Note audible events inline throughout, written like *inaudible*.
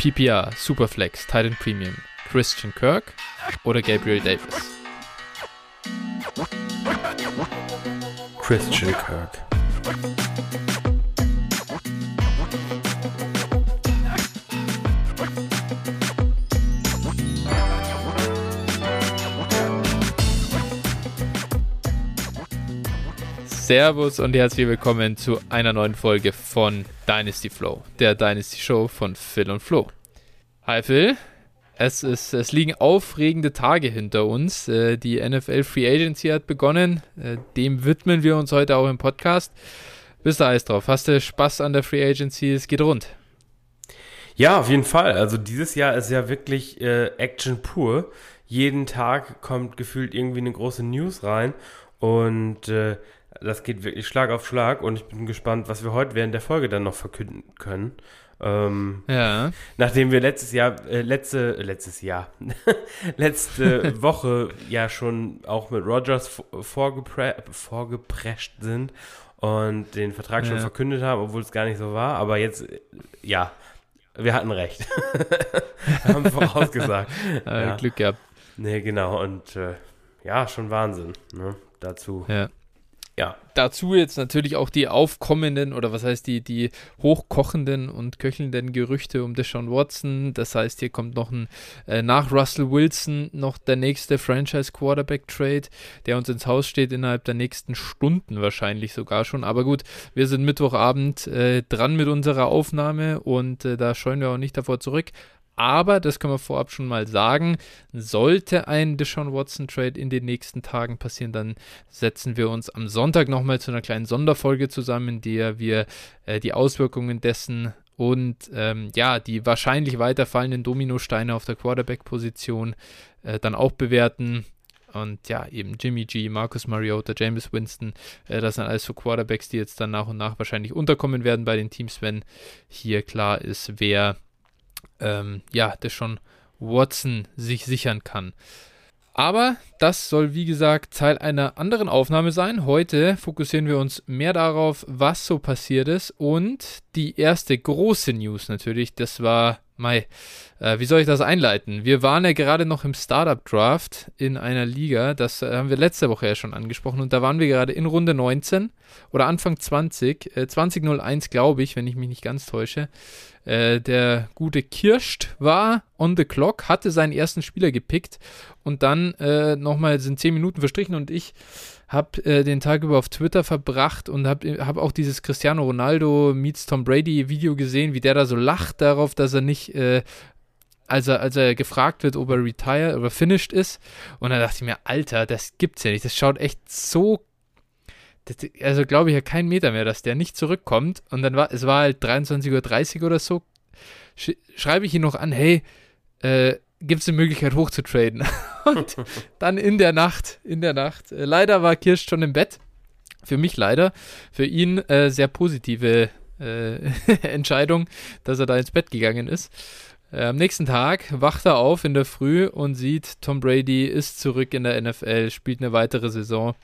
PPR, Superflex, Titan Premium, Christian Kirk oder Gabriel Davis? Christian Kirk. Servus und herzlich willkommen zu einer neuen Folge von Dynasty Flow, der Dynasty Show von Phil und Flo. Hi Phil, es, ist, es liegen aufregende Tage hinter uns. Äh, die NFL Free Agency hat begonnen. Äh, dem widmen wir uns heute auch im Podcast. Bist du heiß drauf? Hast du Spaß an der Free Agency? Es geht rund. Ja, auf jeden Fall. Also dieses Jahr ist ja wirklich äh, Action pur. Jeden Tag kommt gefühlt irgendwie eine große News rein. Und äh, das geht wirklich Schlag auf Schlag und ich bin gespannt, was wir heute während der Folge dann noch verkünden können. Ähm, ja. Nachdem wir letztes Jahr, äh, letzte, äh, letztes Jahr, *laughs* letzte *laughs* Woche ja schon auch mit Rogers vorgepre vorgeprescht sind und den Vertrag schon verkündet haben, obwohl es gar nicht so war. Aber jetzt, äh, ja, wir hatten recht. wir *laughs* haben vorausgesagt. äh, ja. Glück gehabt. Nee, genau. Und äh, ja, schon Wahnsinn. Ne? Dazu. Ja ja, dazu jetzt natürlich auch die aufkommenden oder was heißt die, die hochkochenden und köchelnden Gerüchte um Deshaun Watson. Das heißt, hier kommt noch ein äh, nach Russell Wilson noch der nächste Franchise Quarterback Trade, der uns ins Haus steht innerhalb der nächsten Stunden wahrscheinlich sogar schon. Aber gut, wir sind Mittwochabend äh, dran mit unserer Aufnahme und äh, da scheuen wir auch nicht davor zurück. Aber, das können wir vorab schon mal sagen, sollte ein Deshaun Watson Trade in den nächsten Tagen passieren, dann setzen wir uns am Sonntag nochmal zu einer kleinen Sonderfolge zusammen, in der wir äh, die Auswirkungen dessen und ähm, ja, die wahrscheinlich weiterfallenden Dominosteine auf der Quarterback-Position äh, dann auch bewerten. Und ja, eben Jimmy G, Marcus Mariota, James Winston, äh, das sind alles so Quarterbacks, die jetzt dann nach und nach wahrscheinlich unterkommen werden bei den Teams, wenn hier klar ist, wer ähm, ja, der schon Watson sich sichern kann. Aber das soll wie gesagt Teil einer anderen Aufnahme sein. Heute fokussieren wir uns mehr darauf, was so passiert ist. Und die erste große News natürlich, das war Mai, äh, wie soll ich das einleiten? Wir waren ja gerade noch im Startup Draft in einer Liga, das äh, haben wir letzte Woche ja schon angesprochen und da waren wir gerade in Runde 19 oder Anfang 20, äh, 2001 glaube ich, wenn ich mich nicht ganz täusche. Äh, der gute Kirscht war on the clock, hatte seinen ersten Spieler gepickt und dann äh, nochmal sind 10 Minuten verstrichen und ich habe äh, den Tag über auf Twitter verbracht und habe hab auch dieses Cristiano Ronaldo meets Tom Brady Video gesehen, wie der da so lacht darauf, dass er nicht, äh, als, er, als er gefragt wird, ob er retired oder finished ist. Und dann dachte ich mir, Alter, das gibt's ja nicht. Das schaut echt so das, also glaube ich ja keinen Meter mehr, dass der nicht zurückkommt. Und dann war, es war halt 23.30 Uhr oder so, sch schreibe ich ihn noch an, hey, äh, gibt es eine Möglichkeit hochzutraden? *laughs* Und dann in der Nacht, in der Nacht. Äh, leider war Kirsch schon im Bett. Für mich leider. Für ihn äh, sehr positive äh, *laughs* Entscheidung, dass er da ins Bett gegangen ist. Äh, am nächsten Tag wacht er auf in der Früh und sieht, Tom Brady ist zurück in der NFL, spielt eine weitere Saison.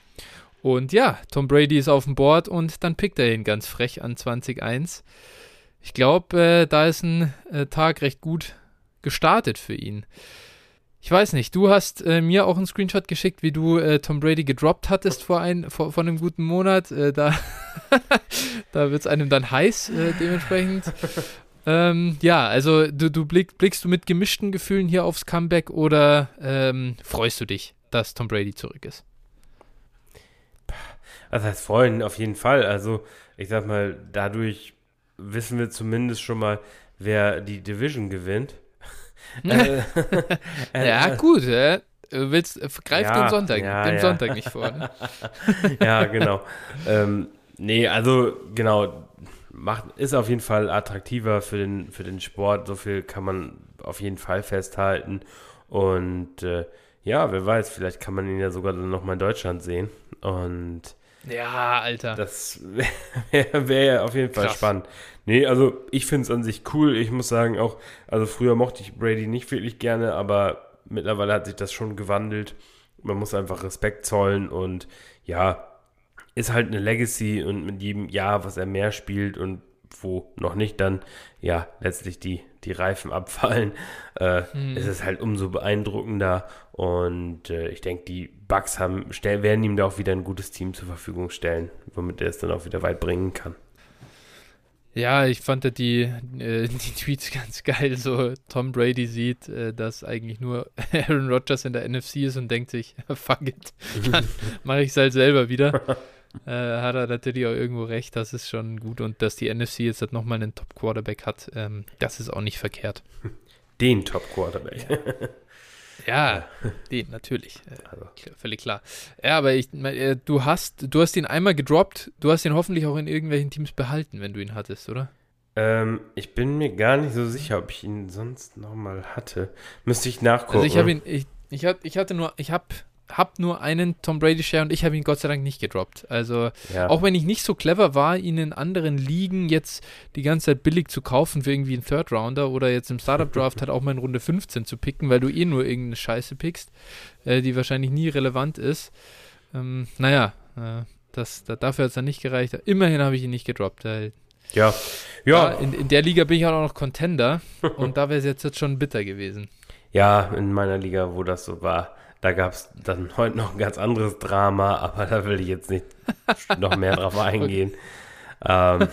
Und ja, Tom Brady ist auf dem Board und dann pickt er ihn ganz frech an 20.1. Ich glaube, äh, da ist ein äh, Tag recht gut gestartet für ihn. Ich weiß nicht, du hast äh, mir auch einen Screenshot geschickt, wie du äh, Tom Brady gedroppt hattest vor, ein, vor, vor einem guten Monat. Äh, da *laughs* da wird es einem dann heiß äh, dementsprechend. *laughs* ähm, ja, also du, du blick, blickst du mit gemischten Gefühlen hier aufs Comeback oder ähm, freust du dich, dass Tom Brady zurück ist? Also heißt freuen, auf jeden Fall. Also ich sag mal, dadurch wissen wir zumindest schon mal, wer die Division gewinnt. Äh, *laughs* *laughs* ja, äh, gut. Äh, willst, greif ja, den Sonntag, ja, den ja. Sonntag nicht vor. Ne? *laughs* ja, genau. ähm, nee, also genau, macht, ist auf jeden Fall attraktiver für den, für den Sport. So viel kann man auf jeden Fall festhalten. Und äh, ja, wer weiß, vielleicht kann man ihn ja sogar dann nochmal in Deutschland sehen. Und ja, Alter. Das *laughs* wäre wär ja auf jeden Fall Krass. spannend. Nee, also ich finde es an sich cool. Ich muss sagen, auch, also früher mochte ich Brady nicht wirklich gerne, aber mittlerweile hat sich das schon gewandelt. Man muss einfach Respekt zollen und ja, ist halt eine Legacy und mit jedem Jahr, was er mehr spielt und wo noch nicht dann ja letztlich die, die Reifen abfallen, äh, Mhm. ist es halt umso beeindruckender. Und äh, ich denke, die Bucks haben, stell, werden ihm da auch wieder ein gutes Team zur Verfügung stellen, womit er es dann auch wieder weit bringen kann. Ja, ich fand die, äh, *laughs* die Tweets ganz geil. So, Tom Brady sieht, äh, dass eigentlich nur *laughs* Aaron Rodgers in der NFC ist und denkt sich, *laughs* fuck it, dann mache ich es halt selber wieder. Äh, hat er natürlich auch irgendwo recht, das ist schon gut. Und dass die NFC jetzt halt nochmal einen Top-Quarterback hat, ähm, das ist auch nicht verkehrt. *laughs* Den Top-Quarterback. Ja, den, natürlich. Äh, Also. völlig klar. Ja, aber ich, äh, du hast, du hast ihn einmal gedroppt, du hast ihn hoffentlich auch in irgendwelchen Teams behalten, wenn du ihn hattest, oder? Ähm, ich bin mir gar nicht so sicher, ob ich ihn sonst nochmal hatte. Müsste ich nachgucken. Also ich habe ihn, ich, ich, hat, ich hatte nur, ich habe hab nur einen Tom Brady Share und ich habe ihn Gott sei Dank nicht gedroppt. Also ja. auch wenn ich nicht so clever war, ihn in anderen Ligen jetzt die ganze Zeit billig zu kaufen für irgendwie einen Third Rounder oder jetzt im Startup Draft halt auch mal in Runde 15 zu picken, weil du eh nur irgendeine Scheiße pickst, äh, die wahrscheinlich nie relevant ist. Ähm, naja, äh, das, da, dafür hat es dann nicht gereicht. Immerhin habe ich ihn nicht gedroppt. Weil ja. Ja. in, in der Liga bin ich auch noch Contender *laughs* und da wäre es jetzt, jetzt schon bitter gewesen. ja, in meiner Liga, wo das so war, da gab es dann heute noch ein ganz anderes Drama, aber da will ich jetzt nicht noch mehr drauf *laughs* eingehen. Ähm,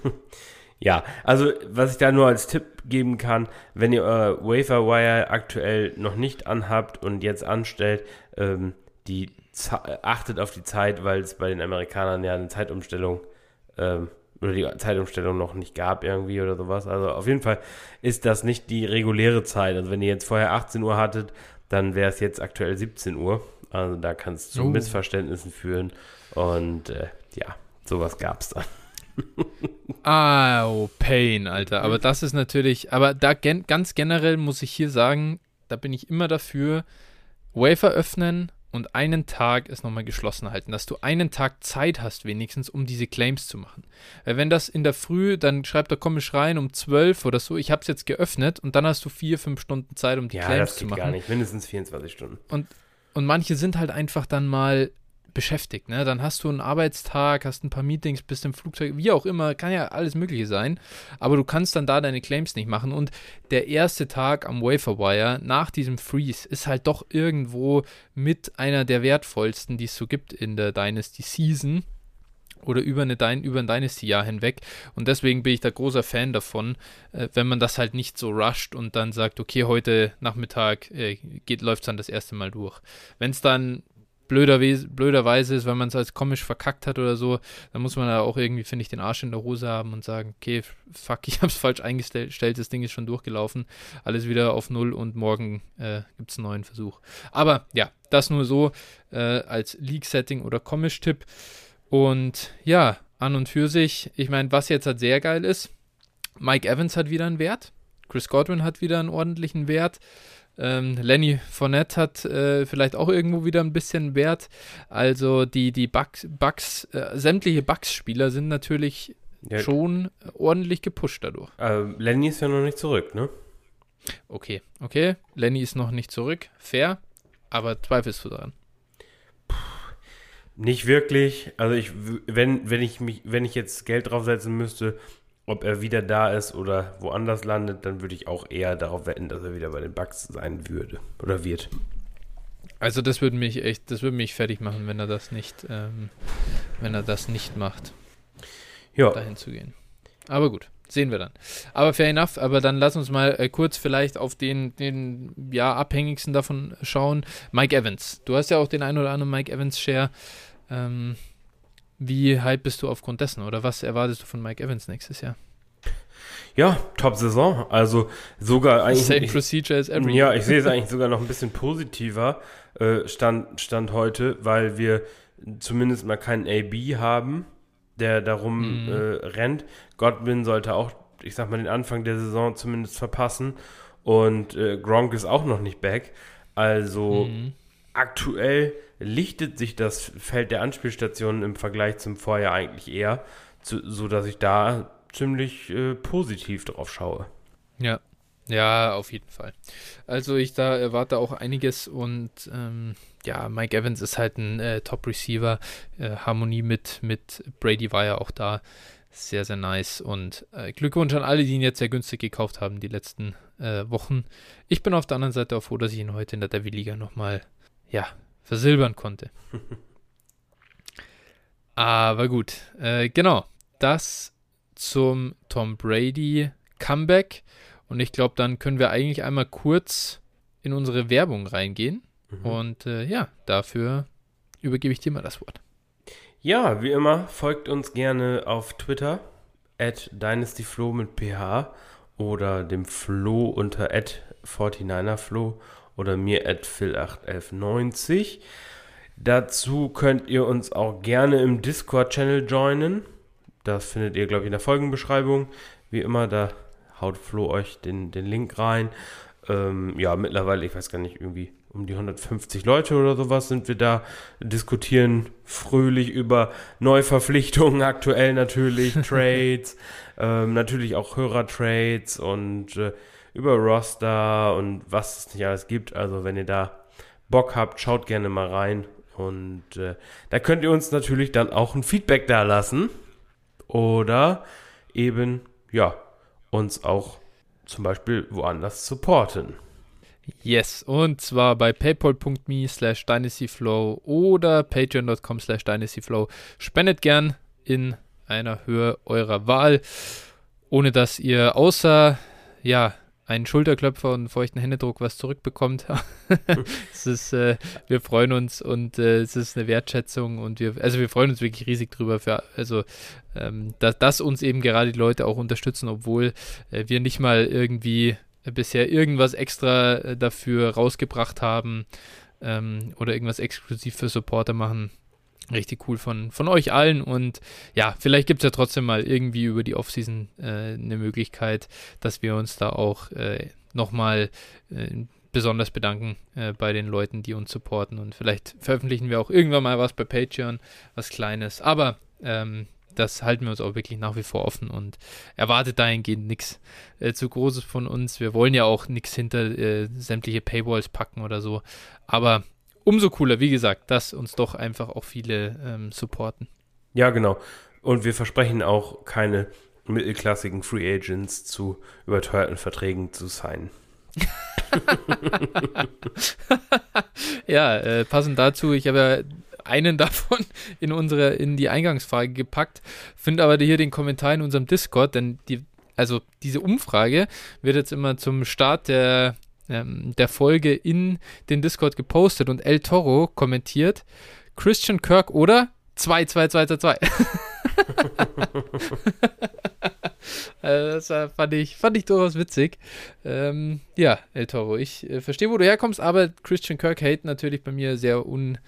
*laughs* ja, also was ich da nur als Tipp geben kann, wenn ihr euer Wafer Wire aktuell noch nicht anhabt und jetzt anstellt, ähm, die Ze- achtet auf die Zeit, weil es bei den Amerikanern ja eine Zeitumstellung ähm, oder die Zeitumstellung noch nicht gab irgendwie oder sowas. Also auf jeden Fall ist das nicht die reguläre Zeit. Also wenn ihr jetzt vorher 18 Uhr hattet, dann wäre es jetzt aktuell 17 Uhr. Also da kann es zu Oh. Missverständnissen führen. Und äh, ja, sowas gab es dann. *laughs* Ah, oh, Pain, Alter. Aber das ist natürlich, aber da gen ganz generell muss ich hier sagen, da bin ich immer dafür, Wafer öffnen und einen Tag es nochmal geschlossen halten, dass du einen Tag Zeit hast wenigstens, um diese Claims zu machen. Weil wenn das in der Früh, dann schreibt er komisch rein um 12 oder so, ich habe es jetzt geöffnet und dann hast du vier, fünf Stunden Zeit, um die Ja, Claims das zu geht machen. gar nicht. Mindestens 24 Stunden. Und manche sind halt einfach dann mal beschäftigt, ne? Dann hast du einen Arbeitstag, hast ein paar Meetings, bist im Flugzeug, wie auch immer, kann ja alles Mögliche sein. Aber du kannst dann da deine Claims nicht machen. Und der erste Tag am Waferwire nach diesem Freeze ist halt doch irgendwo mit einer der wertvollsten, die es so gibt in der Dynasty Season oder über, eine, über ein Dynasty-Jahr hinweg. Und deswegen bin ich da großer Fan davon, äh, wenn man das halt nicht so rusht und dann sagt, okay, heute Nachmittag äh, läuft es dann das erste Mal durch. Wenn es dann blöderweise, blöderweise ist, weil man es als komisch verkackt hat oder so, dann muss man da auch irgendwie, finde ich, den Arsch in der Hose haben und sagen, okay, fuck, *laughs* ich habe es falsch eingestellt, das Ding ist schon durchgelaufen, alles wieder auf Null und morgen äh, gibt es einen neuen Versuch. Aber ja, das nur so äh, als League-Setting oder Komisch-Tipp. Und ja, an und für sich, ich meine, was jetzt halt sehr geil ist, Mike Evans hat wieder einen Wert, Chris Godwin hat wieder einen ordentlichen Wert, ähm, Lenny Fournette hat äh, vielleicht auch irgendwo wieder ein bisschen Wert. Also die, die Bucks, Bucks äh, sämtliche Bucks-Spieler sind natürlich Ja, schon ordentlich gepusht dadurch. äh, Lenny ist ja noch nicht zurück, ne? Okay, okay. Lenny ist noch nicht zurück. Fair, aber zweifelst du daran? Nicht wirklich. Also ich, wenn, wenn ich mich, wenn ich jetzt Geld draufsetzen müsste, ob er wieder da ist oder woanders landet, dann würde ich auch eher darauf wetten, dass er wieder bei den Bucks sein würde oder wird. Also das würde mich echt, das würde mich fertig machen, wenn er das nicht, ähm, wenn er das nicht macht, Ja, dahin zu gehen. Aber gut, sehen wir dann. Aber fair enough, aber dann lass uns mal äh, kurz vielleicht auf den, den ja, abhängigsten davon schauen. Mike Evans. Du hast ja auch den einen oder anderen Mike Evans Share. Ähm, wie hype bist du aufgrund dessen oder was erwartest du von Mike Evans nächstes Jahr? ja, Top-Saison. Also sogar *laughs* eigentlich. Same procedure as every. ja, ich sehe es eigentlich sogar noch ein bisschen positiver äh, Stand, Stand heute, weil wir zumindest mal keinen AB haben, der darum Mhm. äh, rennt. Godwin sollte auch, ich sag mal, den Anfang der Saison zumindest verpassen. Und äh, Gronk ist auch noch nicht back. Also Mhm. Aktuell lichtet sich das Feld der Anspielstationen im Vergleich zum Vorjahr eigentlich eher, zu, so dass ich da ziemlich äh, positiv drauf schaue. Ja. Ja, auf jeden Fall. Also ich da erwarte auch einiges und ähm, ja, Mike Evans ist halt ein äh, Top-Receiver. Äh, Harmonie mit, mit Brady war ja auch da. Sehr, sehr nice. Und äh, Glückwunsch an alle, die ihn jetzt sehr günstig gekauft haben, die letzten äh, Wochen. Ich bin auf der anderen Seite auch froh, dass ich ihn heute in der Devil Liga nochmal, ja, versilbern konnte. *laughs* Aber gut, äh, genau. Das zum Tom Brady Comeback. Und ich glaube, dann können wir eigentlich einmal kurz in unsere Werbung reingehen. Mhm. Und äh, ja, dafür übergebe ich dir mal das Wort. Ja, wie immer, folgt uns gerne auf Twitter at dynastyflo mit ph oder dem Flo unter at 49erflo oder mir at phil81190. Dazu könnt ihr uns auch gerne im Discord-Channel joinen. Das findet ihr, glaube ich, in der Folgenbeschreibung. Wie immer, da haut Flo euch den, den Link rein. Ähm, ja, mittlerweile, ich weiß gar nicht, irgendwie um die 150 Leute oder sowas sind wir da, diskutieren fröhlich über Neuverpflichtungen, *laughs* aktuell natürlich, Trades, *laughs* ähm, natürlich auch Hörertrades und äh, über Roster und was es nicht alles gibt. Also wenn ihr da Bock habt, schaut gerne mal rein und äh, da könnt ihr uns natürlich dann auch ein Feedback da lassen oder eben, ja, uns auch zum Beispiel woanders supporten. Yes, und zwar bei paypal.me slash dynastyflow oder patreon.com slash dynastyflow. Spendet gern in einer Höhe eurer Wahl, ohne dass ihr außer, ja, einen Schulterklopfer und einen feuchten Händedruck was zurückbekommt. *laughs* es ist, äh, wir freuen uns und äh, es ist eine Wertschätzung und wir, also wir freuen uns wirklich riesig drüber, für, also ähm, dass, dass uns eben gerade die Leute auch unterstützen, obwohl äh, wir nicht mal irgendwie bisher irgendwas extra äh, dafür rausgebracht haben ähm, oder irgendwas exklusiv für Supporter machen. Richtig cool von, von euch allen und ja, vielleicht gibt es ja trotzdem mal irgendwie über die Offseason äh, eine Möglichkeit, dass wir uns da auch äh, nochmal äh, besonders bedanken äh, bei den Leuten, die uns supporten und vielleicht veröffentlichen wir auch irgendwann mal was bei Patreon, was Kleines, aber ähm, das halten wir uns auch wirklich nach wie vor offen und erwartet dahingehend nichts äh, zu Großes von uns. Wir wollen ja auch nichts hinter äh, sämtliche Paywalls packen oder so. Aber umso cooler, wie gesagt, dass uns doch einfach auch viele ähm, supporten. Ja, genau. Und wir versprechen auch keine mittelklassigen Free Agents zu überteuerten Verträgen zu sein. *laughs* ja, äh, passend dazu, ich habe ja einen *laughs* davon in unsere, in die Eingangsfrage gepackt, finde aber hier den Kommentar in unserem Discord, denn die, also diese Umfrage wird jetzt immer zum Start der, ähm, der Folge in den Discord gepostet und El Toro kommentiert, Christian Kirk oder 2, 2, 2, 2, 2. also das fand ich, fand ich durchaus witzig. Ähm, ja, El Toro, ich äh, verstehe, wo du herkommst, aber Christian Kirk Hate natürlich bei mir sehr un,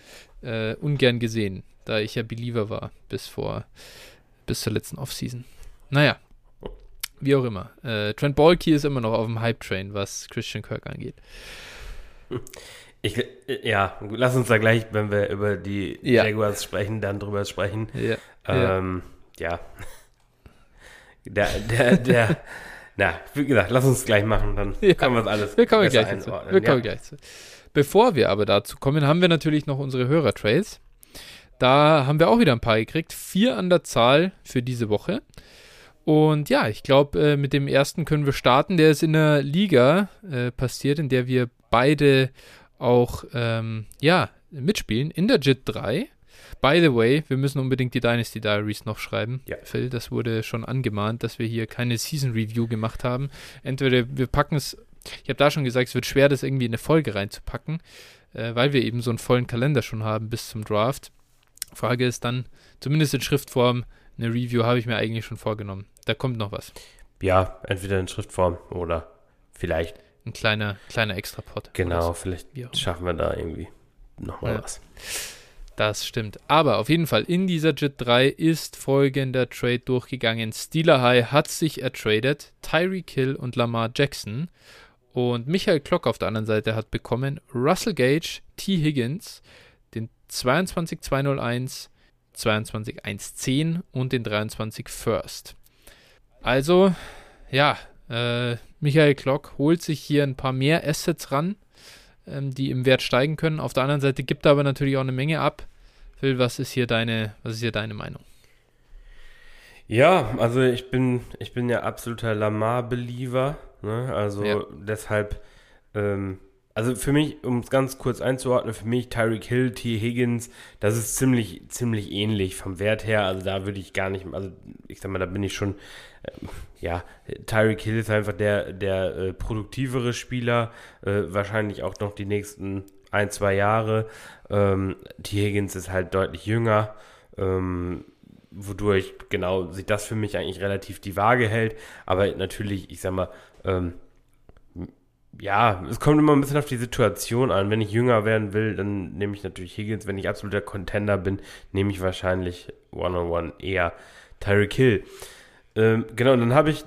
äh, ungern gesehen, da ich ja Believer war bis vor, bis zur letzten Offseason. Naja, wie auch immer. Äh, Trent Baalke ist immer noch auf dem Hype-Train, was Christian Kirk angeht. Ich, ja, lass uns da gleich, wenn wir über die ja. Jaguars sprechen, dann drüber sprechen. Ja. Ähm, ja. Der, der, der, na, wie gesagt, lass uns gleich machen, dann *laughs* ja. können wir es alles wir kommen gleich einordnen. Wir kommen gleich zu. Bevor wir aber dazu kommen, haben wir natürlich noch unsere Hörer-Trails. Da haben wir auch wieder ein paar gekriegt. Vier an der Zahl für diese Woche. Und ja, ich glaube, äh, mit dem ersten können wir starten. Der ist in der Liga äh, passiert, in der wir beide auch ähm, ja, mitspielen. In der JIT 3. By the way, wir müssen unbedingt die Dynasty Diaries noch schreiben. Ja. Phil, das wurde schon angemahnt, dass wir hier keine Season Review gemacht haben. Entweder wir packen es ich habe da schon gesagt, es wird schwer, das irgendwie in eine Folge reinzupacken, äh, weil wir eben so einen vollen Kalender schon haben bis zum Draft. Frage ist dann, zumindest in Schriftform, eine Review habe ich mir eigentlich schon vorgenommen. Da kommt noch was. Ja, entweder in Schriftform oder vielleicht. Ein kleiner, kleiner Extrapot. Genau, vielleicht schaffen wir da irgendwie nochmal ja. was. Das stimmt. Aber auf jeden Fall, in dieser Jet 3 ist folgender Trade durchgegangen. Steeler High hat sich ertradet. Tyree Kill und Lamar Jackson. Und Michael Klock auf der anderen Seite hat bekommen Russell Gage, T. Higgins, den 22201, 22110 und den 23 First. Also, ja, äh, Michael Klock holt sich hier ein paar mehr Assets ran, ähm, die im Wert steigen können. Auf der anderen Seite gibt er aber natürlich auch eine Menge ab. Phil, was ist hier deine, was ist hier deine Meinung? Ja, also ich bin, ich bin ja absoluter Lamar-Believer. Ne? Also ja. deshalb, ähm, also für mich, um es ganz kurz einzuordnen, für mich Tyreek Hill, T. Higgins, das ist ziemlich, ziemlich ähnlich vom Wert her. Also da würde ich gar nicht, also ich sag mal, da bin ich schon, äh, ja, Tyreek Hill ist einfach der, der äh, produktivere Spieler, äh, wahrscheinlich auch noch die nächsten ein, zwei Jahre. Ähm, T. Higgins ist halt deutlich jünger. Ähm, wodurch genau sich das für mich eigentlich relativ die Waage hält. Aber natürlich, ich sag mal, ähm, ja, es kommt immer ein bisschen auf die Situation an. Wenn ich jünger werden will, dann nehme ich natürlich Higgins. Wenn ich absoluter Contender bin, nehme ich wahrscheinlich One-on-One -on -one eher Tyreek Hill. Ähm, genau, und dann habe ich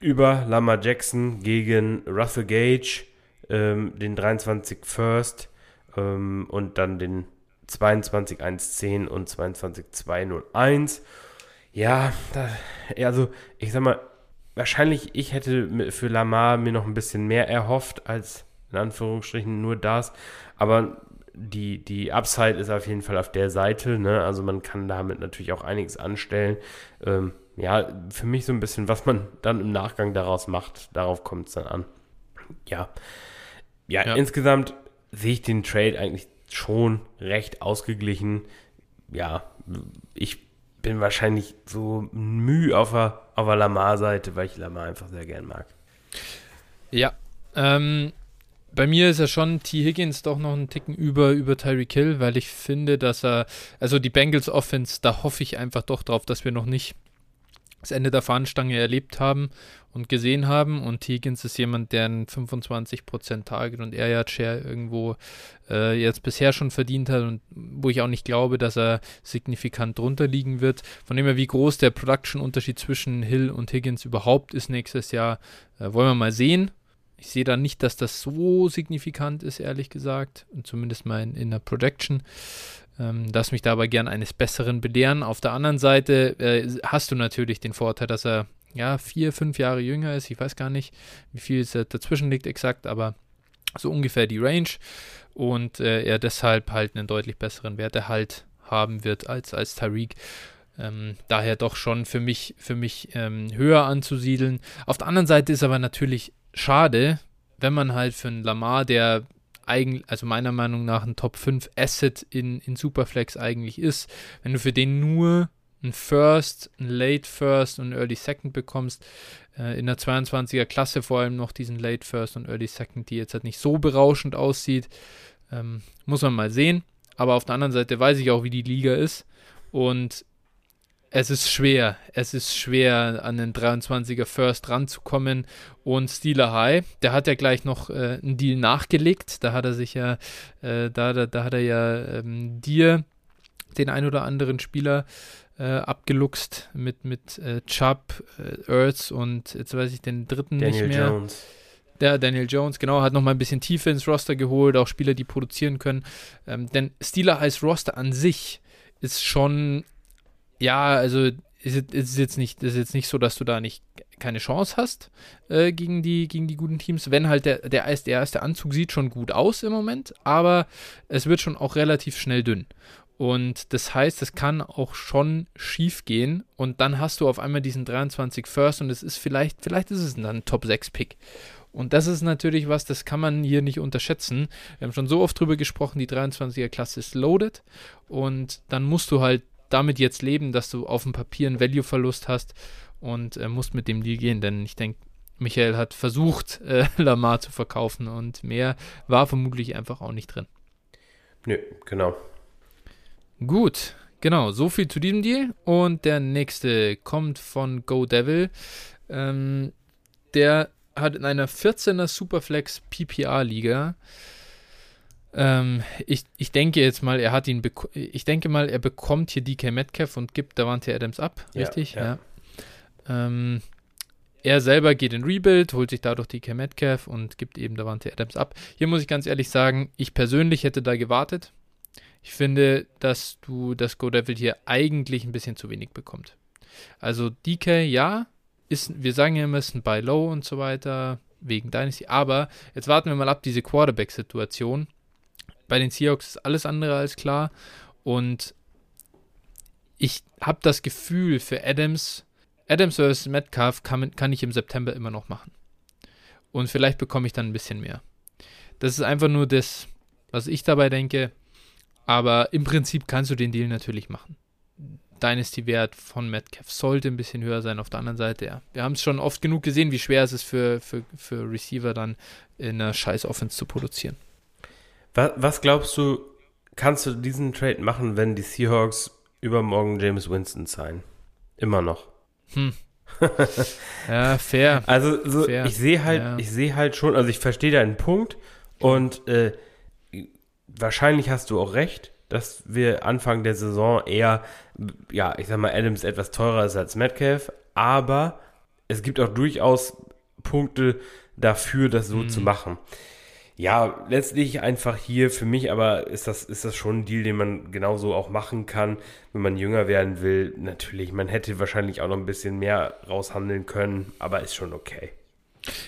über Lama Jackson gegen Russell Gage ähm, den 23 First ähm, und dann den 22.1.10 und 22.201. Ja, da, also ich sag mal, wahrscheinlich ich hätte für Lamar mir noch ein bisschen mehr erhofft als in Anführungsstrichen nur das, aber die, die Upside ist auf jeden Fall auf der Seite, ne? also man kann damit natürlich auch einiges anstellen. Ähm, ja, für mich so ein bisschen, was man dann im Nachgang daraus macht, darauf kommt es dann an. Ja. ja. ja, insgesamt sehe ich den Trade eigentlich schon recht ausgeglichen. Ja, ich bin wahrscheinlich so müh auf der, auf der Lamar-Seite, weil ich Lamar einfach sehr gern mag. Ja, ähm, bei mir ist er schon T. Higgins doch noch einen Ticken über, über Tyreek Hill, weil ich finde, dass er, also die Bengals Offense, da hoffe ich einfach doch drauf, dass wir noch nicht das Ende der Fahnenstange erlebt haben und gesehen haben. Und Higgins ist jemand, der einen 25% Target und Air Yard Share irgendwo äh, jetzt bisher schon verdient hat und wo ich auch nicht glaube, dass er signifikant drunter liegen wird. Von dem her, wie groß der Production-Unterschied zwischen Hill und Higgins überhaupt ist nächstes Jahr, äh, wollen wir mal sehen. Ich sehe da nicht, dass das so signifikant ist, ehrlich gesagt. Und zumindest mal in, in der Projection. Ähm, lass mich da aber gern eines Besseren belehren. Auf der anderen Seite äh, hast du natürlich den Vorteil, dass er ja vier, fünf Jahre jünger ist. Ich weiß gar nicht, wie viel es dazwischen liegt exakt, aber so ungefähr die Range und äh, er deshalb halt einen deutlich besseren Wertehalt haben wird als, als Tariq. Ähm, daher doch schon für mich, für mich ähm, höher anzusiedeln. Auf der anderen Seite ist aber natürlich schade, wenn man halt für einen Lamar, der eigentlich, also meiner Meinung nach ein Top 5 Asset in, in Superflex eigentlich ist, wenn du für den nur ein First, ein Late First und Early Second bekommst, äh, in der 22er Klasse vor allem noch diesen Late First und Early Second, die jetzt halt nicht so berauschend aussieht, ähm, muss man mal sehen. Aber auf der anderen Seite weiß ich auch, wie die Liga ist und es ist schwer, es ist schwer, an den 23er First ranzukommen. Und Steeler High, der hat ja gleich noch äh, einen Deal nachgelegt. Da hat er sich ja, äh, da, da, da, hat er ja ähm, dir den ein oder anderen Spieler äh, abgeluchst mit, mit äh, Chubb, äh, Earths und jetzt weiß ich den dritten Daniel nicht mehr. Jones. Der Daniel Jones, genau, hat nochmal ein bisschen Tiefe ins Roster geholt, auch Spieler, die produzieren können. Ähm, denn Steeler Highs Roster an sich ist schon ja, also ist, ist jetzt nicht, ist jetzt nicht so, dass du da nicht keine Chance hast äh, gegen, die, gegen die guten Teams. Wenn halt der, der, der erste Anzug sieht schon gut aus im Moment, aber es wird schon auch relativ schnell dünn. Und das heißt, es kann auch schon schief gehen und dann hast du auf einmal diesen 23 First und es ist vielleicht, vielleicht ist es dann ein Top 6 Pick. Und das ist natürlich was, das kann man hier nicht unterschätzen. Wir haben schon so oft drüber gesprochen, die 23er Klasse ist loaded und dann musst du halt damit jetzt leben, dass du auf dem Papier einen Value-Verlust hast und äh, musst mit dem Deal gehen, denn ich denke, Michael hat versucht, äh, *laughs* Lamar zu verkaufen und mehr war vermutlich einfach auch nicht drin. Nö, genau. Gut, genau, so viel zu diesem Deal. Und der nächste kommt von Go Devil. Ähm, der hat in einer 14er Superflex PPR-Liga ähm, ich, ich denke jetzt mal, er hat ihn, ich denke mal, er bekommt hier DK Metcalf und gibt Davante Adams ab, richtig? Ja. ja. Ähm, er selber geht in Rebuild, holt sich dadurch DK Metcalf und gibt eben Davante Adams ab. Hier muss ich ganz ehrlich sagen, ich persönlich hätte da gewartet. Ich finde, dass du das Go Devil hier eigentlich ein bisschen zu wenig bekommt. Also DK, ja, ist, wir sagen ja immer, ist ein Buy Low und so weiter, wegen Dynasty, aber jetzt warten wir mal ab, diese Quarterback-Situation bei den Seahawks ist alles andere als klar. Und ich habe das Gefühl, für Adams Adams vs. Metcalf kann, kann ich im September immer noch machen. Und vielleicht bekomme ich dann ein bisschen mehr. Das ist einfach nur das, was ich dabei denke. Aber im Prinzip kannst du den Deal natürlich machen. Dynasty-Wert von Metcalf sollte ein bisschen höher sein. Auf der anderen Seite, ja. Wir haben es schon oft genug gesehen, wie schwer es ist für, für, für Receiver dann in einer scheiß Offense zu produzieren. Was, was glaubst du, kannst du diesen Trade machen, wenn die Seahawks übermorgen James Winston sein? Immer noch. Hm. *laughs* ja, fair. Also so, fair. ich sehe halt, ja. ich sehe halt schon, also ich verstehe deinen Punkt und äh, wahrscheinlich hast du auch recht, dass wir Anfang der Saison eher, ja, ich sag mal, Adams etwas teurer ist als Metcalf, aber es gibt auch durchaus Punkte dafür, das so mhm. zu machen. Ja, letztlich einfach hier für mich, aber ist das, ist das schon ein Deal, den man genauso auch machen kann, wenn man jünger werden will. Natürlich, man hätte wahrscheinlich auch noch ein bisschen mehr raushandeln können, aber ist schon okay.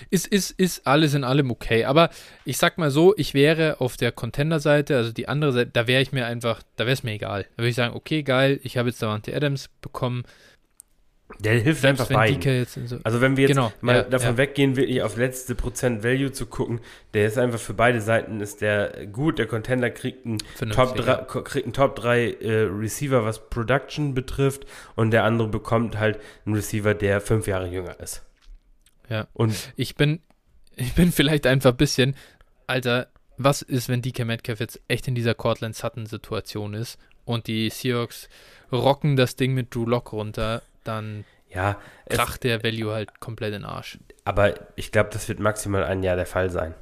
Ist, ist, ist alles in allem okay. Aber ich sag mal so, ich wäre auf der Contender-Seite, also die andere Seite, da wäre ich mir einfach, da wäre es mir egal. Da würde ich sagen, okay, geil, ich habe jetzt Davante Adams bekommen. Der hilft Selbst einfach beiden. So also wenn wir jetzt genau, mal ja, davon ja. weggehen, wirklich auf letzte Prozent Value zu gucken, der ist einfach für beide Seiten ist der gut. Der Contender kriegt einen Top 3, ja. kriegt einen Top 3 äh, Receiver, was Production betrifft, und der andere bekommt halt einen Receiver, der fünf Jahre jünger ist. Ja. Und ich bin, ich bin vielleicht einfach ein bisschen, Alter, was ist, wenn DK Metcalf jetzt echt in dieser Cortland Sutton-Situation ist und die Seahawks rocken das Ding mit Drew Lock runter, dann ja, kracht der Value halt komplett in den Arsch. Aber ich glaube, das wird maximal ein Jahr der Fall sein.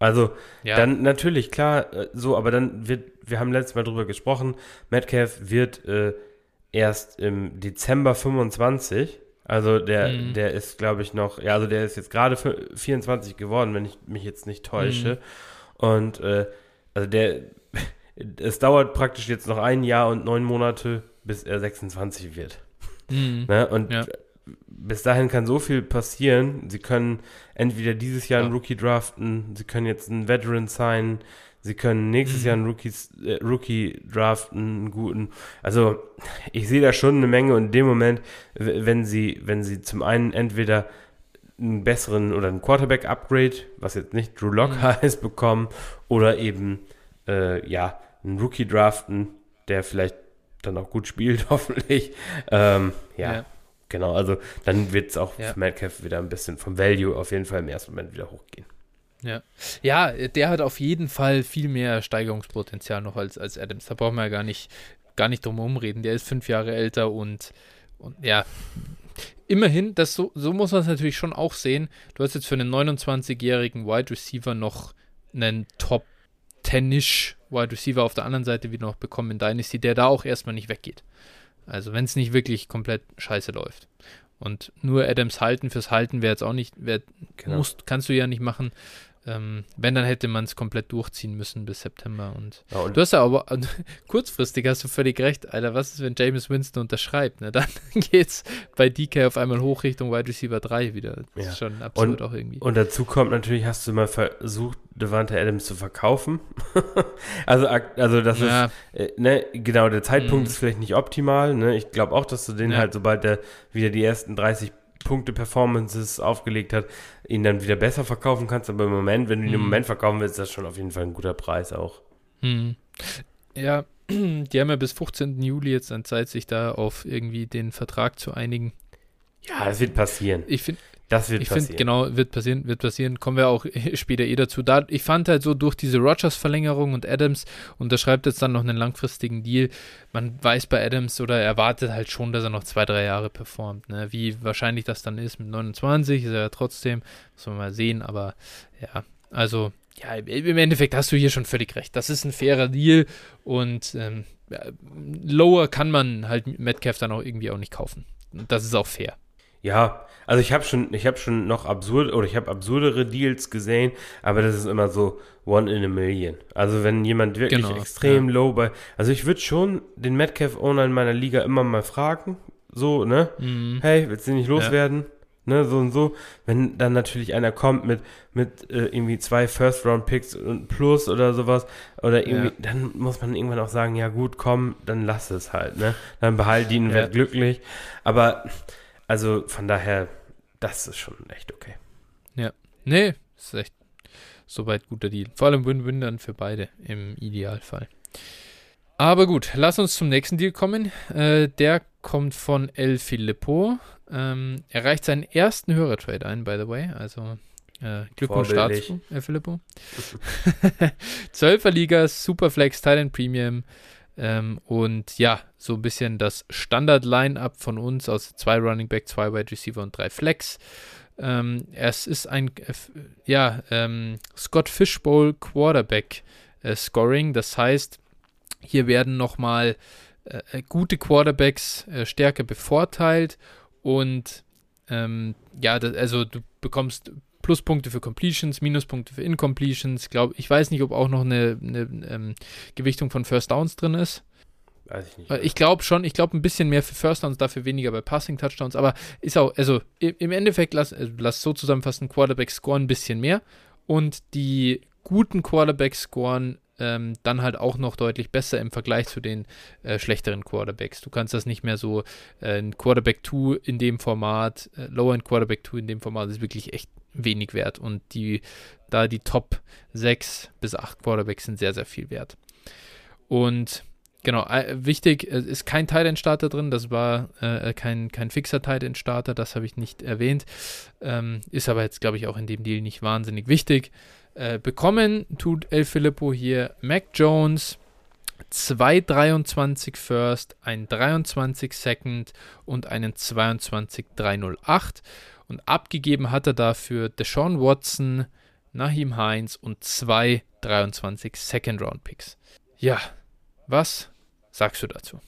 Also, ja. dann natürlich, klar, äh, so, aber dann wird, wir haben letztes Mal drüber gesprochen, Metcalf wird äh, erst im Dezember 25 also der, mhm. der ist, glaube ich, noch, ja, also der ist jetzt gerade 24 geworden, wenn ich mich jetzt nicht täusche. Mhm. Und äh, also der, *laughs* es dauert praktisch jetzt noch ein Jahr und neun Monate, bis er 26 wird. Mhm. Ne? Und ja. bis dahin kann so viel passieren. Sie können entweder dieses Jahr ja. einen Rookie draften, sie können jetzt einen Veteran sein, Sie können nächstes mhm. Jahr einen Rookies, äh, Rookie draften, einen guten. Also ich sehe da schon eine Menge und in dem Moment, wenn sie, wenn sie zum einen entweder einen besseren oder einen Quarterback-Upgrade, was jetzt nicht Drew Lock mhm. heißt, bekommen, oder eben äh, ja, einen Rookie draften, der vielleicht dann auch gut spielt, *laughs* hoffentlich. Ähm, ja, ja, genau. Also dann wird es auch ja. für Metcalf wieder ein bisschen vom Value auf jeden Fall im ersten Moment wieder hochgehen. Ja. ja, der hat auf jeden Fall viel mehr Steigerungspotenzial noch als, als Adams. Da brauchen wir ja gar nicht, gar nicht drum herum reden. Der ist fünf Jahre älter und, und ja, immerhin, das so, so muss man es natürlich schon auch sehen. Du hast jetzt für einen 29-jährigen Wide Receiver noch einen Top 10-ish Wide Receiver auf der anderen Seite wieder noch bekommen in Dynasty, der da auch erstmal nicht weggeht. Also wenn es nicht wirklich komplett scheiße läuft. Und nur Adams halten fürs Halten wäre jetzt auch nicht, wär, genau. musst, kannst du ja nicht machen. Ähm, wenn, dann hätte man es komplett durchziehen müssen bis September. Und, ja, und du hast ja aber *laughs* kurzfristig hast du völlig recht, Alter. Was ist, wenn James Winston unterschreibt? Ne? Dann *laughs* geht's bei DK auf einmal hoch Richtung Wide Receiver 3 wieder. Das ja. ist schon absurd und, auch irgendwie. Und dazu kommt natürlich, hast du mal versucht, Devante Adams zu verkaufen. *laughs* also, also das ja. ist, äh, ne, genau, der Zeitpunkt mhm. ist vielleicht nicht optimal. Ne? Ich glaube auch, dass du den halt, sobald der wieder die ersten 30 Punkte Performances aufgelegt hat, ihn dann wieder besser verkaufen kannst. Aber im Moment, wenn du ihn im mhm. Moment verkaufen willst, ist das schon auf jeden Fall ein guter Preis auch. Mhm. Ja, *clears throat* die haben ja bis 15. Juli jetzt an Zeit, sich da auf irgendwie den Vertrag zu einigen. Ja, das wird passieren. Ich finde, das wird ich passieren. Genau, wird passieren, wird passieren. Kommen wir auch *laughs* später eh dazu. Da, ich fand halt so durch diese Rogers-Verlängerung und Adams unterschreibt jetzt dann noch einen langfristigen Deal. Man weiß bei Adams oder erwartet halt schon, dass er noch zwei, drei Jahre performt. Ne? Wie wahrscheinlich das dann ist mit 29, ist er ja trotzdem, muss man mal sehen. Aber ja, also ja, im Endeffekt hast du hier schon völlig recht. Das ist ein fairer Deal und ähm, lower kann man halt Metcalf dann auch irgendwie auch nicht kaufen. Und das ist auch fair. Ja, also ich habe schon, ich habe schon noch absurd oder ich habe absurdere Deals gesehen, aber das ist immer so one in a million. Also wenn jemand wirklich genau, extrem ja. low bei, also ich würde schon den Metcalf Owner in meiner Liga immer mal fragen, so ne, mhm. hey, willst du nicht loswerden? Ja. Ne, so und so. Wenn dann natürlich einer kommt mit, mit äh, irgendwie zwei First-Round-Picks und Plus oder sowas, oder irgendwie, ja. dann muss man irgendwann auch sagen, ja gut, komm, dann lass es halt, ne? Dann behalt ihn, ja. werd glücklich. Aber Also von daher, das ist schon echt okay. Ja. Nee, ist echt soweit guter Deal. Vor allem Win-Win dann für beide im Idealfall. Aber gut, lass uns zum nächsten Deal kommen. Äh, der kommt von El Filippo. Ähm, er reicht seinen ersten Hörertrade ein, by the way. Also äh, Glückwunsch dazu, El Filippo. *laughs* 12er Liga, Superflex, Thailand Premium. Ähm, und ja, so ein bisschen das Standard-Line-Up von uns aus zwei Running Back, zwei Wide Receiver und drei Flex. Ähm, es ist ein, äh, ja, ähm, Scott Fishbowl Quarterback äh, Scoring. Das heißt, hier werden nochmal äh, äh, gute Quarterbacks äh, stärker bevorteilt und ähm, ja, das, also du bekommst Pluspunkte für Completions, Minuspunkte für Incompletions. Glaub, ich weiß nicht, ob auch noch eine, eine ähm, Gewichtung von First Downs drin ist. Weiß ich nicht. Ich glaube schon, ich glaube ein bisschen mehr für First Downs, dafür weniger bei Passing Touchdowns, aber ist auch, also im Endeffekt, lass, äh, lass so zusammenfassen, Quarterback scoren ein bisschen mehr und die guten Quarterbacks scoren ähm, dann halt auch noch deutlich besser im Vergleich zu den äh, schlechteren Quarterbacks. Du kannst das nicht mehr so, äh, ein Quarterback 2 in dem Format, äh, Low-End Quarterback 2 in dem Format ist wirklich echt wenig wert und die, da die Top 6 bis 8 Quarterbacks sind sehr, sehr viel wert. Und genau, äh, wichtig, ist kein Tight-End-Starter drin, das war äh, kein, kein fixer Tight-End-Starter, das habe ich nicht erwähnt, ähm, ist aber jetzt, glaube ich, auch in dem Deal nicht wahnsinnig wichtig. Äh, bekommen tut El Filippo hier Mac Jones, 223 First, ein 23 Second und einen 22 308. Und abgegeben hat er dafür Deshaun Watson, Nahim Heinz und zwei 23 Second Round Picks. Ja, was sagst du dazu?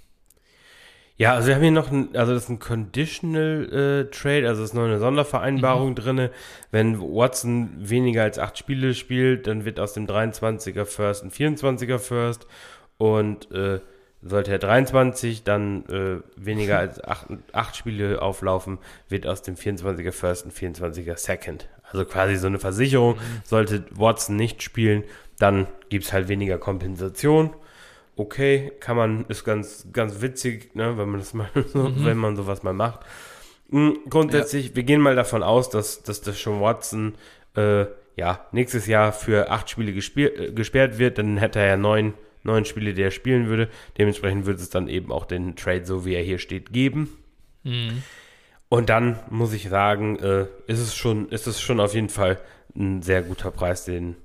Ja, also wir haben hier noch ein, also das ist ein Conditional äh, Trade, also es ist noch eine Sondervereinbarung mhm. drin. Wenn Watson weniger als acht Spiele spielt, dann wird aus dem 23er First ein 24er First und äh, sollte er 23 dann äh, weniger als *laughs* acht, acht Spiele auflaufen, wird aus dem 24er First ein 24er Second. Also quasi so eine Versicherung. Mhm. Sollte Watson nicht spielen, dann gibt es halt weniger Kompensation okay, kann man, ist ganz, ganz witzig, ne, wenn man das *laughs* mal so, mhm. wenn man sowas mal macht. Mhm, grundsätzlich, ja. wir gehen mal davon aus, dass, dass das schon Watson äh, ja, nächstes Jahr für acht Spiele äh, gesperrt wird, dann hätte er ja neun, neun Spiele, die er spielen würde. Dementsprechend würde es dann eben auch den Trade, so wie er hier steht, geben. Mhm. Und dann muss ich sagen, äh, ist es schon, ist es schon auf jeden Fall ein sehr guter Preis, den,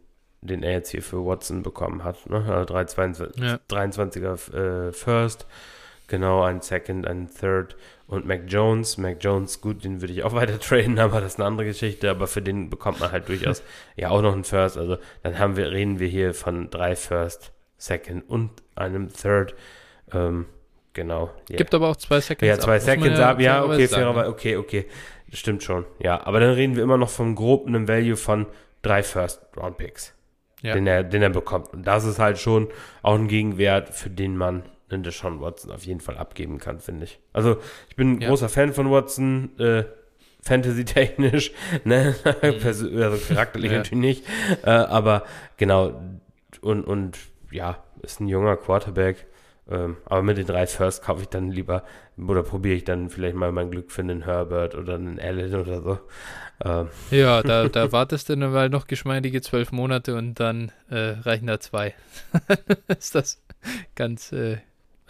den er jetzt hier für Watson bekommen hat. Ne? Also 322, ja. 23er äh, First, genau, ein Second, ein Third und Mac Jones. Mac Jones, gut, den würde ich auch *laughs* weiter traden, aber das ist eine andere Geschichte. Aber für den bekommt man halt durchaus *laughs* ja auch noch einen First. Also dann haben wir, reden wir hier von drei First, Second und einem Third. Ähm, genau. Yeah. Gibt aber auch zwei Seconds. Ja, zwei ab, Seconds ab. Ja, okay, fairerweise, okay, okay. Stimmt schon. Ja, aber dann reden wir immer noch vom groben Value von drei First Round Picks ja. den, er, den er bekommt. Und das ist halt schon auch ein Gegenwert, für den man einen Deshaun Watson auf jeden Fall abgeben kann, finde ich. Also ich bin ein ja. großer Fan von Watson, äh, Fantasy-technisch, *laughs* ne? Mhm. also charakterlich ja. natürlich nicht, äh, aber genau, und, und ja, ist ein junger Quarterback, ähm, aber mit den drei First kaufe ich dann lieber oder probiere ich dann vielleicht mal mein Glück für einen Herbert oder einen Allen oder so. Ähm. Ja, *laughs* da, da wartest du dann mal noch geschmeidige zwölf Monate und dann äh, reichen da zwei. *laughs* ist das ganz äh,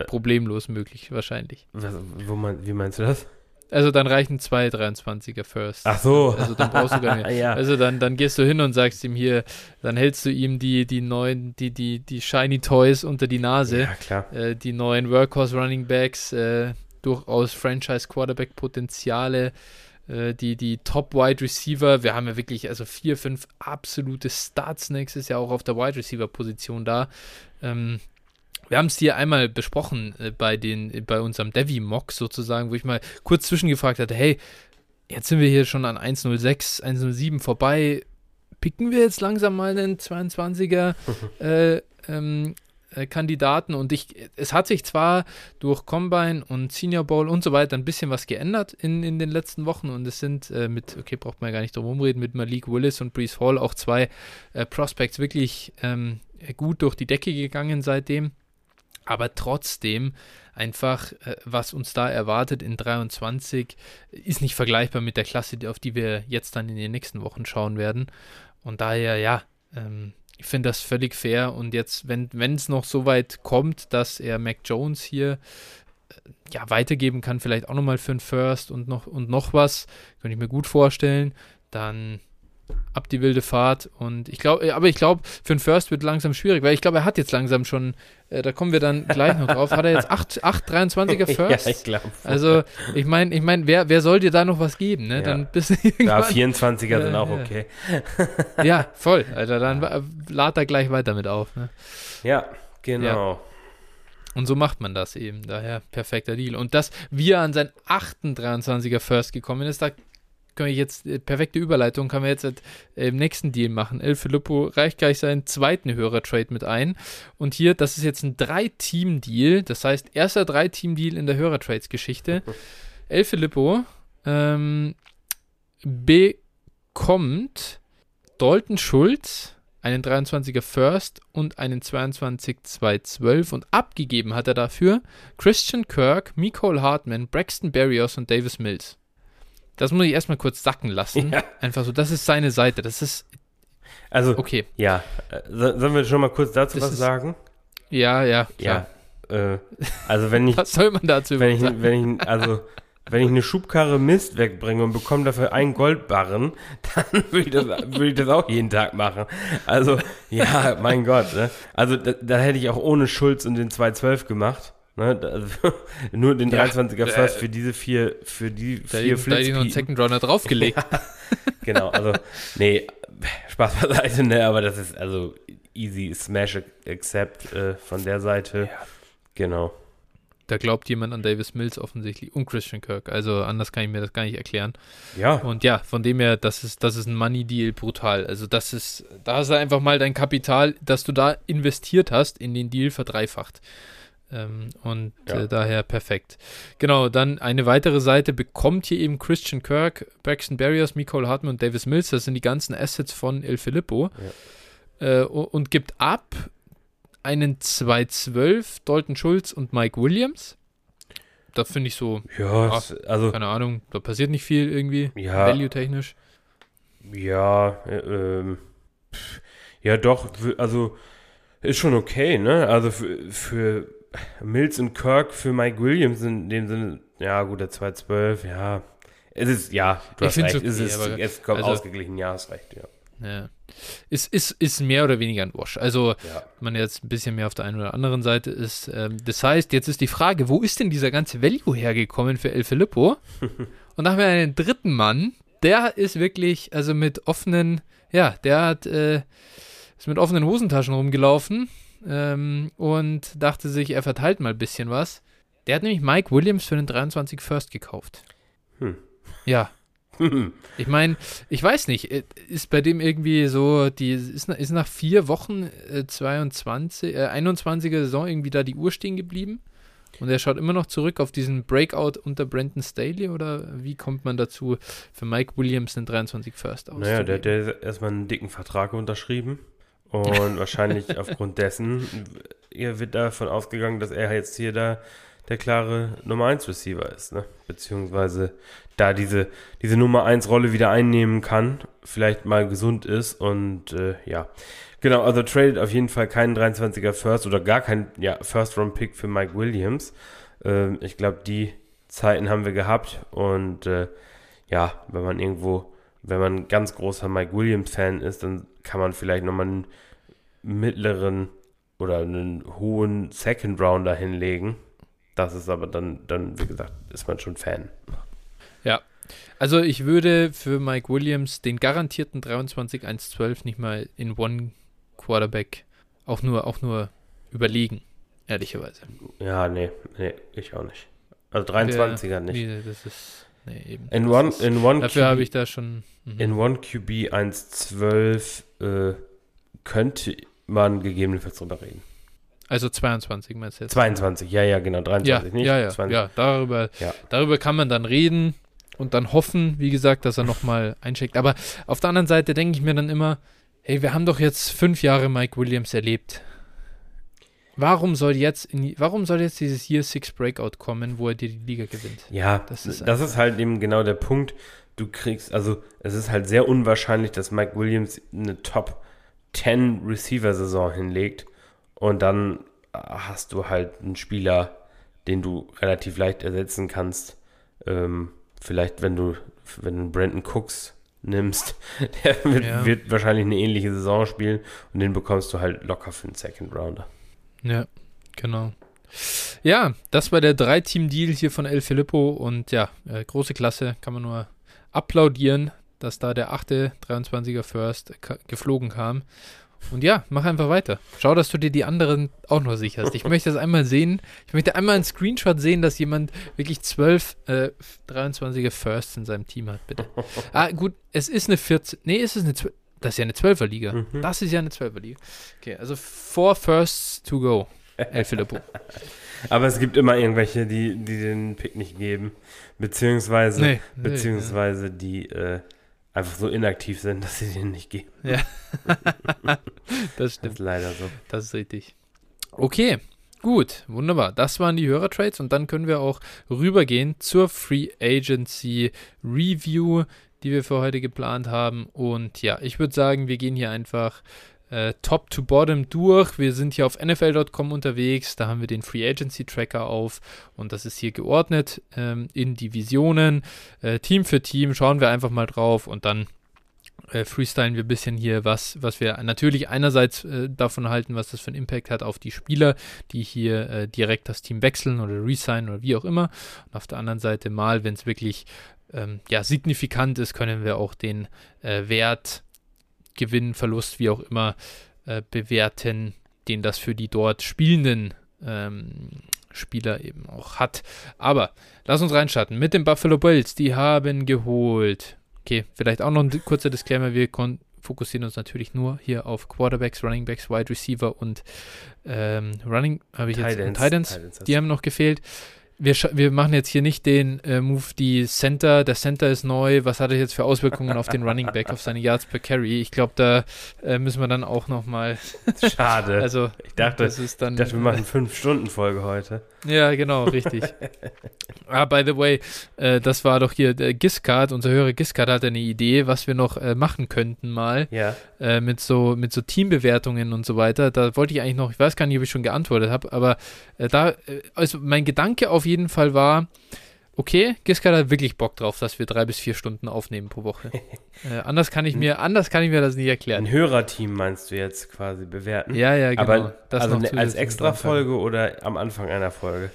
problemlos möglich, wahrscheinlich. Was, wo man, wie meinst du das? Also dann reichen zwei 23er First. Ach so. Also dann brauchst du gar nicht. *laughs* ja. Also dann, dann gehst du hin und sagst ihm hier, dann hältst du ihm die, die neuen, die, die, die Shiny Toys unter die Nase. Ja, klar. Äh, die neuen Workhorse Running Backs, äh, durchaus Franchise Quarterback Potenziale, äh, die, die Top Wide Receiver. Wir haben ja wirklich also vier, fünf absolute Starts nächstes Jahr auch auf der Wide Receiver Position da. Ähm, wir haben es hier einmal besprochen äh, bei, den, bei unserem Devi-Mock sozusagen, wo ich mal kurz zwischengefragt hatte, hey, jetzt sind wir hier schon an 106, 107 vorbei. Picken wir jetzt langsam mal einen 22er *laughs* äh, ähm, äh, Kandidaten und ich, es hat sich zwar durch Combine und Senior Bowl und so weiter ein bisschen was geändert in, in den letzten Wochen und es sind äh, mit, okay, braucht man ja gar nicht drum rumreden, mit Malik Willis und Brees Hall auch zwei äh, Prospects wirklich ähm, gut durch die Decke gegangen seitdem. Aber trotzdem einfach, äh, was uns da erwartet in 23, ist nicht vergleichbar mit der Klasse, auf die wir jetzt dann in den nächsten Wochen schauen werden. Und daher, ja, ähm, ich finde das völlig fair. Und jetzt, wenn es noch so weit kommt, dass er Mac Jones hier äh, ja, weitergeben kann, vielleicht auch nochmal für einen First und noch, und noch was, könnte ich mir gut vorstellen, dann ab die wilde Fahrt. Und ich glaube, aber ich glaube, für einen First wird langsam schwierig, weil ich glaube, er hat jetzt langsam schon, äh, da kommen wir dann gleich noch drauf, hat er jetzt 8, 8 23er First? ja, ich glaube. Also, ich meine, ich meine, wer, wer soll dir da noch was geben, ne? Ja. Dann bist du Ja, *laughs* 24er sind auch okay. ja, *laughs* voll. Alter, dann lad da gleich weiter mit auf, ne? Ja, genau. Ja. Und so macht man das eben. Daher perfekter Deal. Und dass wir an seinen 23er First gekommen ist, da können wir jetzt, äh, perfekte Überleitung, kann man jetzt äh, im nächsten Deal machen. El Filippo reicht gleich seinen zweiten Hörer-Trade mit ein. Und hier, das ist jetzt ein Drei-Team-Deal, das heißt, erster Drei-Team-Deal in der Hörer-Trades-Geschichte. El Filippo ähm, bekommt Dalton Schulz, einen 23er First und einen 22 212 und abgegeben hat er dafür Christian Kirk, Nicole Hartman, Braxton Berrios und Davis Mills. Das muss ich erstmal kurz sacken lassen. Ja. Einfach so, das ist seine Seite. Das ist. Also, okay. Ja. Sollen wir schon mal kurz dazu das was ist, sagen? Ja, ja. Klar. Ja. Äh, also, wenn ich. *laughs* was soll man dazu wenn ich, sagen? Wenn ich, also, wenn ich eine Schubkarre Mist wegbringe und bekomme dafür einen Goldbarren, *laughs* dann würde ich, das, ich das auch jeden Tag machen. Also, ja, mein Gott. Ne? Also, da, da hätte ich auch ohne Schulz und den 212 gemacht. Ne, also, *laughs* nur den ja, 23er First äh, für diese vier, für die da vier Flips. Da hätte ich noch einen Second Runner draufgelegt. *laughs* ja, genau, also, nee, Spaß beiseite, ne, aber das ist also easy Smash Accept äh, von der Seite. Ja. Genau. Da glaubt jemand an Davis Mills offensichtlich und Christian Kirk. Also anders kann ich mir das gar nicht erklären. Ja. Und ja, von dem her, das ist, das ist ein Money Deal brutal. Also das ist, da hast du einfach mal dein Kapital, das du da investiert hast, in den Deal verdreifacht. Ähm, und ja. äh, daher perfekt. Genau, dann eine weitere Seite bekommt hier eben Christian Kirk, Braxton Barriers, Nicole Hartmann und Davis Mills. Das sind die ganzen Assets von El Filippo. Ja. Äh, und gibt ab einen 212 Dalton Schulz und Mike Williams. Da finde ich so, ja, ach, also keine Ahnung, da passiert nicht viel irgendwie, ja, value-technisch. Ja, äh, ähm, ja doch, also ist schon okay, ne? Also für, für Mills und Kirk für Mike Williams in dem Sinne, ja, gut, der 212, ja. Es ist, ja, du ich hast recht. Okay, es ist jetzt kommt also, ausgeglichen, ja, hast recht, ja. Ja. Ist, ist, ist mehr oder weniger ein Wash. Also, ja. man jetzt ein bisschen mehr auf der einen oder anderen Seite ist. Ähm, das heißt, jetzt ist die Frage, wo ist denn dieser ganze Value hergekommen für El Filippo? *laughs* Und da haben wir einen dritten Mann, der ist wirklich, also mit offenen, ja, der hat, äh, ist mit offenen Hosentaschen rumgelaufen ähm, und dachte sich, er verteilt mal ein bisschen was. Der hat nämlich Mike Williams für den 23 First gekauft. Hm. Ja. *laughs* ich meine, ich weiß nicht, äh, ist bei dem irgendwie so, die ist, ist nach vier Wochen äh, 22, äh, 21er Saison irgendwie da die Uhr stehen geblieben? Und er schaut immer noch zurück auf diesen Breakout unter Brandon Staley oder wie kommt man dazu, für Mike Williams den 23 First auszugeben? Naja, der, der hat erstmal einen dicken Vertrag unterschrieben und wahrscheinlich aufgrund dessen wird davon ausgegangen, dass er jetzt hier da der klare Nummer 1 Receiver ist, ne? Beziehungsweise da diese, diese Nummer 1 Rolle wieder einnehmen kann, vielleicht mal gesund ist und äh, ja. Genau, also tradet auf jeden Fall keinen 23er First oder gar keinen ja, First Round Pick für Mike Williams. Ähm, ich glaube, die Zeiten haben wir gehabt und äh, ja, wenn man irgendwo, wenn man ein ganz großer Mike Williams Fan ist, dann kann man vielleicht nochmal einen mittleren oder einen hohen Second Rounder hinlegen. Das ist aber dann, dann, wie gesagt, ist man schon Fan. Ja. Also ich würde für Mike Williams den garantierten 23-1-12 nicht mal in One Quarterback auch nur, auch nur überlegen, ehrlicherweise. Ja, nee, nee, ich auch nicht. Also 23er nicht. Nee, das ist. Nee, eben. In One, ist, in one dafür habe ich da schon. Mhm. In One QB 1-12 äh, könnte man gegebenenfalls drüber reden. Also 22 meinst du jetzt? 22, ja, ja, genau, 23 ja, nicht. Ja, ja, 20. ja darüber, ja. darüber kann man dann reden und dann hoffen, wie gesagt, dass er nochmal eincheckt. Aber auf der anderen Seite denke ich mir dann immer, hey, wir haben doch jetzt fünf Jahre Mike Williams erlebt. warum soll jetzt, in, warum soll jetzt dieses Year Six Breakout kommen, wo er dir die Liga gewinnt? Ja, das ist, das ist halt eben genau der Punkt. Du kriegst, also es ist halt sehr unwahrscheinlich, dass Mike Williams eine Top 10 Receiver-Saison hinlegt und dann hast du halt einen Spieler, den du relativ leicht ersetzen kannst. Ähm, vielleicht, wenn du, wenn du Brandon Cooks nimmst, *laughs* der wird, ja. wird, wahrscheinlich eine ähnliche Saison spielen und den bekommst du halt locker für einen Second Rounder. Ja, genau. Ja, das war der Drei-Team-Deal hier von El Filippo und ja, äh, große Klasse, kann man nur applaudieren, dass da der achte 23er First geflogen kam und ja, mach einfach weiter. Schau, dass du dir die anderen auch noch sicherst. Ich möchte das einmal sehen. Ich möchte einmal einen Screenshot sehen, dass jemand wirklich 12 äh, 23er Firsts in seinem Team hat, bitte. *laughs* Ah, gut, es ist eine 14. Nee, es ist eine 12. Das ist ja eine 12er Liga. Mhm. Das ist ja eine 12er Liga. Okay, also four Firsts to go. El Filippo. *laughs* Aber es gibt immer irgendwelche, die, die den Pick nicht geben. Beziehungsweise, nee, nee, beziehungsweise ja. die äh, einfach so inaktiv sind, *laughs* dass sie den nicht geben. Ja. *laughs* das stimmt. Das ist leider so. Das ist richtig. Okay, gut, wunderbar. Das waren die Hörertrades und dann können wir auch rübergehen zur Free Agency Review, die wir für heute geplant haben. Und ja, ich würde sagen, wir gehen hier einfach äh, Top to Bottom durch. Wir sind hier auf NFL.com unterwegs. Da haben wir den Free Agency Tracker auf und das ist hier geordnet ähm, in Divisionen. Äh, Team für Team schauen wir einfach mal drauf und dann äh, freestylen wir ein bisschen hier, was, was wir natürlich einerseits äh, davon halten, was das für einen Impact hat auf die Spieler, die hier äh, direkt das Team wechseln oder resignen oder wie auch immer. Und auf der anderen Seite mal, wenn es wirklich ähm, ja, signifikant ist, können wir auch den äh, Wert Gewinn, Verlust, wie auch immer, äh, bewerten, den das für die dort spielenden ähm, Spieler eben auch hat. Aber lass uns reinschatten. Mit den Buffalo Bills, die haben geholt. Okay, vielleicht auch noch ein kurzer Disclaimer. Wir fokussieren uns natürlich nur hier auf Quarterbacks, Running Backs, Wide Receiver und ähm, Running, habe ich jetzt Titans, Titans, die haben noch gefehlt wir, wir machen jetzt hier nicht den äh, Move, die Center, der Center ist neu, was hat er jetzt für Auswirkungen auf den Running Back, auf seine Yards per Carry? Ich glaube, da äh, müssen wir dann auch nochmal. *laughs* Schade. also, ich dachte, das ist dann, ich dachte, wir machen fünf Stunden Folge heute. Ja, genau, richtig. *laughs* ah, by the way, äh, das war doch hier der Giscard, unser Hörer Giscard hatte eine Idee, was wir noch äh, machen könnten mal. Ja. Äh, mit so mit so Teambewertungen und so weiter. Da wollte ich eigentlich noch, ich weiß gar nicht, ob ich schon geantwortet habe, aber äh, da, äh, also mein Gedanke auf jeden Fall war, okay, Giscard hat wirklich Bock drauf, dass wir drei bis vier Stunden aufnehmen pro Woche. *laughs* äh, anders kann ich mir, anders kann ich mir das nicht erklären. Ein Hörerteam meinst du jetzt quasi bewerten? Ja, ja, genau. Aber also ne, als extra Folge oder am Anfang einer Folge?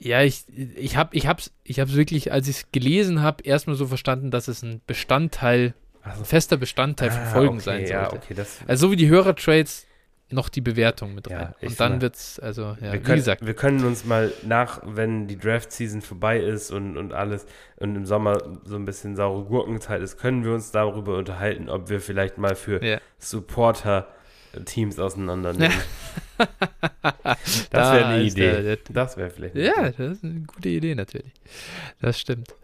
Ja, ich, ich habe ich hab's, ich hab's wirklich, als ich es gelesen habe, erstmal so verstanden, dass es ein Bestandteil, also, ein fester Bestandteil ah, von Folgen okay, sein sollte. Ja, okay, also so wie die Hörertrades noch die Bewertung mit rein. Ja, und dann wird es, also, ja, wie können, gesagt. Wir können uns mal nach, wenn die Draft-Season vorbei ist und, und alles und im Sommer so ein bisschen saure Gurkenzeit ist, können wir uns darüber unterhalten, ob wir vielleicht mal für ja. Supporter Teams auseinandernehmen. *laughs* das da wäre eine Idee. Der, der, das wäre vielleicht. Ja, das ist eine gute Idee natürlich. Das stimmt.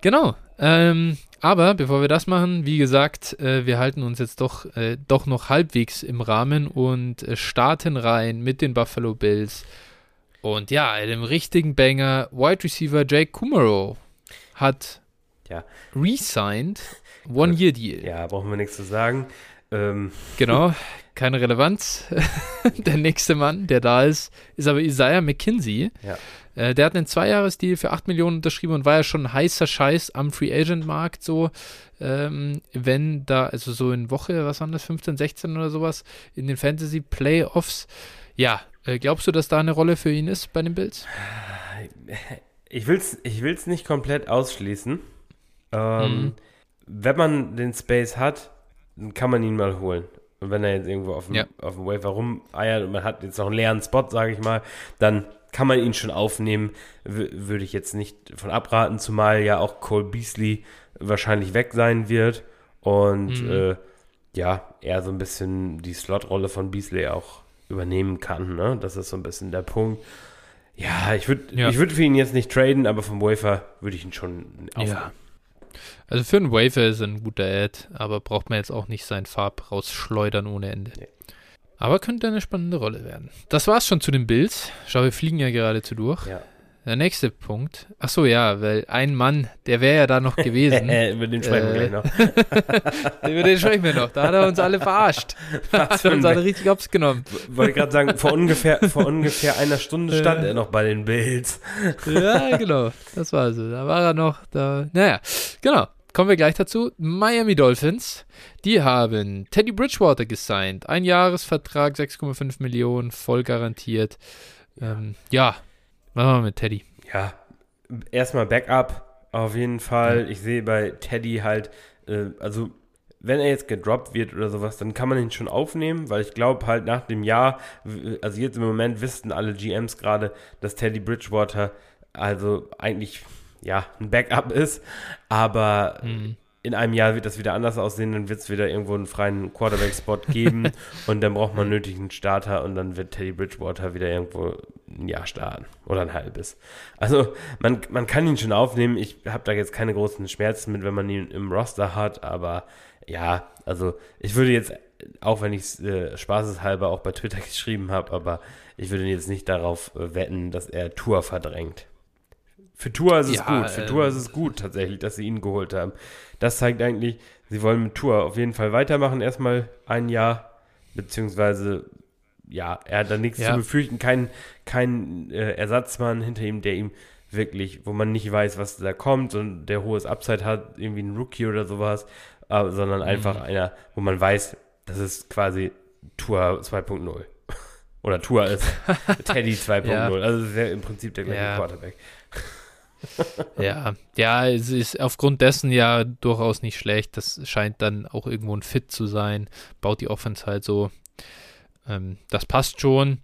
Genau. Ähm, aber bevor wir das machen, wie gesagt, äh, wir halten uns jetzt doch, äh, doch noch halbwegs im Rahmen und äh, starten rein mit den Buffalo Bills. Und ja, dem richtigen Banger, Wide Receiver Jake Kumaro hat ja. resigned, One-Year-Deal. Ja, brauchen wir nichts zu sagen. Ähm. Genau, *laughs* keine Relevanz. *laughs* der nächste Mann, der da ist, ist aber Isaiah McKinsey. Ja. Äh, der hat einen Zweijahresdeal für 8 Millionen unterschrieben und war ja schon ein heißer Scheiß am Free Agent Markt so. Ähm, wenn da, also so in Woche, was waren das, 15, 16 oder sowas, in den Fantasy Playoffs. Ja, äh, glaubst du, dass da eine Rolle für ihn ist bei den Bills? Ich will es ich will's nicht komplett ausschließen. Ähm, mhm. Wenn man den Space hat, dann kann man ihn mal holen. Und wenn er jetzt irgendwo auf dem, ja. auf dem Waiver rumeiert und man hat jetzt noch einen leeren Spot, sage ich mal, dann kann man ihn schon aufnehmen. W würde ich jetzt nicht von abraten, zumal ja auch Cole Beasley wahrscheinlich weg sein wird. Und mhm. äh, ja, er so ein bisschen die Slot-Rolle von Beasley auch übernehmen kann. Ne? Das ist so ein bisschen der Punkt. Ja, ich würde ja. würd für ihn jetzt nicht traden, aber vom Wafer würde ich ihn schon aufnehmen. Ja. Also für einen Wafer ist er ein guter Ad, aber braucht man jetzt auch nicht seinen Farb rausschleudern ohne Ende. Nee. Aber könnte eine spannende Rolle werden. Das war's schon zu den Bills. Schau, wir fliegen ja geradezu durch. Ja. Der nächste Punkt. Ach so, ja, weil ein Mann, der wäre ja da noch gewesen. *laughs* Über den sprechen wir Äh, gleich noch. *laughs* Über den sprechen wir noch. Da hat er uns alle verarscht. Da hat er uns alle richtig hops genommen. Wollte gerade sagen, vor ungefähr, vor ungefähr einer Stunde *laughs* stand Äh. er noch bei den Bills. Ja, genau. Das war so. Da war er noch da. Naja, genau. Kommen wir gleich dazu. Miami Dolphins, die haben Teddy Bridgewater gesigned. Ein Jahresvertrag, 6,5 Millionen, voll garantiert. Ähm, ja, was machen wir mit Teddy? Ja, erstmal Backup auf jeden Fall. Ich sehe bei Teddy halt, äh, also wenn er jetzt gedroppt wird oder sowas, dann kann man ihn schon aufnehmen, weil ich glaube halt nach dem Jahr, also jetzt im Moment wissen alle GMs gerade, dass Teddy Bridgewater also eigentlich ja ein Backup *laughs* ist, aber Hm. In einem Jahr wird das wieder anders aussehen, dann wird es wieder irgendwo einen freien Quarterback-Spot *laughs* geben und dann braucht man nötig einen Starter und dann wird Teddy Bridgewater wieder irgendwo ein Jahr starten oder ein halbes. Also man, man kann ihn schon aufnehmen, ich habe da jetzt keine großen Schmerzen mit, wenn man ihn im Roster hat, aber ja, also ich würde jetzt, auch wenn ich es äh, spaßeshalber auch bei Twitter *laughs* geschrieben habe, aber ich würde jetzt nicht darauf äh, wetten, dass er Tour verdrängt. Für Tour ist es Ja, gut, für äh, Tour ist es gut tatsächlich, dass sie ihn geholt haben. Das zeigt eigentlich, sie wollen mit Tour auf jeden Fall weitermachen, erstmal ein Jahr, beziehungsweise, ja, er hat da nichts Ja. zu befürchten, kein, kein äh, Ersatzmann hinter ihm, der ihm wirklich, wo man nicht weiß, was da kommt und der hohes Upside hat, irgendwie ein Rookie oder sowas, aber, sondern einfach einer, wo man weiß, das ist quasi Tour 2.0. *laughs* Oder Tour ist *laughs* Teddy 2.0. Ja. Also es ist ja im Prinzip der gleiche Ja. Quarterback. Ja, ja, es ist aufgrund dessen ja durchaus nicht schlecht. Das scheint dann auch irgendwo ein Fit zu sein. Baut die Offense halt so. Ähm, das passt schon.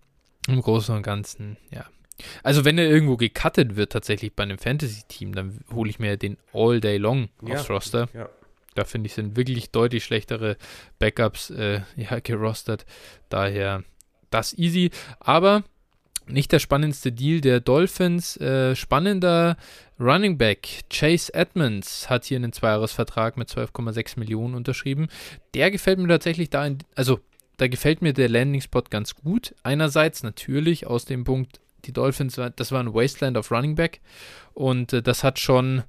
Im Großen und Ganzen, ja. Also wenn er irgendwo gecuttet wird, tatsächlich bei einem Fantasy-Team, dann hole ich mir den All Day Long Ja. aufs Roster. Ja. Da finde ich, sind wirklich deutlich schlechtere Backups äh, ja, gerostert. Daher das easy. Aber nicht der spannendste Deal der Dolphins. Äh, spannender Running Back Chase Edmonds hat hier einen Zweijahresvertrag mit 12,6 Millionen unterschrieben. Der gefällt mir tatsächlich da, in, also da gefällt mir der Landing Spot ganz gut. Einerseits natürlich aus dem Punkt, die Dolphins, das war ein Wasteland of Running Back und äh, das hat schon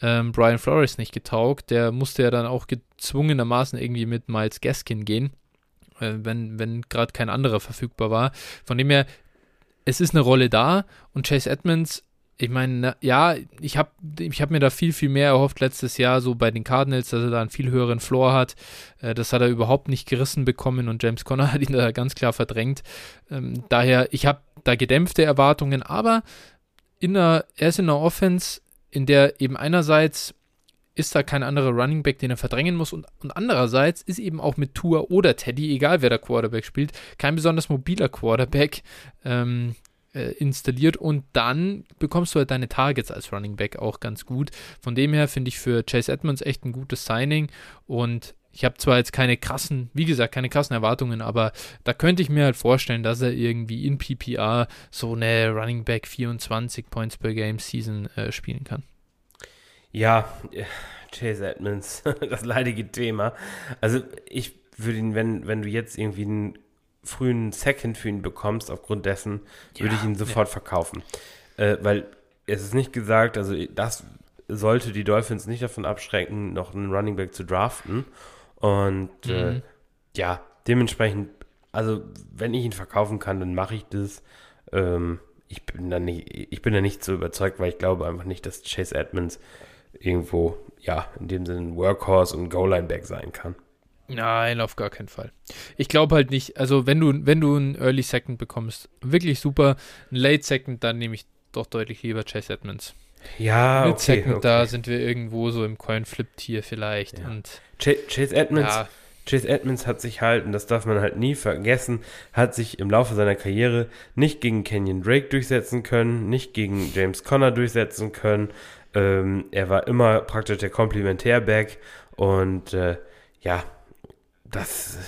ähm, Brian Flores nicht getaugt. Der musste ja dann auch gezwungenermaßen irgendwie mit Miles Gaskin gehen, äh, wenn, wenn gerade kein anderer verfügbar war. Von dem her, es ist eine Rolle da und Chase Edmonds, ich meine, ja, ich habe ich hab mir da viel, viel mehr erhofft letztes Jahr, so bei den Cardinals, dass er da einen viel höheren Floor hat. Äh, das hat er überhaupt nicht gerissen bekommen und James Conner *laughs* hat ihn da ganz klar verdrängt. Ähm, daher, ich habe da gedämpfte Erwartungen, aber in einer, er ist in einer Offense, in der eben einerseits ist da kein anderer Running Back, den er verdrängen muss und, und andererseits ist eben auch mit Tour oder Teddy, egal wer der Quarterback spielt, kein besonders mobiler Quarterback ähm, äh, installiert und dann bekommst du halt deine Targets als Running Back auch ganz gut. Von dem her finde ich für Chase Edmonds echt ein gutes Signing und ich habe zwar jetzt keine krassen, wie gesagt, keine krassen Erwartungen, aber da könnte ich mir halt vorstellen, dass er irgendwie in PPR so eine Running Back 24 Points per Game Season äh, spielen kann. Ja, äh, Chase Edmonds, *laughs* das leidige Thema. Also ich würde ihn, wenn, wenn du jetzt irgendwie einen frühen Second für ihn bekommst, aufgrund dessen, würde ich ihn sofort verkaufen. Äh, weil es ist nicht gesagt, also das sollte die Dolphins nicht davon abschrecken, noch einen Running Back zu draften. Und äh, Mhm. ja, dementsprechend, also wenn ich ihn verkaufen kann, dann mache ich das. Ähm, ich bin da nicht, ich bin da nicht so überzeugt, weil ich glaube einfach nicht, dass Chase Edmonds irgendwo, ja, in dem Sinne ein Workhorse und Goal-Line-Back sein kann. Nein, auf gar keinen Fall. Ich glaube halt nicht, also wenn du, wenn du einen Early Second bekommst, wirklich super. Ein Late Second, dann nehme ich doch deutlich lieber Chase Edmonds. Ja, Mit okay, Second, okay. da sind wir irgendwo so im Coin-Flip-Tier vielleicht. Ja. Und Ch Chase Edmonds, ja, Chase Edmonds hat sich halt, und das darf man halt nie vergessen, hat sich im Laufe seiner Karriere nicht gegen Kenyon Drake durchsetzen können, nicht gegen James Conner durchsetzen können. Ähm, er war immer praktisch der Komplementärback und äh, ja, das,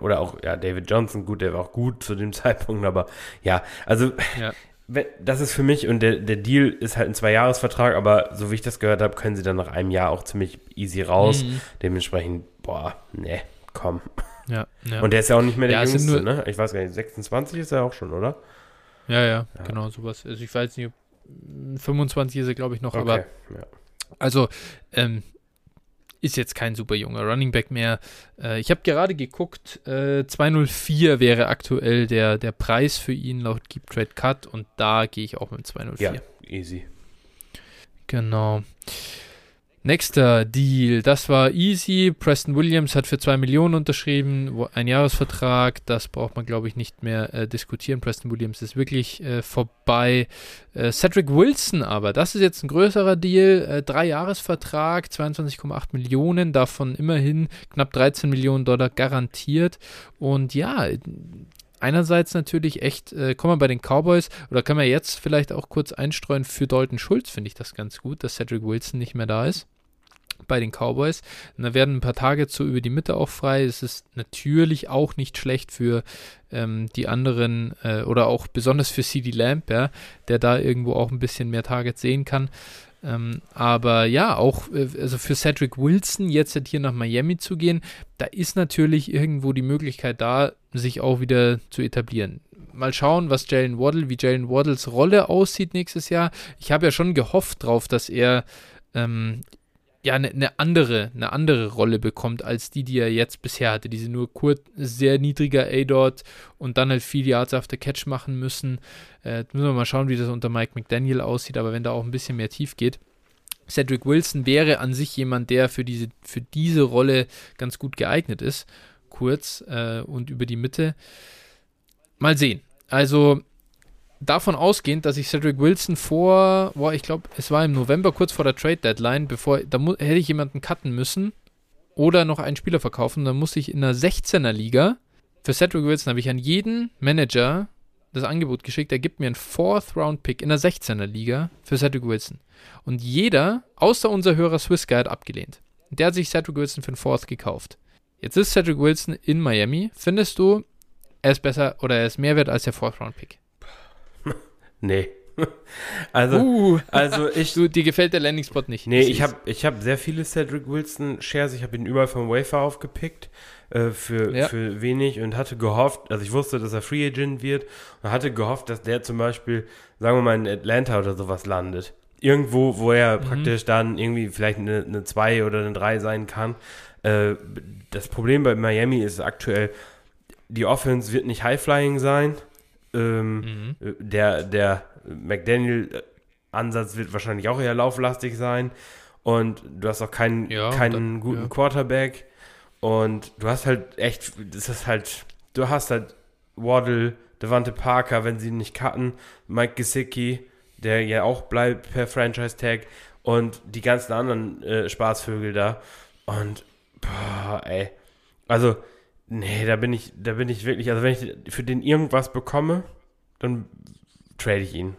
oder auch, ja, David Johnson, gut, der war auch gut zu dem *laughs* Zeitpunkt, aber ja, also Ja. das ist für mich und der, der Deal ist halt ein Zwei-Jahres-Vertrag, aber so wie ich das gehört habe, können sie dann nach einem Jahr auch ziemlich easy raus. Mhm. Dementsprechend, boah, ne, komm. Ja, ja. Und der ist ja auch nicht mehr der Ja, Jüngste, ne? Ich weiß gar nicht, 26 ist er auch schon, oder? ja, ja, Ja. genau, sowas. Also ich weiß nicht, ob 25 ist er, glaube ich, noch, aber Okay, ja. Also, ähm, ist jetzt kein super junger Running Back mehr. Äh, ich habe gerade geguckt, äh, 204 wäre aktuell der, der Preis für ihn laut Keep Trade Cut und da gehe ich auch mit 204. ja, easy. Genau. Nächster Deal, das war easy. Preston Williams hat für 2 Millionen unterschrieben, ein Jahresvertrag. Das braucht man, glaube ich, nicht mehr äh, diskutieren. Preston Williams ist wirklich äh, vorbei. Äh, Cedric Wilson aber, das ist jetzt ein größerer Deal. Äh, drei Jahresvertrag, 22,8 Millionen, davon immerhin knapp 13 Millionen Dollar garantiert. Und ja, einerseits natürlich echt, äh, kommen wir bei den Cowboys, oder können wir jetzt vielleicht auch kurz einstreuen, für Dalton Schulz finde ich das ganz gut, dass Cedric Wilson nicht mehr da ist bei den Cowboys. Und da werden ein paar Tage so über die Mitte auch frei. Es ist natürlich auch nicht schlecht für ähm, die anderen äh, oder auch besonders für CD Lamb, ja, der da irgendwo auch ein bisschen mehr Targets sehen kann. Ähm, aber ja, auch äh, also für Cedric Wilson jetzt halt hier nach Miami zu gehen, da ist natürlich irgendwo die Möglichkeit da, sich auch wieder zu etablieren. Mal schauen, was Jalen Waddle, wie Jalen Waddles Rolle aussieht nächstes Jahr. Ich habe ja schon gehofft drauf, dass er ähm, ja eine ne andere, eine andere Rolle bekommt als die, die er jetzt bisher hatte. Diese nur kurz, sehr niedriger A-Dot und dann halt viel Yards after Catch machen müssen. Äh, müssen wir mal schauen, wie das unter Mike McDaniel aussieht, aber wenn da auch ein bisschen mehr tief geht. Cedric Wilson wäre an sich jemand, der für diese, für diese Rolle ganz gut geeignet ist. Kurz äh, und über die Mitte. Mal sehen. Also davon ausgehend, dass ich Cedric Wilson vor, boah, ich glaube, es war im November kurz vor der Trade Deadline, bevor, da hätte ich jemanden cutten müssen oder noch einen Spieler verkaufen. Dann musste ich in einer 16er Liga für Cedric Wilson habe ich an jeden Manager das Angebot geschickt, er gibt mir einen Fourth Round Pick in der 16er Liga für Cedric Wilson. Und jeder, außer unser Hörer Swiss Guy, hat abgelehnt. Der hat sich Cedric Wilson für einen Fourth gekauft. Jetzt ist Cedric Wilson in Miami. Findest du, er ist besser oder er ist mehr wert als der Fourth Round Pick? Nee. *laughs* Also, Uh, also ich, du, dir gefällt der Landing Spot nicht. Nee, ich habe ich hab sehr viele Cedric Wilson Shares. Ich habe ihn überall vom Wafer aufgepickt äh, für, Ja. für wenig und hatte gehofft, also ich wusste, dass er Free Agent wird und hatte gehofft, dass der zum Beispiel, sagen wir mal, in Atlanta oder sowas landet. Irgendwo, wo er Mhm. praktisch dann irgendwie vielleicht eine, eine 2 oder eine 3 sein kann. Äh, das Problem bei Miami ist aktuell, die Offense wird nicht High-Flying sein. Ähm, Mhm. äh, Der, der McDaniel-Ansatz wird wahrscheinlich auch eher lauflastig sein. Und du hast auch keinen, Ja, keinen dann- guten ja. Quarterback. Und du hast halt echt, das ist halt, du hast halt Waddle, Devante Parker, wenn sie ihn nicht cutten, Mike Gesicki, der ja auch bleibt per Franchise-Tag und die ganzen anderen äh, Spaßvögel da. Und, boah, ey. Also, nee, da bin ich, da bin ich wirklich, also wenn ich für den irgendwas bekomme, dann trade ich ihn.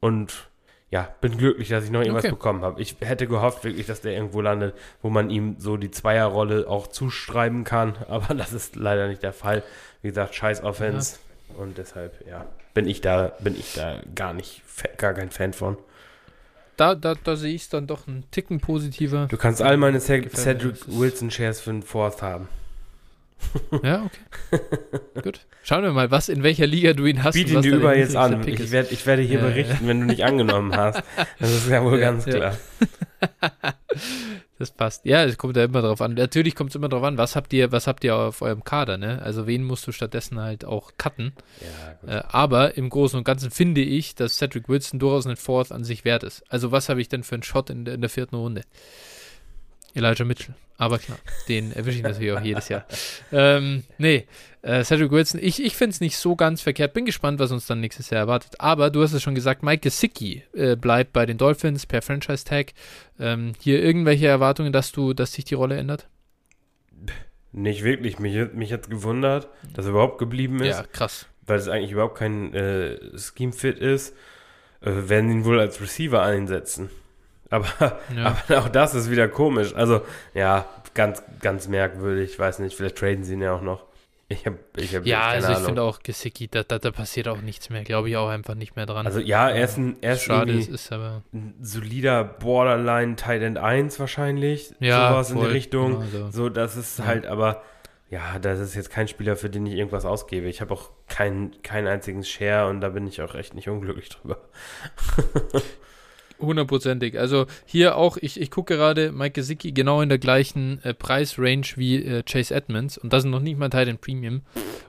Und ja, bin glücklich, dass ich noch irgendwas Okay. bekommen habe. Ich hätte gehofft wirklich, dass der irgendwo landet, wo man ihm so die Zweierrolle auch zuschreiben kann, *laughs* aber das ist leider nicht der Fall. Wie gesagt, scheiß Offense und deshalb, ja, bin ich da, bin ich da gar nicht, gar kein Fan von. Da, da, da sehe ich es dann doch einen Ticken positiver. Du kannst all meine Cedric Wilson Shares für einen Fourth haben. Ja, okay. Gut. Schauen wir mal, was in welcher Liga du ihn hast. Biet ihn dir überall jetzt an. Ich, werd, ich werde hier Ja, ja. berichten, wenn du nicht angenommen hast. Das ist ja wohl Ja, ganz ja. klar. *laughs* Das passt. Ja, es kommt ja immer drauf an. Natürlich kommt es immer drauf an, was habt ihr, was habt ihr auf eurem Kader, ne? Also wen musst du stattdessen halt auch cutten. Ja. Äh, aber im Großen und Ganzen finde ich, dass Cedric Wilson durchaus einen Fourth an sich wert ist. Also was habe ich denn für einen Shot in in der vierten Runde? Elijah Mitchell. Aber klar, den erwische ich natürlich auch jedes Jahr. Ähm, nee, äh, Cedric Wilson, ich, ich finde es nicht so ganz verkehrt. Bin gespannt, was uns dann nächstes Jahr erwartet. Aber du hast es schon gesagt, Mike Gesicki äh, bleibt bei den Dolphins per Franchise-Tag. Ähm, hier irgendwelche Erwartungen, dass du, dass sich die Rolle ändert? Nicht wirklich. Mich, mich hat gewundert, dass er überhaupt geblieben ist, Ja, krass. weil es eigentlich überhaupt kein äh, Scheme-Fit ist. Äh, werden ihn wohl als Receiver einsetzen. Aber, Ja. *laughs* aber auch das ist wieder komisch. Also, ja, ganz, ganz merkwürdig. Ich weiß nicht, vielleicht traden sie ihn ja auch noch. Ich habe ich hab Ja, also ich finde auch Gesicki, da, da, da passiert auch nichts mehr. Glaube ich auch einfach nicht mehr dran. Also ja, er ist ein, er ist Schade, ist aber. ein solider Borderline Tight End 1 wahrscheinlich. Ja, sowas in voll, die Richtung. genau so. So, das ist Ja. halt, aber ja, das ist jetzt kein Spieler, für den ich irgendwas ausgebe. Ich habe auch keinen, keinen einzigen Share und da bin ich auch echt nicht unglücklich drüber. *laughs* Hundertprozentig. Also hier auch, ich, ich gucke gerade Mike Gesicki genau in der gleichen äh, Preisrange wie äh, Chase Edmonds und das sind noch nicht mal Titan Premium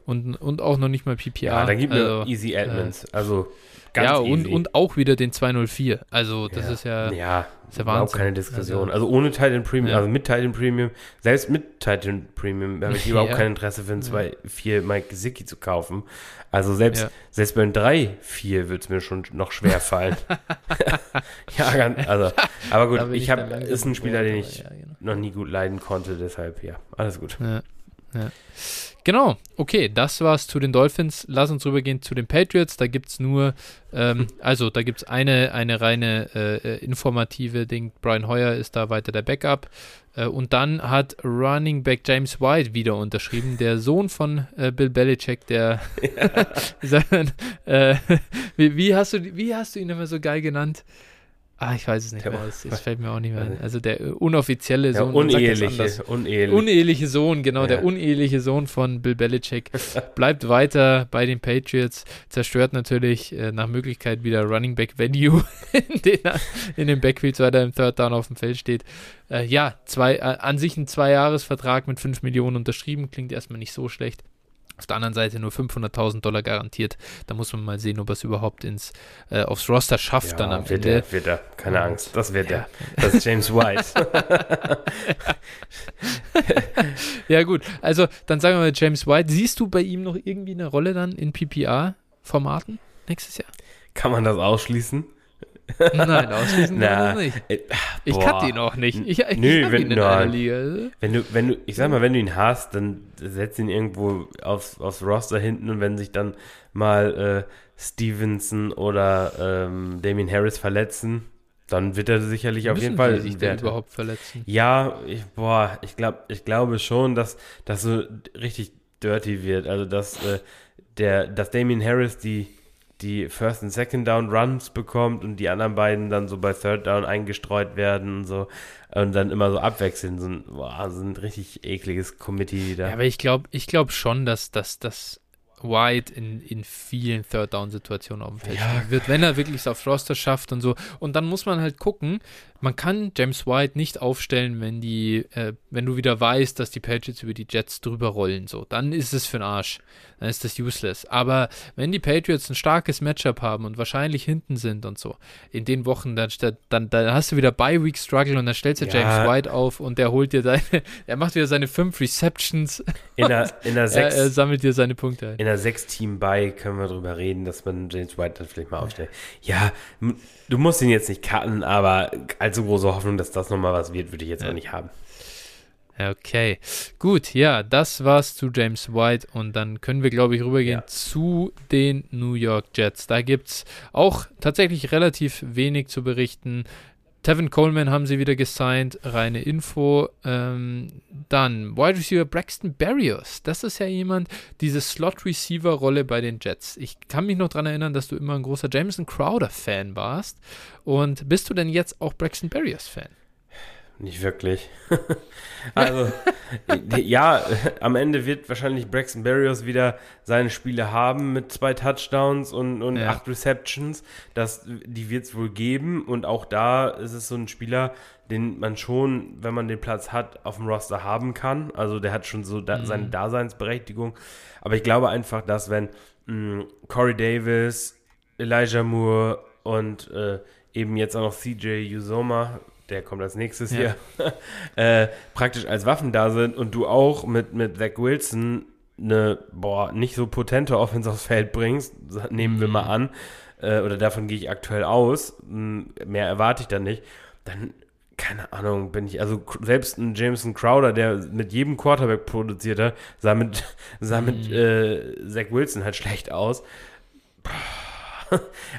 und, und auch noch nicht mal PPR. Ja, dann gibt also, mir Easy Edmonds. Äh, also ganz ja, und, und auch wieder den 204. Also das ja. ist ja, ja ist ja überhaupt keine Diskussion. Also, also ohne Titan Premium, ja. also mit Titan Premium, selbst mit Titan Premium habe ich *laughs* überhaupt kein Interesse für einen 2-4 Mike Gesicki zu kaufen. Also selbst, ja. selbst beim 3-4 wird es mir schon noch schwer fallen. *laughs* *laughs* ja, ganz, also, aber gut, ich, ich habe, ist ein Spieler, den ich ja, genau. noch nie gut leiden konnte, deshalb, ja, alles gut. Ja, ja. Genau, okay, das war's zu den Dolphins. Lass uns rübergehen zu den Patriots. Da gibt es nur, ähm, also da gibt es eine, eine reine äh, äh, informative Ding. Brian Hoyer ist da weiter der Backup. Äh, und dann hat Running Back James White wieder unterschrieben, der Sohn von äh, Bill Belichick, der *laughs* ja. *laughs* äh, *laughs* wie, wie, hast du, wie hast du ihn immer so geil genannt? Ah, ich weiß es nicht mehr. Es, es, fällt mir auch nicht mehr ein. Also der unoffizielle Sohn. Der uneheliche, uneheliche. uneheliche Sohn, genau. Ja. Der uneheliche Sohn von Bill Belichick *laughs* bleibt weiter bei den Patriots. Zerstört natürlich äh, nach Möglichkeit wieder Running Back Venue, *laughs* in, den in dem Backfield, weil er im Third Down auf dem Feld steht. Äh, ja, zwei, äh, an sich ein Zwei-Jahres-Vertrag mit 5 Millionen unterschrieben. Klingt erstmal nicht so schlecht. Auf der anderen Seite nur 500.000 Dollar garantiert. Da muss man mal sehen, ob er es überhaupt ins, äh, aufs Roster schafft ja, dann am wird Ende. Er, wird er, keine Und, Angst, das wird ja. er. Das ist James White. *laughs* ja gut, also dann sagen wir mal James White. Siehst du bei ihm noch irgendwie eine Rolle dann in PPR-Formaten nächstes Jahr? Kann man das ausschließen? Nein, ausschließen *laughs* Na, kann nicht. Äh, ich kannte ihn auch nicht. Ich, ich Nö, wenn, ihn in nein. Liga. Wenn du, wenn du, ich sag mal, wenn du ihn hast, dann setz ihn irgendwo aufs, aufs Roster hinten und wenn sich dann mal äh, Stevenson oder ähm, Damien Harris verletzen, dann wird er sicherlich Müssen auf jeden Fall sich denn überhaupt verletzen. Ja, ich, boah, ich glaube, ich glaube schon, dass das so richtig dirty wird. Also dass äh, der, dass Damien Harris die die First und Second Down Runs bekommt und die anderen beiden dann so bei Third Down eingestreut werden und so und dann immer so abwechseln. So ein, boah, so ein richtig ekliges Committee wieder. Ja, aber ich glaube ich glaub schon, dass das White in, in vielen Third-Down-Situationen auf dem Feld ja. wird, wenn er wirklich es auf Roster schafft und so. Und dann muss man halt gucken, man kann James White nicht aufstellen, wenn die, äh, wenn du wieder weißt, dass die Patriots über die Jets drüber rollen. So, dann ist es für den Arsch. Dann ist das useless. Aber wenn die Patriots ein starkes Matchup haben und wahrscheinlich hinten sind und so, in den Wochen, dann, dann, dann hast du wieder Bye Week Struggle und dann stellst du ja. James White auf und der holt dir deine, *laughs* er macht wieder seine fünf Receptions. In der, *laughs* in der sechs, er, er sammelt dir seine Punkte. In der sechs Team Bye können wir drüber reden, dass man James White dann vielleicht mal aufstellt. Ja, du musst ihn jetzt nicht cutten, aber allzu große Hoffnung, dass das nochmal was wird, würde ich jetzt ja. auch nicht haben. Okay, gut, ja, das war's zu James White und dann können wir, glaube ich, rübergehen ja. zu den New York Jets. Da gibt es auch tatsächlich relativ wenig zu berichten. Tevin Coleman haben sie wieder gesigned, reine Info. Ähm, dann Wide Receiver Braxton Berrios. Das ist ja jemand, diese Slot-Receiver-Rolle bei den Jets. Ich kann mich noch daran erinnern, dass du immer ein großer Jameson Crowder-Fan warst. Und bist du denn jetzt auch Braxton Berrios-Fan? Nicht wirklich. *laughs* also, ja, am Ende wird wahrscheinlich Braxton Berrios wieder seine Spiele haben mit zwei Touchdowns und, und ja. acht Receptions. Das, die wird es wohl geben. Und auch da ist es so ein Spieler, den man schon, wenn man den Platz hat, auf dem Roster haben kann. Also der hat schon so da, mhm. seine Daseinsberechtigung. Aber ich glaube einfach, dass wenn mh, mm, Corey Davis, Elijah Moore und äh, eben jetzt auch noch CJ Usoma der kommt als nächstes ja. hier, *laughs* äh, praktisch als Waffen da sind und du auch mit, mit Zach Wilson eine, boah, nicht so potente Offense aufs Feld bringst, nehmen wir mal mhm. an, äh, oder davon gehe ich aktuell aus, mehr erwarte ich dann nicht, dann, keine Ahnung, bin ich, also selbst ein Jameson Crowder, der mit jedem Quarterback produziert hat, sah mit, *laughs* sah mit mhm. äh, Zach Wilson halt schlecht aus. *laughs*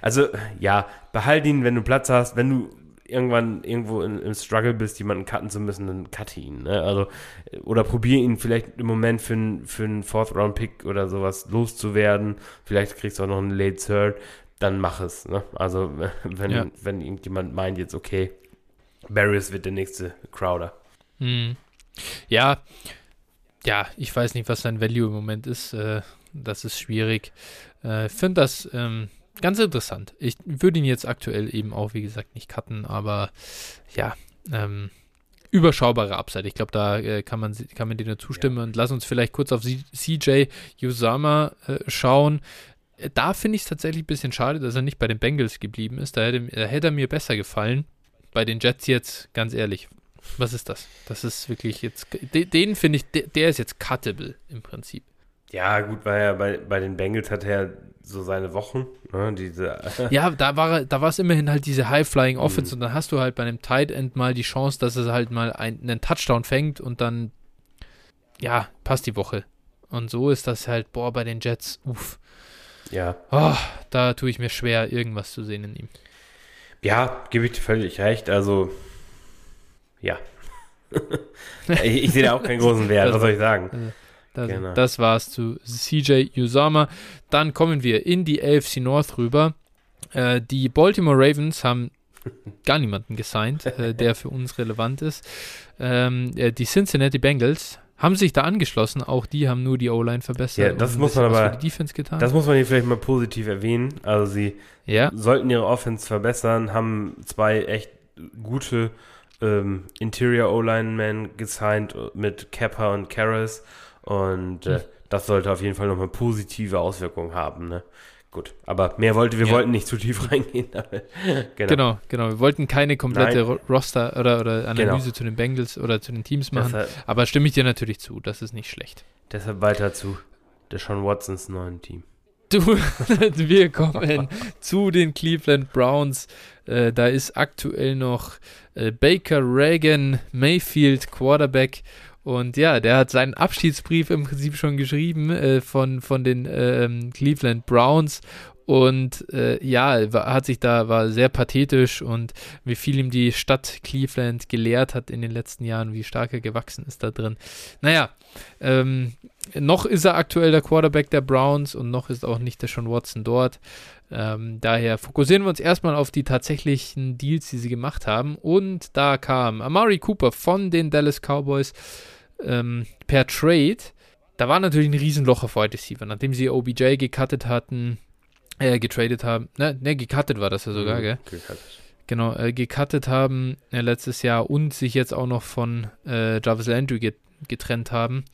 Also, ja, behalt ihn, wenn du Platz hast, wenn du irgendwann irgendwo in, im Struggle bist, jemanden cutten zu müssen, dann cutte ihn. Ne? Also, oder probier ihn vielleicht im Moment für, für einen Fourth-Round-Pick oder sowas loszuwerden. Vielleicht kriegst du auch noch einen Late Third. Dann mach es. Ne? Also, *laughs* wenn, ja. wenn irgendjemand meint jetzt, okay, Barrios wird der nächste Crowder. Hm. Ja, ja, ich weiß nicht, was sein Value im Moment ist. Äh, das ist schwierig. Ich äh, finde das ähm, ganz interessant. Ich würde ihn jetzt aktuell eben auch, wie gesagt, nicht cutten, aber ja, ähm, überschaubare Upside. Ich glaube, da äh, kann, man, kann man dir nur zustimmen. Ja. Und lass uns vielleicht kurz auf CJ Usama äh, schauen. Äh, da finde ich es tatsächlich ein bisschen schade, dass er nicht bei den Bengals geblieben ist. Da hätte, da hätte er mir besser gefallen. Bei den Jets jetzt, ganz ehrlich, was ist das? Das ist wirklich jetzt, den finde ich, der ist jetzt cuttable im Prinzip. Ja, gut, weil er bei, bei den Bengals hat er so seine Wochen, ne, diese Ja, da war da war es immerhin halt diese High-Flying Offense mhm. und dann hast du halt bei einem Tight End mal die Chance, dass es halt mal ein, einen Touchdown fängt und dann ja, passt die Woche. Und so ist das halt, boah, bei den Jets, uff. Ja. Oh, da tue ich mir schwer, irgendwas zu sehen in ihm. Ja, gebe ich dir völlig recht. Also, ja. *laughs* ich, ich sehe da auch keinen großen Wert, was soll ich sagen? Also, das, genau. das war's zu CJ Usama. Dann kommen wir in die AFC North rüber. Äh, die Baltimore Ravens haben *laughs* gar niemanden gesigned, äh, der für uns relevant ist. Ähm, äh, die Cincinnati Bengals haben sich da angeschlossen. Auch die haben nur die O-Line verbessert. Ja, das muss man aber. Defense getan. Das muss man hier vielleicht mal positiv erwähnen. Also sie ja. sollten ihre Offense verbessern, haben zwei echt gute ähm, Interior O-Line-Men gesigned mit Kappa und Karras. Und äh, hm. das sollte auf jeden Fall nochmal positive Auswirkungen haben. Ne? Gut, aber mehr wollte, wir ja. wollten nicht zu tief *laughs* reingehen. genau. genau. genau, Wir wollten keine komplette Nein. Roster oder, oder Analyse genau. zu den Bengals oder zu den Teams machen. Deshalb, aber stimme ich dir natürlich zu, das ist nicht schlecht. Deshalb weiter zu der Sean Watsons neuen Team. Du, *laughs* wir kommen zu den Cleveland Browns. Äh, da ist aktuell noch äh, Baker Reagan Mayfield Quarterback und ja, der hat seinen Abschiedsbrief im Prinzip schon geschrieben äh, von, von den ähm, Cleveland Browns. Und äh, ja, war, hat sich da, war sehr pathetisch und wie viel ihm die Stadt Cleveland gelehrt hat in den letzten Jahren, wie stark er gewachsen ist da drin. Naja, ähm, noch ist er aktuell der Quarterback der Browns und noch ist auch nicht der Sean Watson dort. Ähm, daher fokussieren wir uns erstmal auf die tatsächlichen Deals, die sie gemacht haben. Und da kam Amari Cooper von den Dallas Cowboys ähm, per Trade, da war natürlich ein Riesenloch auf Wide Receiver, nachdem sie OBJ gecuttet hatten, äh, getradet haben, ne, ne, gecuttet war das ja sogar, mhm, gell? Gecuttet. Genau, äh, gecuttet haben äh, letztes Jahr und sich jetzt auch noch von äh, Jarvis Landry get getrennt haben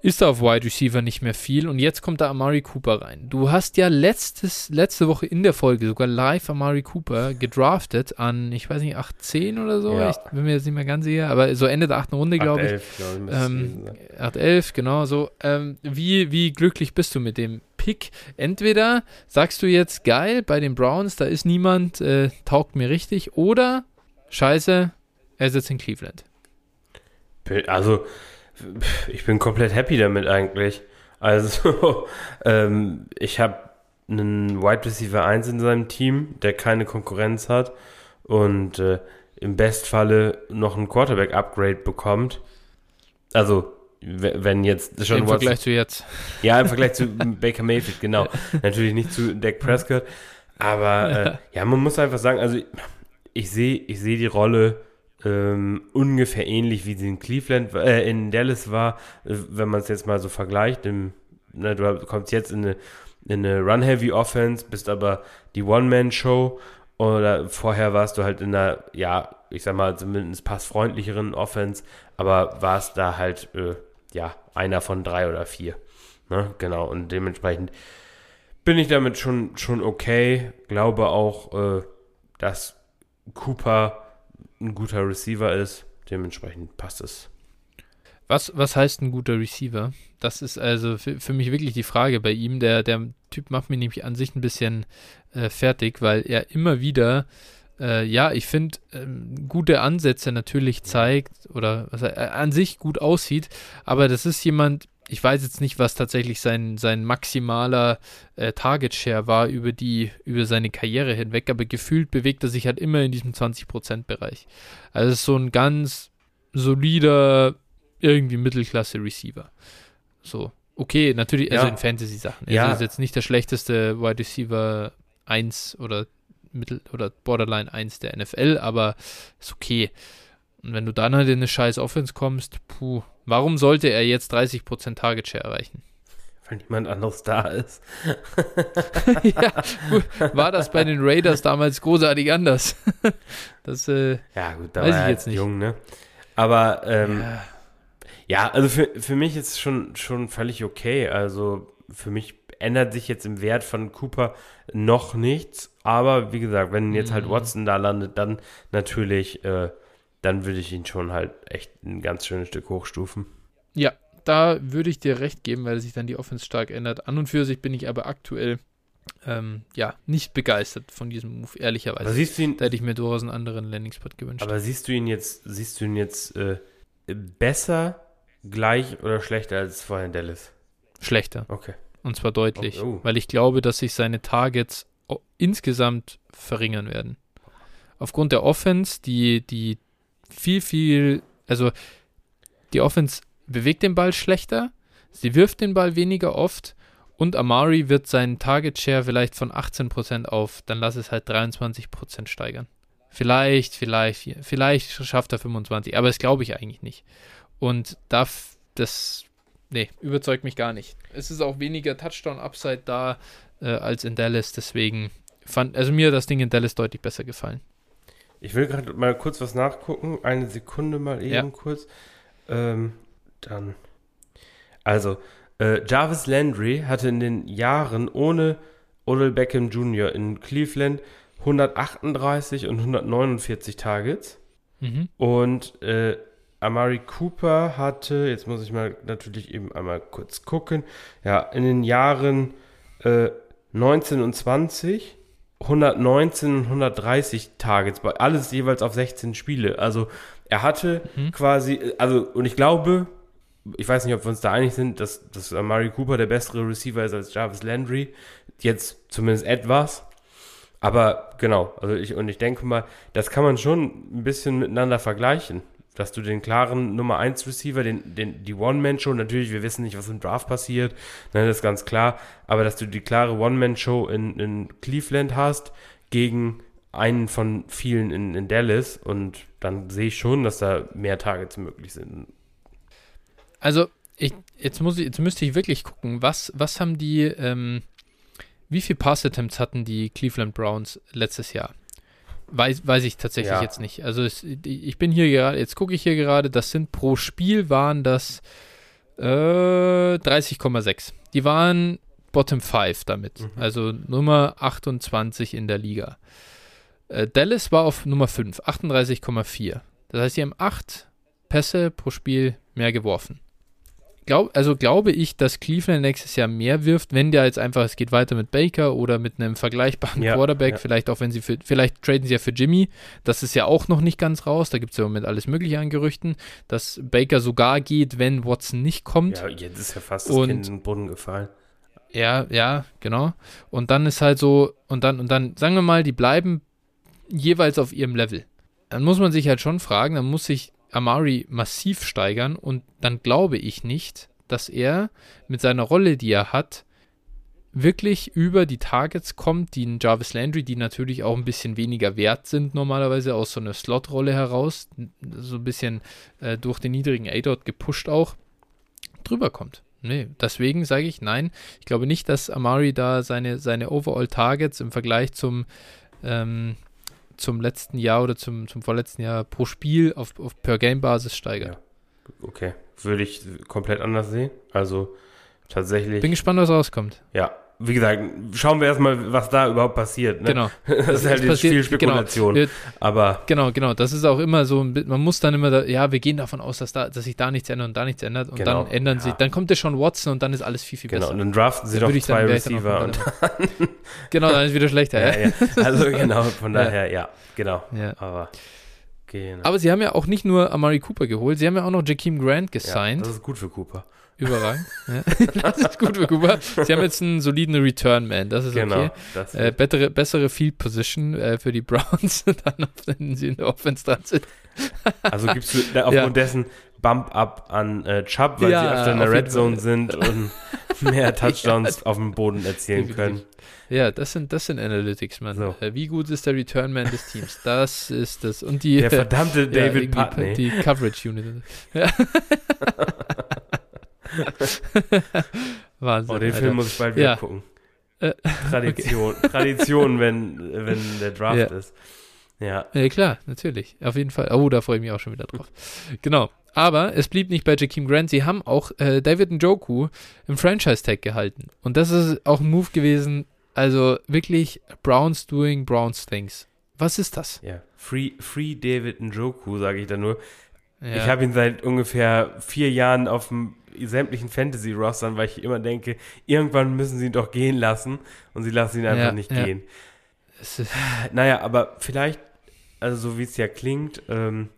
ist da auf Wide Receiver nicht mehr viel und jetzt kommt da Amari Cooper rein. Du hast ja letztes, letzte Woche in der Folge sogar live Amari Cooper gedraftet an, ich weiß nicht, 8-10 oder so. Ja. Ich bin mir jetzt nicht mehr ganz sicher, aber so Ende der achten Runde, glaube ich. 8-11, ähm, genau so. Ähm, wie, wie glücklich bist du mit dem Pick? Entweder sagst du jetzt, geil, bei den Browns, da ist niemand, äh, taugt mir richtig, oder scheiße, er sitzt in Cleveland. Also, ich bin komplett happy damit eigentlich. Also, *laughs* ähm, ich habe einen Wide Receiver 1 in seinem Team, der keine Konkurrenz hat und äh, im Bestfalle noch ein Quarterback-Upgrade bekommt. Also, wenn jetzt schon Im Watson, Vergleich zu jetzt. Ja, im Vergleich zu *laughs* Baker Mayfield, genau. Natürlich nicht zu Dak Prescott. Aber äh, *laughs* ja, man muss einfach sagen, also ich, sehe ich seh die Rolle ähm, ungefähr ähnlich wie sie in Cleveland, äh, in Dallas war, äh, wenn man es jetzt mal so vergleicht. Im, na, du kommst jetzt in eine, in eine Run-Heavy-Offense, bist aber die One-Man-Show oder vorher warst du halt in einer, ja, ich sag mal, zumindest passfreundlicheren Offense, aber warst da halt, äh, ja, einer von drei oder vier. Ne? Genau, und dementsprechend bin ich damit schon, schon okay. Glaube auch, äh, dass Cooper ein guter Receiver ist. Dementsprechend passt es. Was, was heißt ein guter Receiver? Das ist also für, für mich wirklich die Frage bei ihm. Der, der Typ macht mich nämlich an sich ein bisschen äh, fertig, weil er immer wieder, äh, ja, ich finde, ähm, gute Ansätze natürlich zeigt oder was er, äh, an sich gut aussieht, aber das ist jemand, ich weiß jetzt nicht, was tatsächlich sein, sein maximaler äh, Target Share war über die, über seine Karriere hinweg, aber gefühlt bewegt er sich halt immer in diesem 20%-Bereich. Also es ist so ein ganz solider, irgendwie Mittelklasse Receiver. So. Okay, natürlich, also ja. in Fantasy-Sachen. Also ja. ist jetzt nicht der schlechteste Wide Receiver 1 oder Mittel oder Borderline 1 der NFL, aber ist okay. Und wenn du dann halt in eine scheiß Offense kommst, puh, warum sollte er jetzt 30% Target Share erreichen? Weil niemand anderes da ist. *laughs* ja, gut. War das bei den Raiders damals großartig anders? *laughs* das, äh, ja, gut, da weiß war ich jetzt nicht. jung, ne? Aber, ähm, ja. Ja, also für, für mich ist es schon, schon völlig okay. Also für mich ändert sich jetzt im Wert von Cooper noch nichts. Aber wie gesagt, wenn jetzt halt Mhm. Watson da landet, dann natürlich, äh, dann würde ich ihn schon halt echt ein ganz schönes Stück hochstufen. Ja, da würde ich dir recht geben, weil sich dann die Offense stark ändert. An und für sich bin ich aber aktuell ähm, ja nicht begeistert von diesem Move, Aber ehrlicherweise. siehst du ihn, Da hätte ich mir durchaus einen anderen Landing-Spot gewünscht. aber siehst du ihn jetzt, siehst du ihn jetzt äh, besser, gleich oder schlechter als vorher in Dallas? Schlechter. Okay. Und zwar deutlich. Oh, oh. Weil ich glaube, dass sich seine Targets insgesamt verringern werden. Aufgrund der Offense, die, die viel, viel, also die Offense bewegt den Ball schlechter, sie wirft den Ball weniger oft und Amari wird seinen Target Share vielleicht von 18% auf, dann lass es halt 23% steigern. Vielleicht, vielleicht, vielleicht schafft er 25, aber das glaube ich eigentlich nicht. Und darf das, nee, überzeugt mich gar nicht. Es ist auch weniger Touchdown-Upside da äh, als in Dallas, deswegen fand, also mir hat das Ding in Dallas deutlich besser gefallen. Ich will gerade mal kurz was nachgucken. Eine Sekunde mal eben Ja. kurz. Ähm, dann. Also, äh, Jarvis Landry hatte in den Jahren ohne Odell Beckham Jr. in Cleveland 138 und 149 Targets. Mhm. Und äh, Amari Cooper hatte, jetzt muss ich mal natürlich eben einmal kurz gucken, ja, in den Jahren äh, 19 und 20 119 und 130 Targets, alles jeweils auf 16 Spiele. Also er hatte Mhm. quasi, also und ich glaube, ich weiß nicht, ob wir uns da einig sind, dass, dass Amari Cooper der bessere Receiver ist als Jarvis Landry. Jetzt zumindest etwas. Aber genau, also ich, und ich denke mal, das kann man schon ein bisschen miteinander vergleichen. Dass du den klaren Nummer 1 Receiver, den, den, die One-Man-Show, natürlich, wir wissen nicht, was im Draft passiert, ne, das ist ganz klar, aber dass du die klare One-Man-Show in, in Cleveland hast, gegen einen von vielen in, in Dallas und dann sehe ich schon, dass da mehr Targets möglich sind. Also, ich, jetzt, muss ich, jetzt müsste ich wirklich gucken, was, was haben die, ähm, wie viel Pass-Attempts hatten die Cleveland Browns letztes Jahr? Weiß, weiß ich tatsächlich Ja. jetzt nicht. Also es, ich bin hier gerade, jetzt gucke ich hier gerade, das sind pro Spiel waren das äh, 30,6. Die waren Bottom 5 damit. Mhm. Also Nummer 28 in der Liga. Äh, Dallas war auf Nummer 5, 38,4. Das heißt, sie haben 8 Pässe pro Spiel mehr geworfen. Glaub, also glaube ich, dass Cleveland nächstes Jahr mehr wirft, wenn der jetzt einfach, es geht weiter mit Baker oder mit einem vergleichbaren Ja, Quarterback, ja. vielleicht auch wenn sie für, vielleicht traden sie ja für Jimmy, das ist ja auch noch nicht ganz raus, da gibt es ja im Moment alles mögliche an Gerüchten, dass Baker sogar geht, wenn Watson nicht kommt. Ja, jetzt ist ja fast das Und- Kind in den Brunnen gefallen. Ja, ja, genau. Und dann ist halt so, und dann, und dann, sagen wir mal, die bleiben jeweils auf ihrem Level. Dann muss man sich halt schon fragen, dann muss sich Amari massiv steigern und dann glaube ich nicht, dass er mit seiner Rolle, die er hat, wirklich über die Targets kommt, die ein Jarvis Landry, die natürlich auch ein bisschen weniger wert sind normalerweise aus so einer Slot-Rolle heraus, so ein bisschen äh, durch den niedrigen A-Dot gepusht auch, drüber kommt. Nee, deswegen sage ich nein. Ich glaube nicht, dass Amari da seine, seine Overall-Targets im Vergleich zum, ähm, zum letzten Jahr oder zum, zum vorletzten Jahr pro Spiel auf, auf Per-Game-Basis steigert. Okay, würde ich komplett anders sehen. Also tatsächlich. Bin gespannt, was rauskommt. ja, wie gesagt, schauen wir erstmal, was da überhaupt passiert. Ne? Genau. *laughs* Das ist halt passiert- viel Spekulation. Genau. Aber Genau, genau. Das ist auch immer so, man muss dann immer, da, ja, wir gehen davon aus, dass, da, dass sich da nichts ändert und da nichts ändert und Genau, dann ändern ja. sich, dann kommt der schon Watson und dann ist alles viel, viel genau, besser. und dann draften sie Da noch würde ich zwei dann- *laughs* dann Receiver. Und, komplett- genau, dann ist wieder schlechter. ja, Ja. Also *laughs* genau, von daher, ja, genau. Aber genau. Aber sie haben ja auch nicht nur Amari Cooper geholt, sie haben ja auch noch Jakeem Grant gesigned. das ist gut für Cooper. Überragend. *laughs* Ja. *laughs* Das ist gut für Cooper. Sie haben jetzt einen soliden Return-Man, das ist Genau. okay. Das Äh, bessere, bessere Field Position äh, für die Browns, *laughs* dann wenn sie in der Offense dran sind. also gibst du da aufgrund dessen Bump up an äh, Chubb, weil Ja, sie öfter in der Red Zone sind und mehr Touchdowns auf dem Boden erzielen können. Ja, das sind, das sind Analytics, Mann. So. Äh, Wie gut ist der Return Man des Teams? Das ist das. Und die, Der verdammte ja, David irgendwie Putney. Die Coverage Unit. Ja. *laughs* Wahnsinn. Oh, den Alter. Film muss ich bald wieder Ja. gucken. Äh, *laughs* Tradition. Tradition, wenn, wenn der Draft Ja. ist. Ja. Ja, klar, natürlich. Auf jeden Fall. Oh, da freue ich mich auch schon wieder drauf. Genau. Aber es blieb nicht bei Jakeem Grant. Sie haben auch äh, David Njoku im Franchise-Tag gehalten. Und das ist auch ein Move gewesen. Also wirklich Browns doing Browns things. Was ist das? Ja. Free, free David Njoku, sage ich da nur. Ja. Ich habe ihn seit ungefähr vier Jahren auf dem sämtlichen Fantasy-Rostern, weil ich immer denke, irgendwann müssen sie ihn doch gehen lassen und sie lassen ihn einfach Ja, nicht ja. gehen. Naja, aber vielleicht, also so wie es ja klingt, ähm,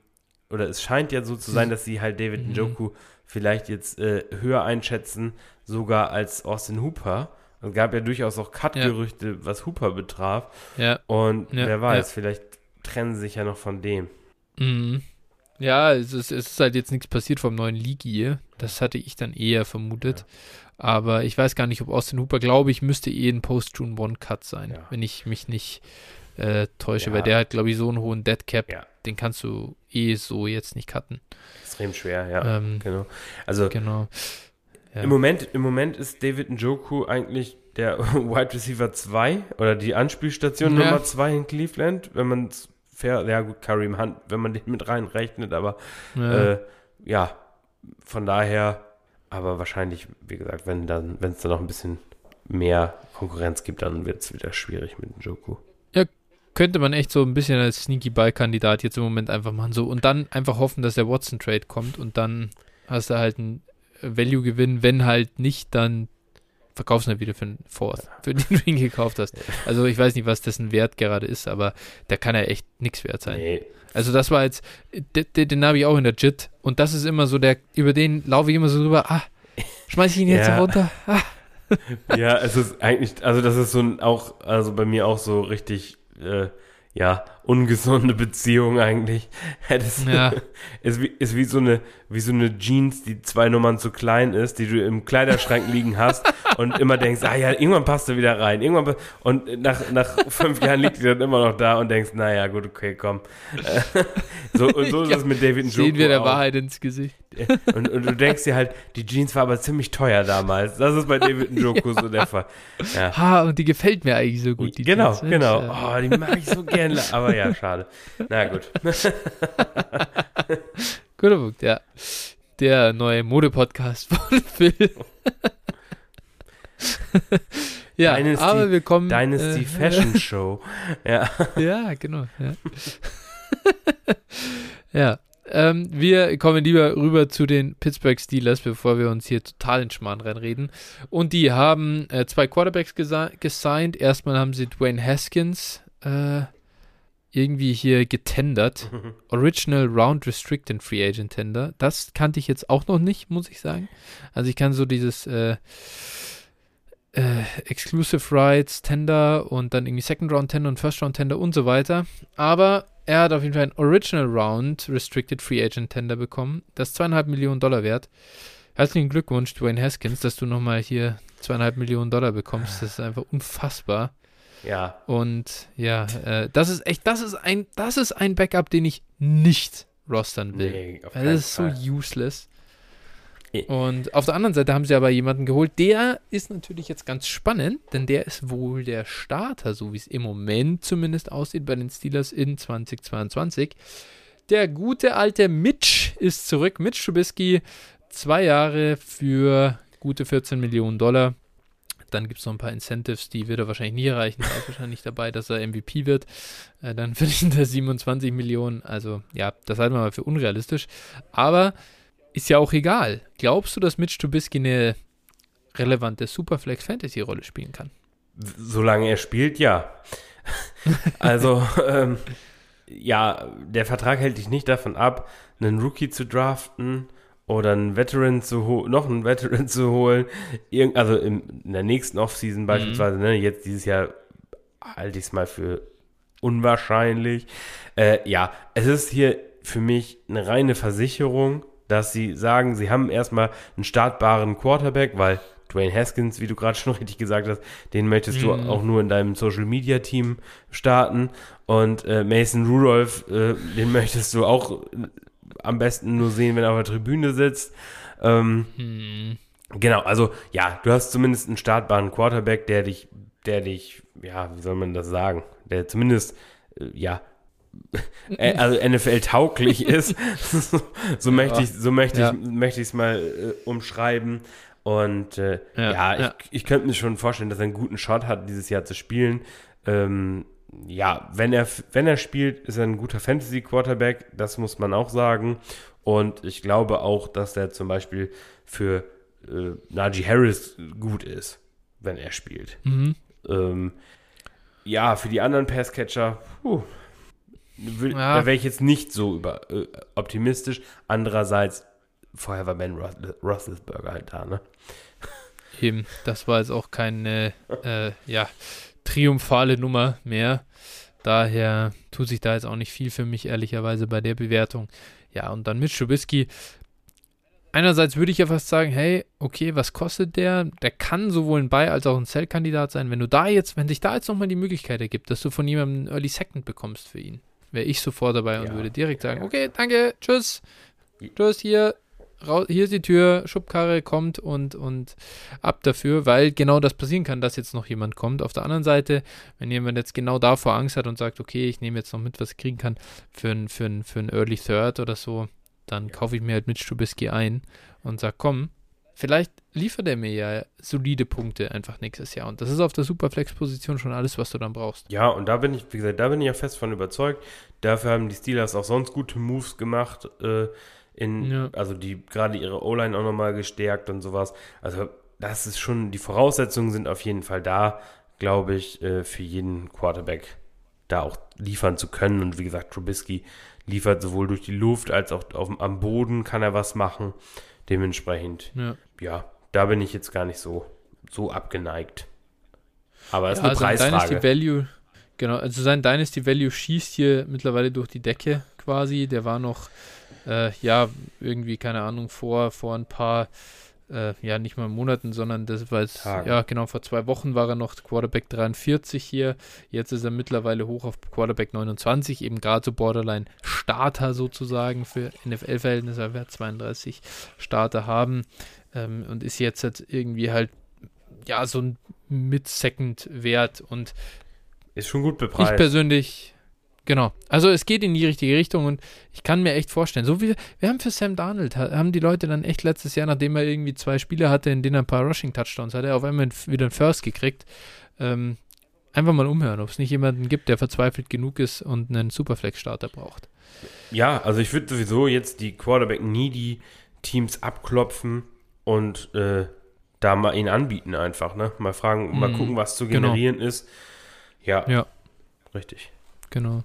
oder es scheint ja so zu sein, dass sie halt David Mhm. Njoku vielleicht jetzt äh, höher einschätzen, sogar als Austin Hooper. Es gab ja durchaus auch Cut-Gerüchte, was Hooper betraf. ja. Und Ja, wer weiß, vielleicht trennen sie sich ja noch von dem. Mhm. Ja, es ist, es ist halt jetzt nichts passiert vom neuen League Das hatte ich dann eher vermutet. Aber ich weiß gar nicht, ob Austin Hooper, glaube ich, müsste eh ein Post-June-One-Cut sein, Ja. wenn ich mich nicht äh, täusche, Ja. weil der hat, glaube ich, so einen hohen Dead Cap, Ja. den kannst du eh so jetzt nicht cutten. Extrem schwer, ja. Ähm, Genau. Also genau. Ja. Im, Moment, im Moment ist David Njoku eigentlich der *laughs* Wide Receiver 2 oder die Anspielstation Ja. Nummer 2 in Cleveland, wenn man es fair, ja gut, Kareem Hunt, wenn man den mit reinrechnet, aber Ja. äh, ja, von daher, aber wahrscheinlich, wie gesagt, wenn dann, wenn es dann noch ein bisschen mehr Konkurrenz gibt, dann wird es wieder schwierig mit Njoku. könnte man echt so ein bisschen als Sneaky Buy-Kandidat jetzt im Moment einfach machen. So und dann einfach hoffen, dass der Watson-Trade kommt und dann hast du halt einen Value-Gewinn. Wenn halt nicht, dann verkaufst du ihn wieder für einen Fourth, für den du ihn gekauft hast. *laughs* Also ich weiß nicht, was dessen Wert gerade ist, aber der kann ja echt nichts wert sein. Nee, Also das war jetzt, den, den, den habe ich auch in der JIT und das ist immer so der, über den laufe ich immer so drüber, ah, schmeiß ich ihn jetzt Ja. runter? Ah. *laughs* ja, es ist eigentlich, also das ist so ein auch, also bei mir auch so richtig, äh, ja, ungesunde Beziehung eigentlich. *laughs* Das Ja. *laughs* ist, wie, ist wie so eine, wie so eine Jeans, die zwei Nummern zu klein ist, die du im Kleiderschrank liegen hast *laughs* und immer denkst, ah ja, irgendwann passt du wieder rein. Irgendwann und nach, nach fünf Jahren liegt die dann immer noch da und denkst, naja, gut, okay, komm. so, und so ist Ja, es mit David Njoku Sehen wir der auch. Wahrheit ins Gesicht. Und, und du denkst dir halt, die Jeans war aber ziemlich teuer damals. Das ist bei David Njoku so der Fall. Ja. Ha, und die gefällt mir eigentlich so gut. Die genau, Jeans, genau. ja. Oh, die mag ich so gerne. Aber ja, schade. Na gut. *laughs* Guter Punkt, ja. Der neue Mode-Podcast von *laughs* Phil. ja, Dynasty- aber wir kommen. Dynasty äh, *laughs* Fashion Show. Ja. Ja, genau. Ja, ja ähm, wir kommen lieber rüber zu den Pittsburgh Steelers, bevor wir uns hier total in Schmarrn reinreden. Und die haben äh, zwei Quarterbacks gesigned. Erstmal haben sie Dwayne Haskins äh, irgendwie hier getendert. *laughs* Original Round Restricted Free Agent Tender. Das kannte ich jetzt auch noch nicht, muss ich sagen. Also ich kann so dieses äh, äh, Exclusive Rights Tender und dann irgendwie Second Round Tender und First Round Tender und so weiter. Aber er hat auf jeden Fall ein Original Round Restricted Free Agent Tender bekommen. Das ist zweieinhalb Millionen Dollar wert. Herzlichen Glückwunsch, Dwayne Haskins, dass du nochmal hier zweieinhalb Millionen Dollar bekommst. Das ist einfach unfassbar. Ja. Und ja, äh, das ist echt, das ist ein, das ist ein Backup, den ich nicht rostern will. Nee, auf das ist so Fall. useless. Eh. Und auf der anderen Seite haben sie aber jemanden geholt, der ist natürlich jetzt ganz spannend, denn der ist wohl der Starter, so wie es im Moment zumindest aussieht bei den Steelers in 2022. Der gute alte Mitch ist zurück. Mitch Trubisky, zwei Jahre für gute 14 Millionen Dollar. Dann gibt es noch ein paar Incentives, die wird er wahrscheinlich nie erreichen. Da ist *laughs* wahrscheinlich dabei, dass er MVP wird. Äh, dann verdient er 27 Millionen. Also ja, das halten wir mal für unrealistisch. Aber ist ja auch egal. Glaubst du, dass Mitch Trubisky eine relevante Superflex-Fantasy-Rolle spielen kann? Solange er spielt, ja. *laughs* also, ähm, ja, der Vertrag hält dich nicht davon ab, einen Rookie zu draften oder einen Veteran zu holen, noch einen Veteran *laughs* zu holen. Irgend, also in, in der nächsten Offseason beispielsweise, ne, jetzt dieses Jahr halte ich es mal für unwahrscheinlich. Äh, ja, es ist hier für mich eine reine Versicherung, dass sie sagen, sie haben erstmal einen startbaren Quarterback, weil Dwayne Haskins, wie du gerade schon *laughs* richtig gesagt hast, den möchtest mm. du mhm. auch nur in deinem Social Media Team starten. Und äh, Mason Rudolph, äh, den möchtest du auch am besten nur sehen, wenn er auf der Tribüne sitzt. Ähm, mm. Genau, also ja, du hast zumindest einen startbaren Quarterback, der dich, der dich, ja, wie soll man das sagen, der zumindest, äh, ja, *laughs* äh, also NFL-tauglich *laughs* ist. so möchte ich so möchte ja. ich möchte ich es mal äh, umschreiben. Und äh, ja, ja, ich, ja. ich könnte mir schon vorstellen, dass er einen guten Shot hat, dieses Jahr zu spielen. Ähm, ja, wenn er, wenn er spielt, ist er ein guter Fantasy-Quarterback, das muss man auch sagen. Und ich glaube auch, dass er zum Beispiel für äh, Najee Harris gut ist, wenn er spielt. Mhm. Ähm, ja, für die anderen Passcatcher, puh, will, ja. da wäre ich jetzt nicht so über, äh, optimistisch. Andererseits, vorher war Ben Roethlisberger halt da, ne? Eben, das war jetzt auch keine, äh, ja, triumphale Nummer mehr. Daher tut sich da jetzt auch nicht viel für mich, ehrlicherweise, bei der Bewertung. Ja, und dann mit Trubisky. Einerseits würde ich ja fast sagen, hey, okay, was kostet der? Der kann sowohl ein Buy als auch ein Sell-Kandidat sein. Wenn du da jetzt, wenn sich da jetzt nochmal die Möglichkeit ergibt, dass du von jemandem einen Early Second bekommst für ihn, wäre ich sofort dabei ja, und würde direkt sagen, ja. okay, danke, tschüss, tschüss, hier, raus, hier ist die Tür, Schubkarre kommt und, und ab dafür, weil genau das passieren kann, dass jetzt noch jemand kommt. Auf der anderen Seite, wenn jemand jetzt genau davor Angst hat und sagt, okay, ich nehme jetzt noch mit, was ich kriegen kann für ein, für ein, für ein Early Third oder so, dann ja. kaufe ich mir halt mit Strubisky ein und sage, komm, vielleicht liefert er mir ja solide Punkte einfach nächstes Jahr. Und das ist auf der Superflex-Position schon alles, was du dann brauchst. Ja, und da bin ich, wie gesagt, da bin ich ja fest von überzeugt. Dafür haben die Steelers auch sonst gute Moves gemacht. Äh, in, ja. also die gerade ihre O-Line auch nochmal gestärkt und sowas. Also das ist schon, die Voraussetzungen sind auf jeden Fall da, glaube ich, äh, für jeden Quarterback da auch liefern zu können. Und wie gesagt, Trubisky liefert sowohl durch die Luft als auch auf, am Boden kann er was machen. Dementsprechend, ja. ja, da bin ich jetzt gar nicht so, so abgeneigt. Aber es ja, ist eine also Preisfrage. Dynasty Value, genau, also sein Dynasty Value schießt hier mittlerweile durch die Decke quasi. Der war noch, äh, ja, irgendwie, keine Ahnung, vor, vor ein paar äh, ja, nicht mal Monaten, sondern das war jetzt, Tagen. ja, genau, vor zwei Wochen war er noch Quarterback 43 hier. Jetzt ist er mittlerweile hoch auf Quarterback 29, eben gerade so Borderline Starter sozusagen für NFL-Verhältnisse, er wird 32 Starter haben ähm, und ist jetzt, jetzt irgendwie halt, ja, so ein Mid-Second-Wert und ist schon gut bepreist. Ich persönlich, Genau. Also es geht in die richtige Richtung und ich kann mir echt vorstellen, so wie wir haben für Sam Darnold, haben die Leute dann echt letztes Jahr, nachdem er irgendwie zwei Spiele hatte, in denen er ein paar Rushing-Touchdowns hatte, auf einmal wieder einen First gekriegt. Ähm, einfach mal umhören, ob es nicht jemanden gibt, der verzweifelt genug ist und einen Superflex-Starter braucht. Ja, also ich würde sowieso jetzt die Quarterback-Needy Teams abklopfen und äh, da mal ihn anbieten einfach, ne? Mal fragen, mal mm, gucken, was zu genau. generieren genau. ist. Ja, ja. Richtig. Genau.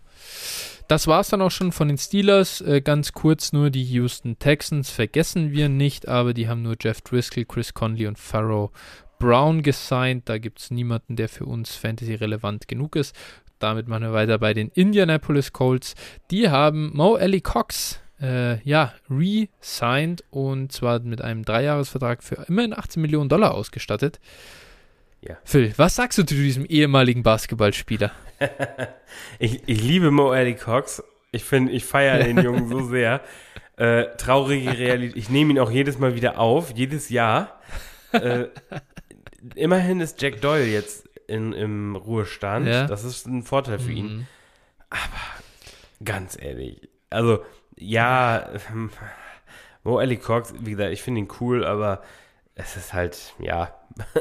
Das war es dann auch schon von den Steelers. Äh, ganz kurz nur die Houston Texans vergessen wir nicht, aber die haben nur Jeff Driscoll, Chris Conley und Farrow Brown gesigned. Da gibt es niemanden, der für uns Fantasy-relevant genug ist. Damit machen wir weiter bei den Indianapolis Colts. Die haben Mo Ellie Cox äh, ja, re-signed und zwar mit einem Dreijahresvertrag für immerhin 18 Millionen Dollar ausgestattet. Ja. Phil, was sagst du zu diesem ehemaligen Basketballspieler? *laughs* ich, ich liebe Mo Eddie Cox. Ich finde, ich feiere den Jungen so *laughs* sehr. Äh, traurige Realität. Ich nehme ihn auch jedes Mal wieder auf, jedes Jahr. Äh, immerhin ist Jack Doyle jetzt in, im Ruhestand. Ja. Das ist ein Vorteil für mhm. ihn. Aber ganz ehrlich, also ja, *laughs* Mo Ellie Cox, wie gesagt, ich finde ihn cool, aber es ist halt, ja,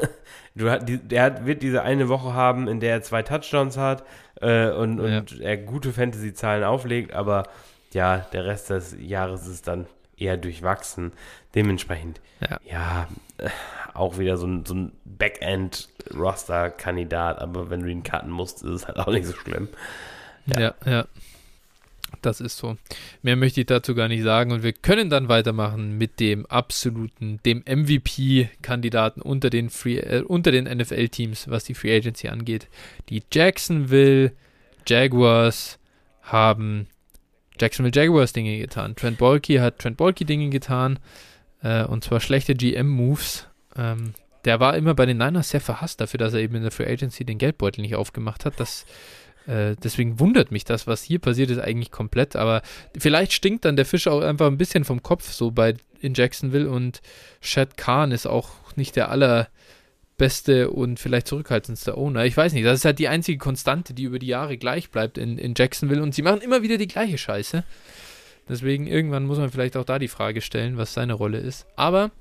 *laughs* du, der wird diese eine Woche haben, in der er zwei Touchdowns hat äh, und, und ja. er gute Fantasy-Zahlen auflegt, aber ja, der Rest des Jahres ist dann eher durchwachsen. Dementsprechend, ja, ja äh, auch wieder so ein, so ein Backend-Roster-Kandidat, aber wenn du ihn cutten musst, ist es halt auch nicht so schlimm. Ja, ja. ja. Das ist so. Mehr möchte ich dazu gar nicht sagen. Und wir können dann weitermachen mit dem absoluten, dem MVP-Kandidaten unter den, äh, den NFL-Teams, was die Free Agency angeht. Die Jacksonville Jaguars haben Jacksonville Jaguars Dinge getan. Trent Bolke hat Trent Bolke Dinge getan. Äh, und zwar schlechte GM-Moves. Ähm, der war immer bei den Niners sehr verhasst dafür, dass er eben in der Free Agency den Geldbeutel nicht aufgemacht hat. Das, äh, deswegen wundert mich das, was hier passiert ist, eigentlich komplett. Aber vielleicht stinkt dann der Fisch auch einfach ein bisschen vom Kopf so bei in Jacksonville und Shad Khan ist auch nicht der allerbeste und vielleicht zurückhaltendste Owner. Ich weiß nicht, das ist halt die einzige Konstante, die über die Jahre gleich bleibt in, in Jacksonville und sie machen immer wieder die gleiche Scheiße. Deswegen irgendwann muss man vielleicht auch da die Frage stellen, was seine Rolle ist. Aber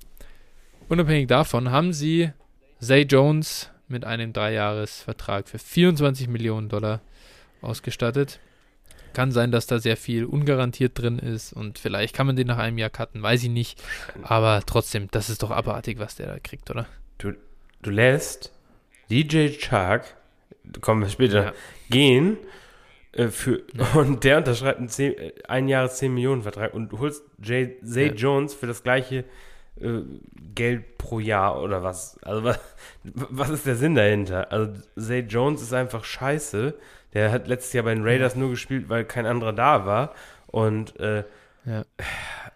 unabhängig davon haben sie Zay Jones mit einem Dreijahresvertrag für 24 Millionen Dollar ausgestattet. Kann sein, dass da sehr viel ungarantiert drin ist und vielleicht kann man den nach einem Jahr cutten, weiß ich nicht. Aber trotzdem, das ist doch abartig, was der da kriegt, oder? Du, du lässt DJ Chuck, kommen wir später, ja. gehen äh, für, *laughs* und der unterschreibt einen 10, äh, ein Jahres 10 Millionen Vertrag und du holst Jay, Zay ja. Jones für das gleiche äh, Geld pro Jahr oder was. Also was, *laughs* was ist der Sinn dahinter? Also Zay Jones ist einfach scheiße der hat letztes Jahr bei den Raiders nur gespielt, weil kein anderer da war. Und äh, ja.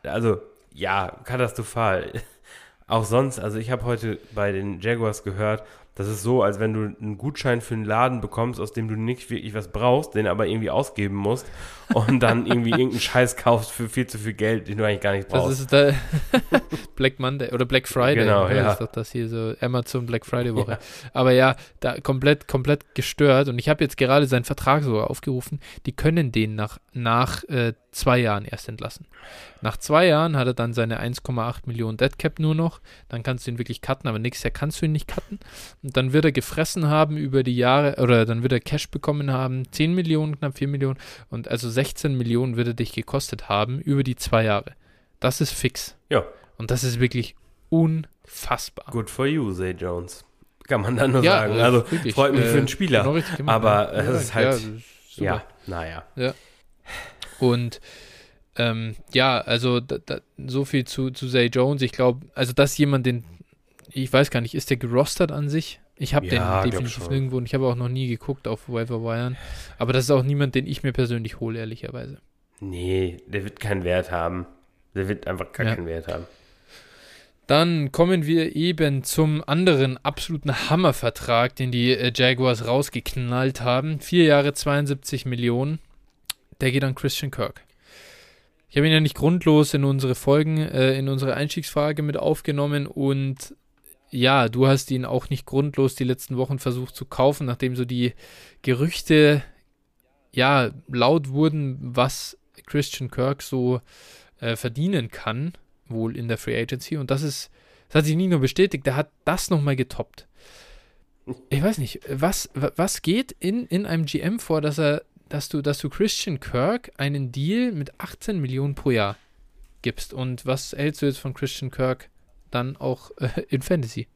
also ja, katastrophal. *laughs* Auch sonst, also ich habe heute bei den Jaguars gehört, das ist so, als wenn du einen Gutschein für einen Laden bekommst, aus dem du nicht wirklich was brauchst, den aber irgendwie ausgeben musst und dann irgendwie irgendeinen Scheiß kaufst für viel zu viel Geld, den du eigentlich gar nicht brauchst. Das ist der *laughs* Black Monday oder Black Friday. Genau, ja. Ist doch das hier so Amazon Black Friday Woche. Ja. Aber ja, da komplett, komplett gestört und ich habe jetzt gerade seinen Vertrag sogar aufgerufen. Die können den nach, nach äh, zwei Jahren erst entlassen. Nach zwei Jahren hat er dann seine 1,8 Millionen Deadcap nur noch. Dann kannst du ihn wirklich cutten, aber nächstes Jahr kannst du ihn nicht cutten. Und dann wird er gefressen haben über die Jahre, oder dann wird er Cash bekommen haben, 10 Millionen, knapp 4 Millionen. Und also 16 Millionen wird er dich gekostet haben über die zwei Jahre. Das ist fix. Ja. Und das ist wirklich unfassbar. Good for you, Zay Jones. Kann man dann nur ja, sagen. Also wirklich, freut mich äh, für einen Spieler. Genau aber es ja, ist halt. Ja, ja naja. Ja. Und ähm, ja, also da, da, so viel zu, zu Zay Jones. Ich glaube, also dass jemand den, ich weiß gar nicht, ist der gerostert an sich? Ich habe ja, den definitiv nirgendwo und ich habe auch noch nie geguckt auf Waiver. Aber das ist auch niemand, den ich mir persönlich hole, ehrlicherweise. Nee, der wird keinen Wert haben. Der wird einfach gar ja. keinen Wert haben. Dann kommen wir eben zum anderen absoluten Hammervertrag, den die äh, Jaguars rausgeknallt haben. Vier Jahre 72 Millionen der geht an Christian Kirk. Ich habe ihn ja nicht grundlos in unsere Folgen, äh, in unsere Einstiegsfrage mit aufgenommen und ja, du hast ihn auch nicht grundlos die letzten Wochen versucht zu kaufen, nachdem so die Gerüchte ja laut wurden, was Christian Kirk so äh, verdienen kann, wohl in der Free Agency. Und das ist, das hat sich nicht nur bestätigt, der hat das nochmal getoppt. Ich weiß nicht, was, was geht in, in einem GM vor, dass er dass du, dass du Christian Kirk einen Deal mit 18 Millionen pro Jahr gibst. Und was hältst du jetzt von Christian Kirk dann auch äh, in Fantasy?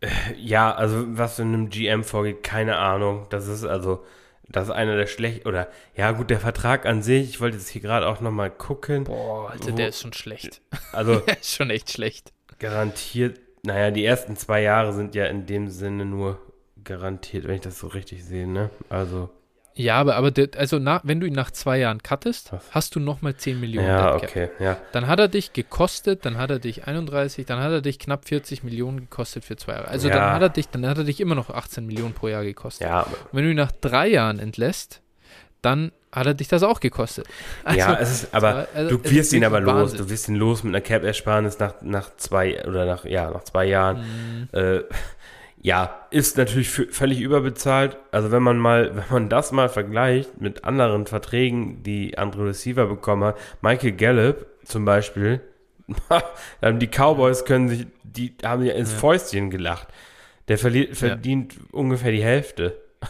Äh, ja, also was in einem GM vorgeht, keine Ahnung. Das ist also, das ist einer der schlecht oder ja gut, der Vertrag an sich. Ich wollte jetzt hier gerade auch noch mal gucken. Boah, Alter, wo, der ist schon schlecht. *laughs* Also *laughs* der ist schon echt schlecht. Garantiert. Naja, die ersten zwei Jahre sind ja in dem Sinne nur garantiert, wenn ich das so richtig sehe, ne? Also ja, aber, aber der, also nach, wenn du ihn nach zwei Jahren cuttest, hast du nochmal 10 Millionen. Ja, okay, ja. Dann hat er dich gekostet, dann hat er dich 31, dann hat er dich knapp 40 Millionen gekostet für zwei Jahre. Also ja. dann hat er dich, dann hat er dich immer noch 18 Millionen pro Jahr gekostet. Ja. Und wenn du ihn nach drei Jahren entlässt, dann hat er dich das auch gekostet. Also, ja, es ist, aber also, du wirst ihn aber los. Du wirst ihn los mit einer Cap-Ersparnis nach, nach zwei oder nach, ja, nach zwei Jahren. Mhm. Äh, ja, ist natürlich völlig überbezahlt. Also wenn man mal, *laughs* wenn man das mal vergleicht mit anderen Verträgen, die andere Receiver bekommen hat, Michael Gallup zum Beispiel, *laughs* die Cowboys können sich, die haben ja ins ja. Fäustchen gelacht. Der verliert, verdient ja. ungefähr die Hälfte. Ja.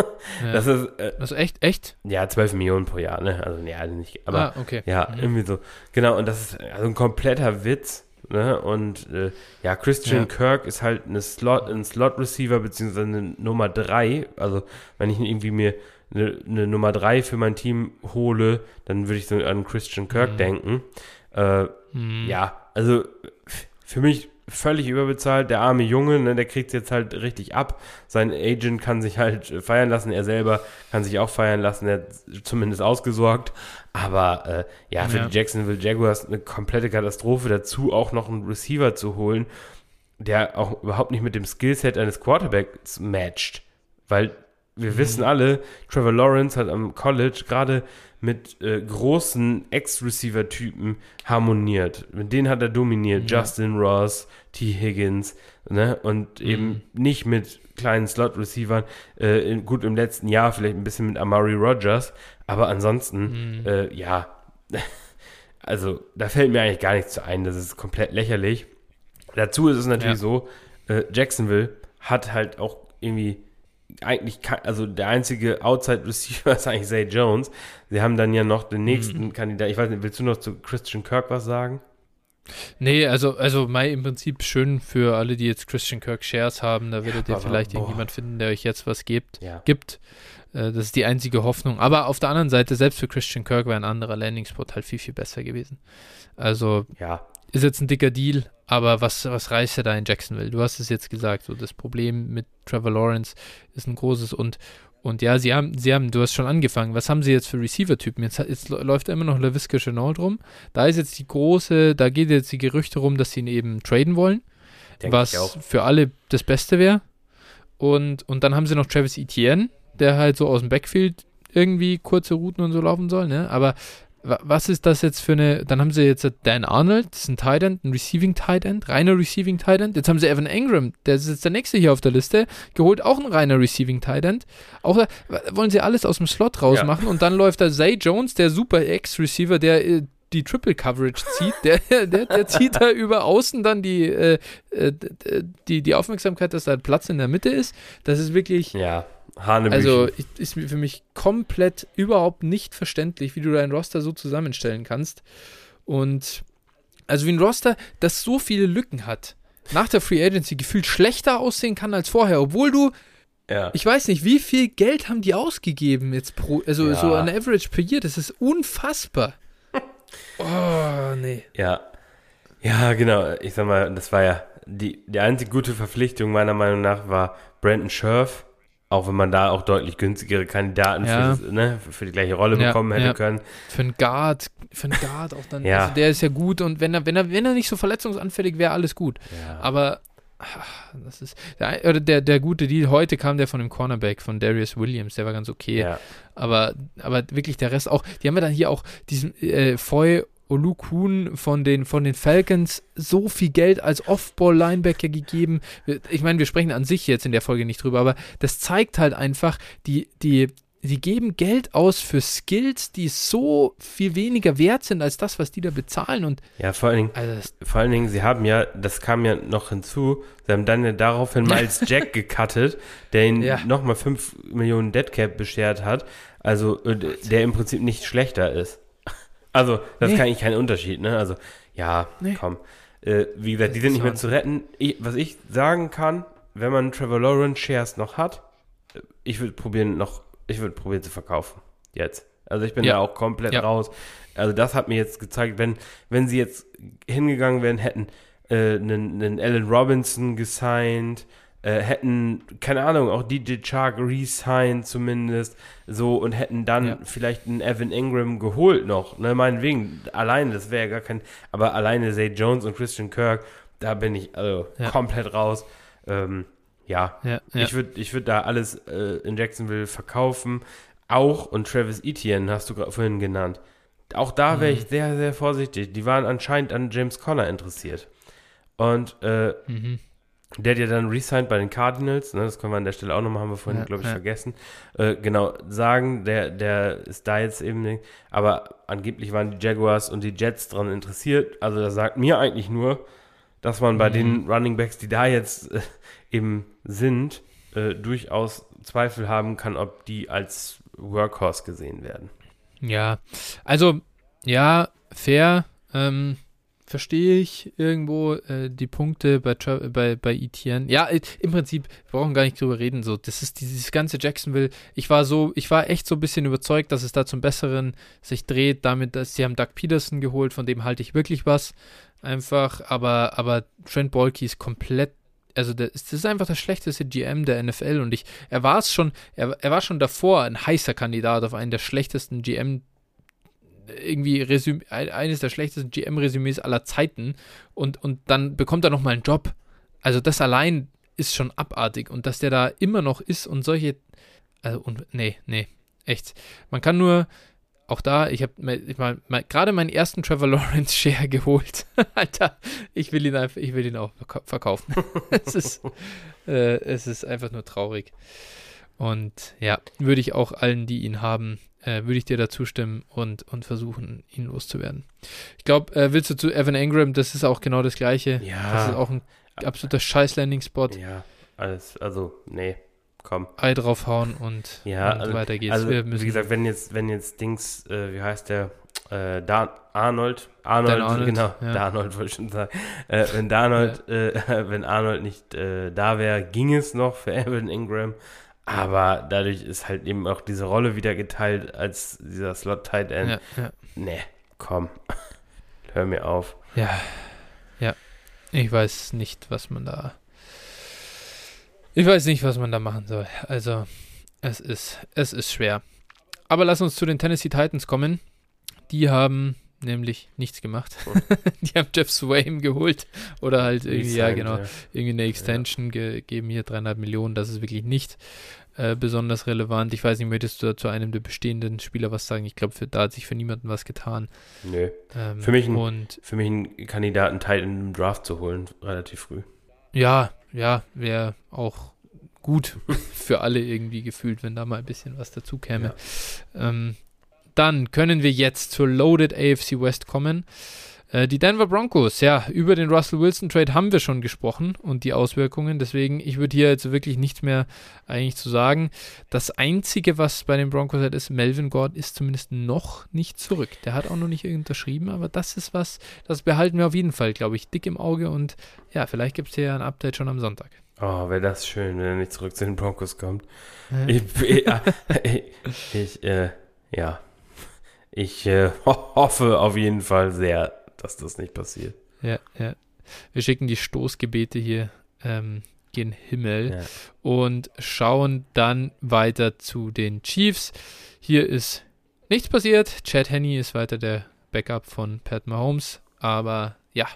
*laughs* Das ist, äh, das ist echt, echt? Ja, 12 Millionen pro Jahr, ne? Also, ja, nicht, aber, ah, okay. ja, mhm. irgendwie so. Genau, und das ist also ein kompletter Witz. Ne? Und äh, ja, Christian ja. Kirk ist halt eine Slot, ein Slot-Receiver beziehungsweise eine Nummer 3. Also wenn ich irgendwie mir eine, eine Nummer 3 für mein Team hole, dann würde ich so an Christian Kirk mhm. denken. Äh, mhm. Ja, also für mich völlig überbezahlt. Der arme Junge, ne, der kriegt es jetzt halt richtig ab. Sein Agent kann sich halt feiern lassen. Er selber kann sich auch feiern lassen. Er hat zumindest ausgesorgt. Aber äh, ja, für ja. die Jacksonville Jaguars eine komplette Katastrophe. Dazu auch noch einen Receiver zu holen. der auch überhaupt nicht mit dem Skillset eines Quarterbacks matcht. Weil wir mhm. wissen alle, Trevor Lawrence hat am College gerade mit äh, großen Ex-Receiver-Typen harmoniert. Mit denen hat er dominiert. Mhm. Justin Ross, T. Higgins, ne? Und mhm. eben nicht mit kleinen Slot-Receivern. Äh, gut, im letzten Jahr vielleicht ein bisschen mit Amari Rogers, aber ansonsten, mhm. äh, ja. *laughs* also, da fällt mir eigentlich gar nichts zu ein. Das ist komplett lächerlich. Dazu ist es natürlich ja. so, äh, Jacksonville hat halt auch irgendwie eigentlich, also der einzige Outside Receiver *laughs* ist eigentlich Zay Jones. Sie haben dann ja noch den nächsten mhm. Kandidat. Ich weiß nicht, willst du noch zu Christian Kirk was sagen? Nee, also, also Mai im Prinzip schön für alle, die jetzt Christian Kirk Shares haben. Da werdet ja, ihr vielleicht boah. irgendjemand finden, der euch jetzt was gibt. Ja. gibt. Äh, das ist die einzige Hoffnung. Aber auf der anderen Seite, selbst für Christian Kirk wäre ein anderer Landing-Spot halt viel, viel besser gewesen. Also, ja. ist jetzt ein dicker Deal, aber was, was reißt er da in Jacksonville? Du hast es jetzt gesagt, so das Problem mit Trevor Lawrence ist ein großes und und ja, sie haben, sie haben, du hast schon angefangen. Was haben sie jetzt für Receiver-Typen? Jetzt, jetzt läuft immer noch LaVisca Chenault rum. Da ist jetzt die große, da geht jetzt die Gerüchte rum, dass sie ihn eben traden wollen. Denk was für alle das Beste wäre. Und, und dann haben sie noch Travis Etienne, der halt so aus dem Backfield irgendwie kurze Routen und so laufen soll, ne? Aber was ist das jetzt für eine, dann haben sie jetzt Dan Arnold, das ist ein Tight End, ein Receiving Tight End, reiner Receiving Tight End. Jetzt haben sie Evan Ingram, der ist jetzt der nächste hier auf der Liste, geholt, auch ein reiner Receiving Tight End. Auch wollen sie alles aus dem Slot rausmachen ja. und dann läuft da Zay Jones, der Super X-Receiver, der äh, die Triple Coverage zieht, der, der, der zieht da *laughs* über außen dann die, äh, äh die, die Aufmerksamkeit, dass da Platz in der Mitte ist. Das ist wirklich. Ja Hanebüchen. Also ist für mich komplett überhaupt nicht verständlich, wie du dein Roster so zusammenstellen kannst. Und also wie ein Roster, das so viele Lücken hat, nach der Free Agency gefühlt schlechter aussehen kann als vorher, obwohl du ja. Ich weiß nicht, wie viel Geld haben die ausgegeben jetzt pro, also ja. so an Average per Year, das ist unfassbar. *laughs* oh, nee. Ja. Ja, genau. Ich sag mal, das war ja die, die einzige gute Verpflichtung meiner Meinung nach war Brandon Scherf, auch wenn man da auch deutlich günstigere Kandidaten ja. für, ne, für, die gleiche Rolle ja, bekommen hätte ja. können. Für einen Guard, für einen Guard auch dann. *laughs* ja. Also der ist ja gut und wenn er, wenn er, wenn er nicht so verletzungsanfällig wäre, alles gut. Aber ach, das ist. Der, der, der gute Deal, heute kam der von dem Cornerback von Darius Williams, der war ganz okay. Aber, aber wirklich der Rest auch, die haben ja dann hier auch diesen äh, Foy Olukun von den, von den Falcons so viel Geld als Off-Ball-Linebacker gegeben. Ich meine, wir sprechen an sich jetzt in der Folge nicht drüber, aber das zeigt halt einfach, die, die, die geben Geld aus für Skills, die so viel weniger wert sind als das, was die da bezahlen. Und ja, vor allen Dingen, also vor allen Dingen, sie haben ja, das kam ja noch hinzu, sie haben dann ja daraufhin Miles *laughs* Jack gecuttet, der ihnen ja. nochmal 5 Millionen Deadcap beschert hat. Also, der im Prinzip nicht schlechter ist. Also, das nee. ist eigentlich kein Unterschied, ne? Also, ja, nee. komm. Äh, wie gesagt, die sind nicht mehr zu retten. Ich, was ich sagen kann, wenn man Trevor Lawrence Shares noch hat, äh, ich würde probieren noch, ich würde probieren zu verkaufen. Jetzt. Also ich bin ja. da auch komplett ja. raus. Also das hat mir jetzt gezeigt, wenn, wenn sie jetzt hingegangen wären, hätten äh, einen, einen Alan Robinson gesigned, äh, hätten, keine Ahnung, auch DJ Chark re-signed zumindest, so und hätten dann ja. vielleicht einen Evan Ingram geholt noch, ne, meinetwegen, alleine, das wäre ja gar kein, aber alleine Zay Jones und Christian Kirk, da bin ich also ja. komplett raus. Ähm, ja. ja, ich würde ich würd da alles äh, in Jacksonville verkaufen. Auch, und Travis Etienne hast du vorhin genannt. Auch da wäre mhm. ich sehr, sehr vorsichtig. Die waren anscheinend an James Conner interessiert. Und äh, mhm. Der hat ja dann resigned bei den Cardinals, ne, das können wir an der Stelle auch nochmal, haben wir vorhin, ja, glaube ich, ja. vergessen. Äh, genau, sagen, der, der ist da jetzt eben, aber angeblich waren die Jaguars und die Jets dran interessiert. Also das sagt mir eigentlich nur, dass man bei mhm. den Running Backs, die da jetzt äh, eben sind, äh, durchaus Zweifel haben kann, ob die als Workhorse gesehen werden. Ja, also ja, fair. Ähm, verstehe ich irgendwo äh, die Punkte bei, bei, bei Etienne. Ja, im Prinzip, wir brauchen gar nicht drüber reden. So, das ist dieses ganze Jacksonville. Ich war so, ich war echt so ein bisschen überzeugt, dass es da zum Besseren sich dreht, damit, dass sie haben Doug Peterson geholt, von dem halte ich wirklich was. Einfach, aber, aber Trent Bolke ist komplett also das ist einfach der schlechteste GM der NFL und ich, er war es schon, er, er war schon davor ein heißer Kandidat auf einen der schlechtesten GM irgendwie Resüm eines der schlechtesten GM-Resümees aller Zeiten und, und dann bekommt er nochmal einen Job. also das allein ist schon abartig und dass der da immer noch ist und solche, also und nee, nee, echt. Man kann nur, auch da, ich habe mal, mal gerade meinen ersten Trevor Lawrence Share *laughs* geholt. Alter, ich will ihn einfach, ich will ihn auch verkaufen. *laughs* es ist, äh, es ist einfach nur traurig. Und ja, würde ich auch allen, die ihn haben, äh, würde ich dir da zustimmen und, und versuchen, ihn loszuwerden. Ich glaube, äh, willst du zu Evan Ingram, das ist auch genau das Gleiche. Ja. Das ist auch ein absoluter Scheiß-Landing-Spot. Ja, alles, also, nee, komm. Ei draufhauen und, Ja, und also, weiter geht's. also wie gesagt, wenn jetzt, wenn jetzt Dings, äh, wie heißt der, äh, Dan Arnold, Arnold, Arnold, genau, ja. Darnold wollte ich schon sagen. Äh, wenn Darnold, äh, *laughs* wenn Arnold nicht äh, da wäre, ging es noch für Evan Ingram. Aber dadurch ist halt eben auch diese Rolle wieder geteilt als dieser Slot Tight End. ja, ja, Nee, komm. *laughs* Hör mir auf. ja, ja. Ich weiß nicht, was man da. Ich weiß nicht, was man da machen soll. Also, es ist, es ist schwer. Aber lass uns zu den Tennessee Titans kommen. Die haben nämlich nichts gemacht. *laughs* die haben Jeff Swaim geholt oder halt irgendwie, ja genau, irgendwie eine Extension gegeben, hier dreieinhalb Millionen. Das ist wirklich nicht äh, besonders relevant. Ich weiß nicht, möchtest du zu einem der bestehenden Spieler was sagen? Ich glaube, da hat sich für niemanden was getan. Nö. Ähm, Für mich ein- und Für mich einen Kandidaten Tight End im Draft zu holen, relativ früh. Ja, ja, wäre auch gut *laughs* für alle irgendwie gefühlt, wenn da mal ein bisschen was dazu käme. Ähm, dann können wir jetzt zur Loaded AFC West kommen. Äh, die Denver Broncos, ja, über den Russell Wilson Trade haben wir schon gesprochen und die Auswirkungen. Deswegen, ich würde hier jetzt wirklich nichts mehr eigentlich zu sagen. Das Einzige, was bei den Broncos halt ist, Melvin Gordon ist zumindest noch nicht zurück. Der hat auch noch nicht unterschrieben, aber das ist was, das behalten wir auf jeden Fall, glaube ich, dick im Auge und ja, vielleicht gibt es hier ein Update schon am Sonntag. Oh, wäre das schön, wenn er nicht zurück zu den Broncos kommt. Äh, Ich, ich, ich, *laughs* ich äh, ja. Ich äh, ho *laughs* hoffe auf jeden Fall sehr, dass das nicht passiert. Ja, ja. Wir schicken die Stoßgebete hier ähm, gen Himmel Ja. und schauen dann weiter zu den Chiefs. Hier ist nichts passiert. Chad Henney ist weiter der Backup von Pat Mahomes. Aber ja,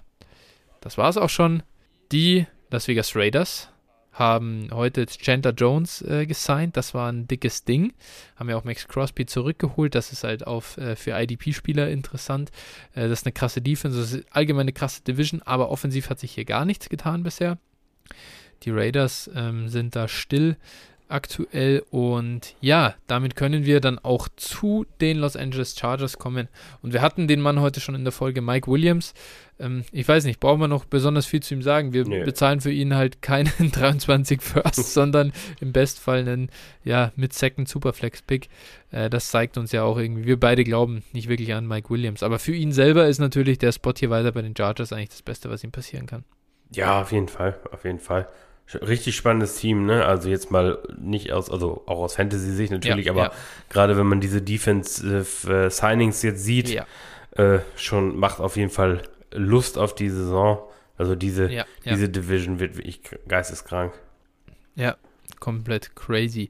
das war es auch schon. Die Las Vegas Raiders haben heute Chandler Jones äh, gesigned. Das war ein dickes Ding. Haben ja auch Max Crosby zurückgeholt. Das ist halt auch äh, für IDP-Spieler interessant. Äh, das ist eine krasse Defense, das ist allgemein eine krasse Division, aber offensiv hat sich hier gar nichts getan bisher. Die Raiders ähm, sind da still aktuell und ja, damit können wir dann auch zu den Los Angeles Chargers kommen. Und wir hatten den Mann heute schon in der Folge, Mike Williams. Ähm, ich weiß nicht, brauchen wir noch besonders viel zu ihm sagen. Wir Nö. bezahlen für ihn halt keinen *laughs* 23 First, *laughs* sondern im Bestfall einen, ja, mit Second Superflex Pick. Äh, das zeigt uns ja auch irgendwie, wir beide glauben nicht wirklich an Mike Williams. Aber für ihn selber ist natürlich der Spot hier weiter bei den Chargers eigentlich das Beste, was ihm passieren kann. Ja, auf jeden Fall, auf jeden Fall. Richtig spannendes Team, ne? Also jetzt mal nicht aus, also auch aus Fantasy-Sicht natürlich, Ja, aber ja. gerade wenn man diese Defensive äh, Signings jetzt sieht, Ja, äh, schon macht auf jeden Fall Lust auf die Saison. Also diese, diese Division wird wirklich geisteskrank. Ja, komplett crazy.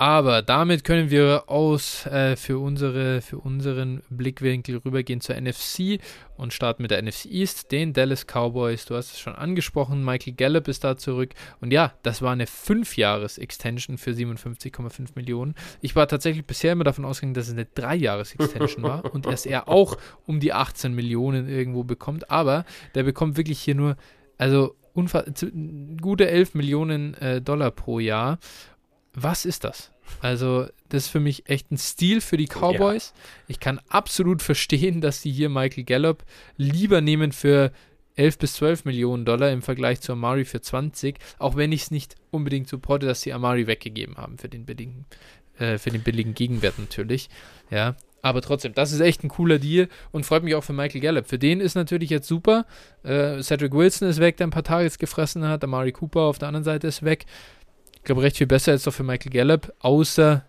Aber damit können wir aus äh, für, unsere, für unseren Blickwinkel rübergehen zur NFC und starten mit der NFC East, den Dallas Cowboys. Du hast es schon angesprochen, Michael Gallup ist da zurück. Und ja, das war eine 5-Jahres-Extension für 57,5 Millionen. Ich war tatsächlich bisher immer davon ausgegangen, dass es eine 3-Jahres-Extension war und dass er auch um die 18 Millionen irgendwo bekommt. Aber der bekommt wirklich hier nur, also gute 11 Millionen äh, Dollar pro Jahr. Was ist das? Also, das ist für mich echt ein Stil für die Cowboys. Ich kann absolut verstehen, dass sie hier Michael Gallup lieber nehmen für 11 bis 12 Millionen Dollar im Vergleich zu Amari für 20, auch wenn ich es nicht unbedingt supporte, dass sie Amari weggegeben haben für den billigen, äh, für den billigen Gegenwert natürlich. Ja, aber trotzdem, das ist echt ein cooler Deal und freut mich auch für Michael Gallup. Für den ist natürlich jetzt super. Äh, Cedric Wilson ist weg, der ein paar Targets gefressen hat. Amari Cooper auf der anderen Seite ist weg. Ich glaube, recht viel besser ist doch für Michael Gallup, außer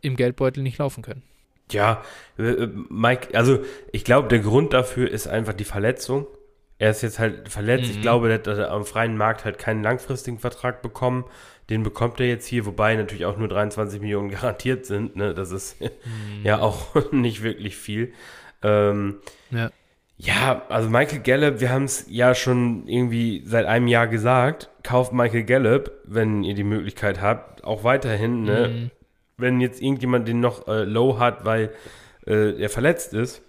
im Geldbeutel nicht laufen können. Ja, äh, äh, Mike, also ich glaube, der Grund dafür ist einfach die Verletzung. Er ist jetzt halt verletzt. Mhm. Ich glaube, der hat am freien Markt halt keinen langfristigen Vertrag bekommen. Den bekommt er jetzt hier, wobei natürlich auch nur 23 Millionen *laughs* garantiert sind. Ne? Das ist ja auch *laughs* nicht wirklich viel. Ähm, Ja. Ja, also Michael Gallup, wir haben es ja schon irgendwie seit einem Jahr gesagt, kauft Michael Gallup, wenn ihr die Möglichkeit habt, auch weiterhin, ne? Mhm. Wenn jetzt irgendjemand den noch äh, low hat, weil äh, er verletzt ist.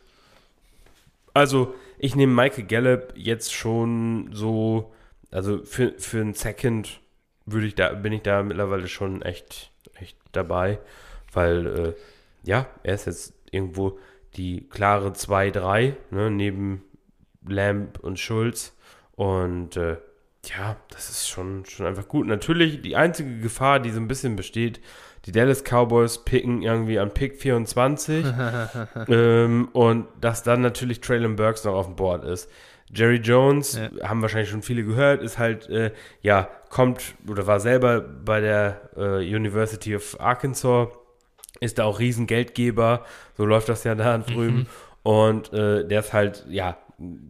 Also, ich nehme Michael Gallup jetzt schon so, also für, für einen Second würde ich da, bin ich da mittlerweile schon echt, echt dabei, weil, äh, ja, er ist jetzt irgendwo die klare 2-3, ne, neben Lamb und Schulz. Und äh, ja, das ist schon, schon einfach gut. Natürlich die einzige Gefahr, die so ein bisschen besteht, die Dallas Cowboys picken irgendwie an Pick 24 *laughs* ähm, und dass dann natürlich Traylon Burks noch auf dem Board ist. Jerry Jones, Ja. haben wahrscheinlich schon viele gehört, ist halt, äh, ja, kommt oder war selber bei der äh, University of Arkansas, ist da auch Riesengeldgeber, so läuft das ja da drüben. Und äh, der ist halt, ja,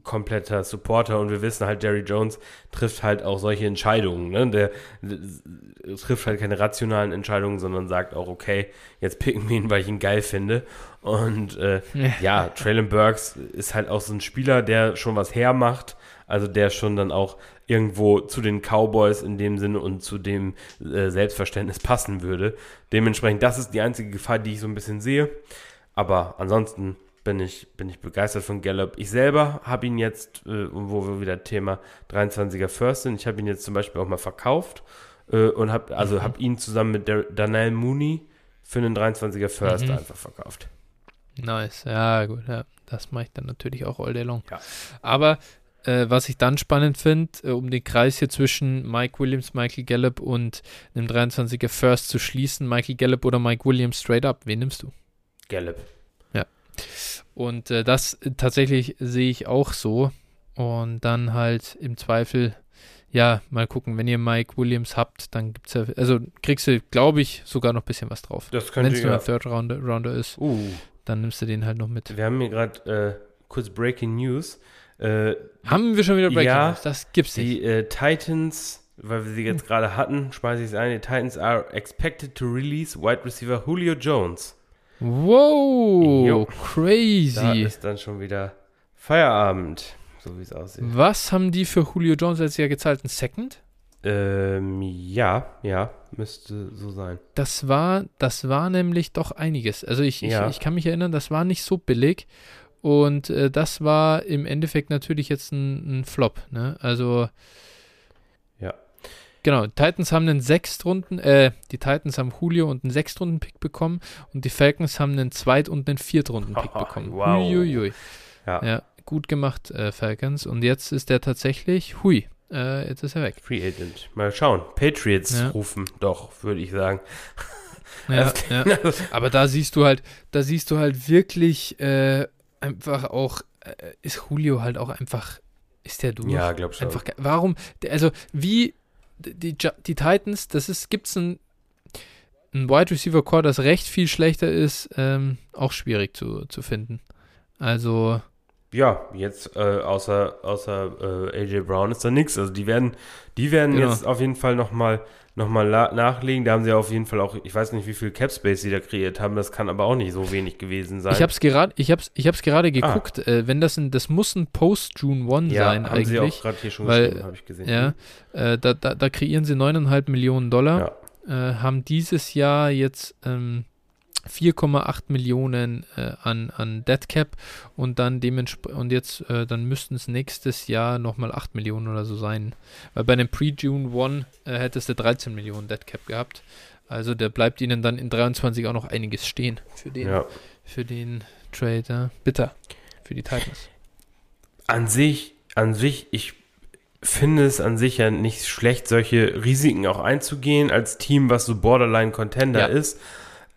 kompletter Supporter und wir wissen halt, Jerry Jones trifft halt auch solche Entscheidungen. Ne? Der, der trifft halt keine rationalen Entscheidungen, sondern sagt auch, okay, jetzt picken wir ihn, weil ich ihn geil finde. Und äh, Ja. ja, Traylon Burks ist halt auch so ein Spieler, der schon was hermacht, also der schon dann auch irgendwo zu den Cowboys in dem Sinne und zu dem äh, Selbstverständnis passen würde. Dementsprechend, das ist die einzige Gefahr, die ich so ein bisschen sehe. Aber ansonsten bin ich, bin ich begeistert von Gallup. Ich selber habe ihn jetzt, äh, wo wir wieder Thema 23er First sind, ich habe ihn jetzt zum Beispiel auch mal verkauft äh, und habe also Mhm. habe ihn zusammen mit der Danelle Mooney für einen 23er First Mhm. einfach verkauft. Nice, ja gut, ja. Das mache ich dann natürlich auch all day long. Ja. Aber äh, was ich dann spannend finde, äh, um den Kreis hier zwischen Mike Williams, Michael Gallup und einem 23er First zu schließen, Michael Gallup oder Mike Williams straight up, wen nimmst du? Gallup. Und äh, das tatsächlich sehe ich auch so. Und dann halt im Zweifel, ja, mal gucken, wenn ihr Mike Williams habt, dann gibt's ja, also kriegst du, glaube ich, sogar noch ein bisschen was drauf. Das Wenn könnte es nur ja. ein Third Rounder, Rounder ist, Uh, dann nimmst du den halt noch mit. wir haben hier gerade äh, kurz Breaking News. Äh, Haben wir schon wieder Breaking Ja, News? Das gibt's nicht. Die äh, Titans, weil wir sie jetzt gerade hatten, speise ich es ein. Die Titans are expected to release Wide Receiver Julio Jones. Wow, Jo. Da crazy. ist dann schon wieder Feierabend, so wie es aussieht. Was haben die für Julio Jones jetzt ja gezahlt? Ein Second? Ähm, ja, ja, müsste so sein. Das war, das war nämlich doch einiges. Also ich, ich, Ja. ich kann mich erinnern, das war nicht so billig. Und äh, das war im Endeffekt natürlich jetzt ein, ein Flop. Ne? Also Ja. Genau, Titans haben einen Sechstrunden, äh, die Titans haben Julio und einen Sechstrunden-Pick bekommen und die Falcons haben einen Zweit- und einen Viertrunden-Pick *laughs* bekommen. Wow. Huiuiui. Ja. Ja, gut gemacht, äh, Falcons. Und jetzt ist der tatsächlich, hui, äh, jetzt ist er weg. Free Agent. Mal schauen. Patriots Ja. rufen doch, würde ich sagen. Ja, *laughs* ja. Aber da siehst du halt, da siehst du halt wirklich äh, einfach auch, äh, ist Julio halt auch einfach, ist der durch? Ja, glaub schon. Einfach, warum, also wie die, die Titans, das ist, gibt's ein, ein Wide Receiver Core, das recht viel schlechter ist, ähm, auch schwierig zu, zu finden. Also, Ja, jetzt äh, außer, außer äh, AJ Brown ist da nichts. Also die werden, die werden Genau. jetzt auf jeden Fall nochmal noch mal nachlegen. Da haben sie auf jeden Fall auch, ich weiß nicht, wie viel Cap Space sie da kreiert haben. Das kann aber auch nicht so wenig gewesen sein. ich hab's gerade, ich hab's, ich hab's gerade geguckt, äh, wenn das ein, das muss ein Post-June One Ah. ja, sein haben sie auch eigentlich. gerade hier schon weil, habe ich gesehen. Ja, äh, da, da, da kreieren sie 9,5 Millionen Dollar. Ja. äh, haben dieses Jahr jetzt ähm, 4,8 Millionen äh, an, an Dead Cap und dann dementsprechend und jetzt äh, dann müssten es nächstes Jahr nochmal 8 Millionen oder so sein. Weil bei einem Pre-June One äh, hättest du 13 Millionen Dead Cap gehabt. Also der bleibt ihnen dann in 23 auch noch einiges stehen für den, ja. für den Trade. Ja. Bitter für die Titans. An sich, an sich, ich finde es an sich ja nicht schlecht, solche Risiken auch einzugehen als Team, was so Borderline Contender Ja. ist.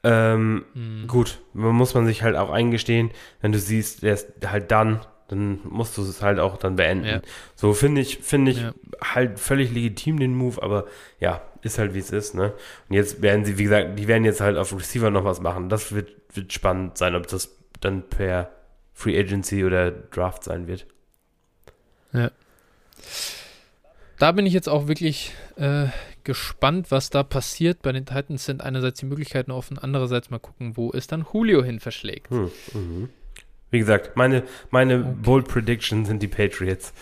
Ähm, Hm. Gut, muss man sich halt auch eingestehen, wenn du siehst, der ist halt dann, dann musst du es halt auch dann beenden. Ja. So finde ich, finde ich Ja. halt völlig legitim den Move, aber ja, ist halt wie es ist, ne? Und jetzt werden sie, wie gesagt, die werden jetzt halt auf Receiver noch was machen. Das wird, wird spannend sein, ob das dann per Free Agency oder Draft sein wird. Da bin ich jetzt auch wirklich äh, gespannt, was da passiert. Bei den Titans sind einerseits die Möglichkeiten offen, andererseits mal gucken, wo es dann Julio hin verschlägt. Hm, mhm. Wie gesagt, meine, meine okay. Bold Prediction sind die Patriots.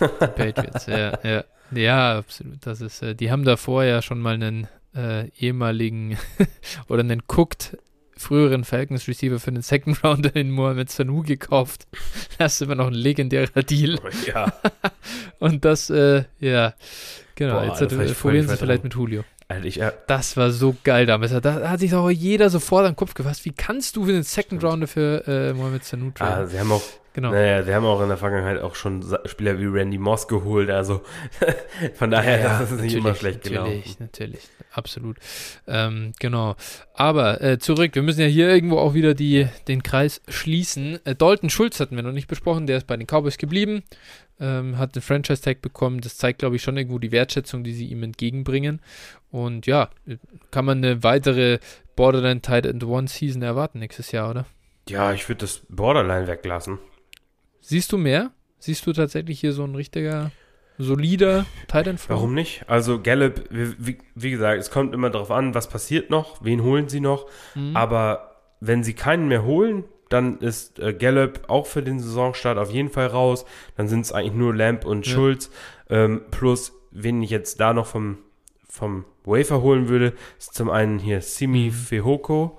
Die Patriots, ja, *laughs* ja. Ja, absolut. Das ist, äh, die haben davor ja schon mal einen äh, ehemaligen *laughs* oder einen Cooked früheren Falcons Receiver für den Second Rounder in Mohamed Sanu gekauft. Das ist immer noch ein legendärer Deal. Oh, ja. *laughs* Und das, äh, ja, genau. Boah, jetzt hat, äh, probieren sie vielleicht mit Julio. Alter, ich, äh, das war so geil damals. Da hat sich doch jeder sofort an den Kopf gefasst. Wie kannst du für den Second Rounder für äh, Mohamed Sanu traden? Ah, sie haben auch Genau. Naja, wir haben auch in der Vergangenheit auch schon Spieler wie Randy Moss geholt, also *laughs* von daher ja, das ist nicht immer schlecht gelaufen. Natürlich, natürlich, absolut. Ähm, genau. Aber äh, zurück, wir müssen ja hier irgendwo auch wieder die, den Kreis schließen. Äh, Dalton Schulz hatten wir noch nicht besprochen, der ist bei den Cowboys geblieben, ähm, hat den Franchise-Tag bekommen. Das zeigt, glaube ich, schon irgendwo die Wertschätzung, die sie ihm entgegenbringen. Und ja, kann man eine weitere Borderline Tight End One Season erwarten nächstes Jahr, oder? Ja, ich würde das Borderline weglassen. Siehst du mehr? Siehst du tatsächlich hier so ein richtiger solider Titan Warum nicht? Also Gallup, wie, wie, gesagt, es kommt immer darauf an, was passiert noch, wen holen sie noch. Mhm. Aber wenn sie keinen mehr holen, dann ist äh, Gallup auch für den Saisonstart auf jeden Fall raus. Dann sind es eigentlich nur Lamp und ja. Schulz. Ähm, plus, wen ich jetzt da noch vom, vom Wafer holen würde, ist zum einen hier Simi mhm. Fehoko.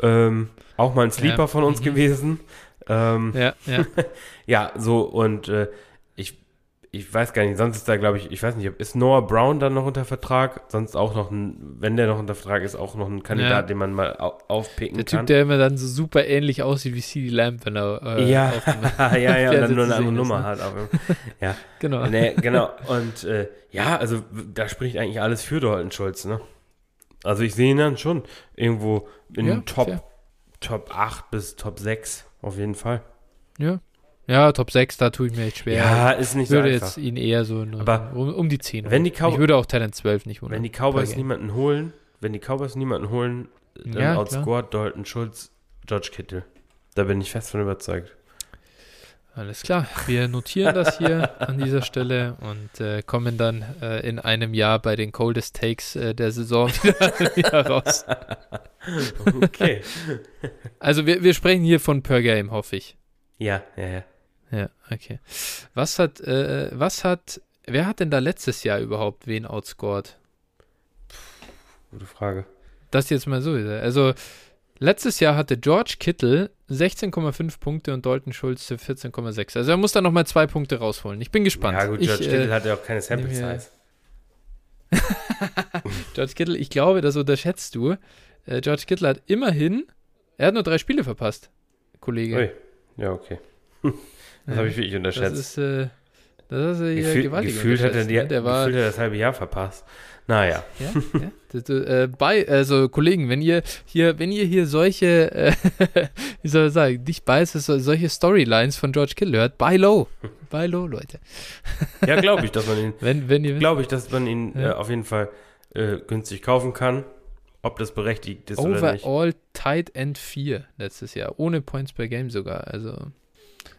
Ähm, auch mal ein Sleeper ja. von uns mhm. gewesen. Ähm, ja, ja. *laughs* ja, so und äh, ich, ich weiß gar nicht, sonst ist da, glaube ich, ich weiß nicht, ist Noah Brown dann noch unter Vertrag? Sonst auch noch ein, wenn der noch unter Vertrag ist, auch noch ein Kandidat, ja. den man mal au aufpicken der kann. Der Typ, der immer dann so super ähnlich aussieht wie CD Lamp, wenn er. Äh, ja, *laughs* ja, ja, *laughs* und dann nur eine andere Nummer ne? hat. Auch. Ja, genau. Nee, genau. Und äh, ja, also da spricht eigentlich alles für Dalton Schulz, ne? Also ich sehe ihn dann schon irgendwo in ja, Top, Top 8 bis Top 6. Auf jeden Fall. Ja. Ja, Top 6, da tue ich mir echt schwer. Ja, ist nicht so einfach. Ich würde jetzt ihn eher so eine, Aber um, um, die 10. Wenn die Cow ich würde auch Talent 12 nicht holen. Wenn die Cowboys niemanden holen, wenn die Cowboys niemanden holen, dann ja, outscored Dalton Schulz, George Kittle. Da bin ich fest von überzeugt. Alles klar, wir notieren das hier an dieser Stelle und äh, kommen dann äh, in einem Jahr bei den Coldest Takes äh, der Saison wieder, *laughs* wieder raus. Okay. Also wir, wir sprechen hier von per Game, hoffe ich. Ja, ja, ja. Ja, okay. Was hat, äh, was hat, wer hat denn da letztes Jahr überhaupt wen outscored? Gute Frage. Das jetzt mal so. Also letztes Jahr hatte George Kittle 16,5 Punkte und Dalton Schulze 14,6. Also er muss da nochmal zwei Punkte rausholen. Ich bin gespannt. Ja gut, George ich, Kittle äh, hat ja auch keine Sample Size. *laughs* *laughs* George Kittle, ich glaube, das unterschätzt du. Äh, George Kittle hat immerhin, er hat nur drei Spiele verpasst, Kollege. Ui. Ja, okay. *laughs* Das habe ich wirklich unterschätzt. Das ist, äh, das ist äh, Gefühl, gewaltig Gefühlt hat er, die, ne? der war, gefühlt hat er das halbe Jahr verpasst. Naja. Ja, ja. Äh, bei, also Kollegen, wenn ihr hier, wenn ihr hier solche, äh, *laughs* wie soll ich sagen, nicht biases, solche Storylines von George Kittle hört, buy low. Buy low, Leute. *laughs* ja, glaube ich, dass man ihn, wenn, wenn ihr glaube ich, dass man ihn ja. äh, auf jeden Fall äh, günstig kaufen kann. Ob das berechtigt ist Overall oder nicht. Overall Tight End 4 letztes Jahr. Ohne Points per Game sogar. Also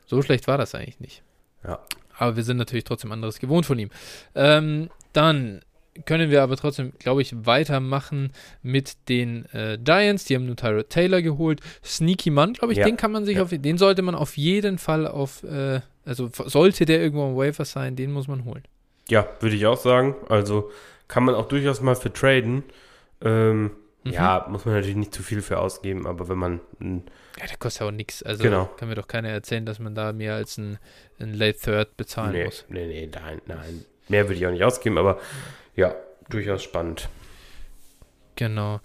so schlecht war das eigentlich nicht. Ja. Aber wir sind natürlich trotzdem anderes gewohnt von ihm. Ähm, dann können wir aber trotzdem, glaube ich, weitermachen mit den äh, Giants. Die haben nur Tyrod Taylor geholt. Sneaky Mann, glaube ich, ja. den kann man sich ja. auf, den sollte man auf jeden Fall auf, äh, also sollte der irgendwo am Wafer sein, den muss man holen. Ja, würde ich auch sagen. Also kann man auch durchaus mal für traden. Ähm, mhm. Ja, muss man natürlich nicht zu viel für ausgeben, aber wenn man. ja, der kostet ja auch nichts. Also genau. kann mir doch keiner erzählen, dass man da mehr als ein, ein Late Third bezahlen nee, muss. Nee, nee, nein, nein. Mehr würde ich auch nicht ausgeben, aber ja, durchaus spannend. Genau.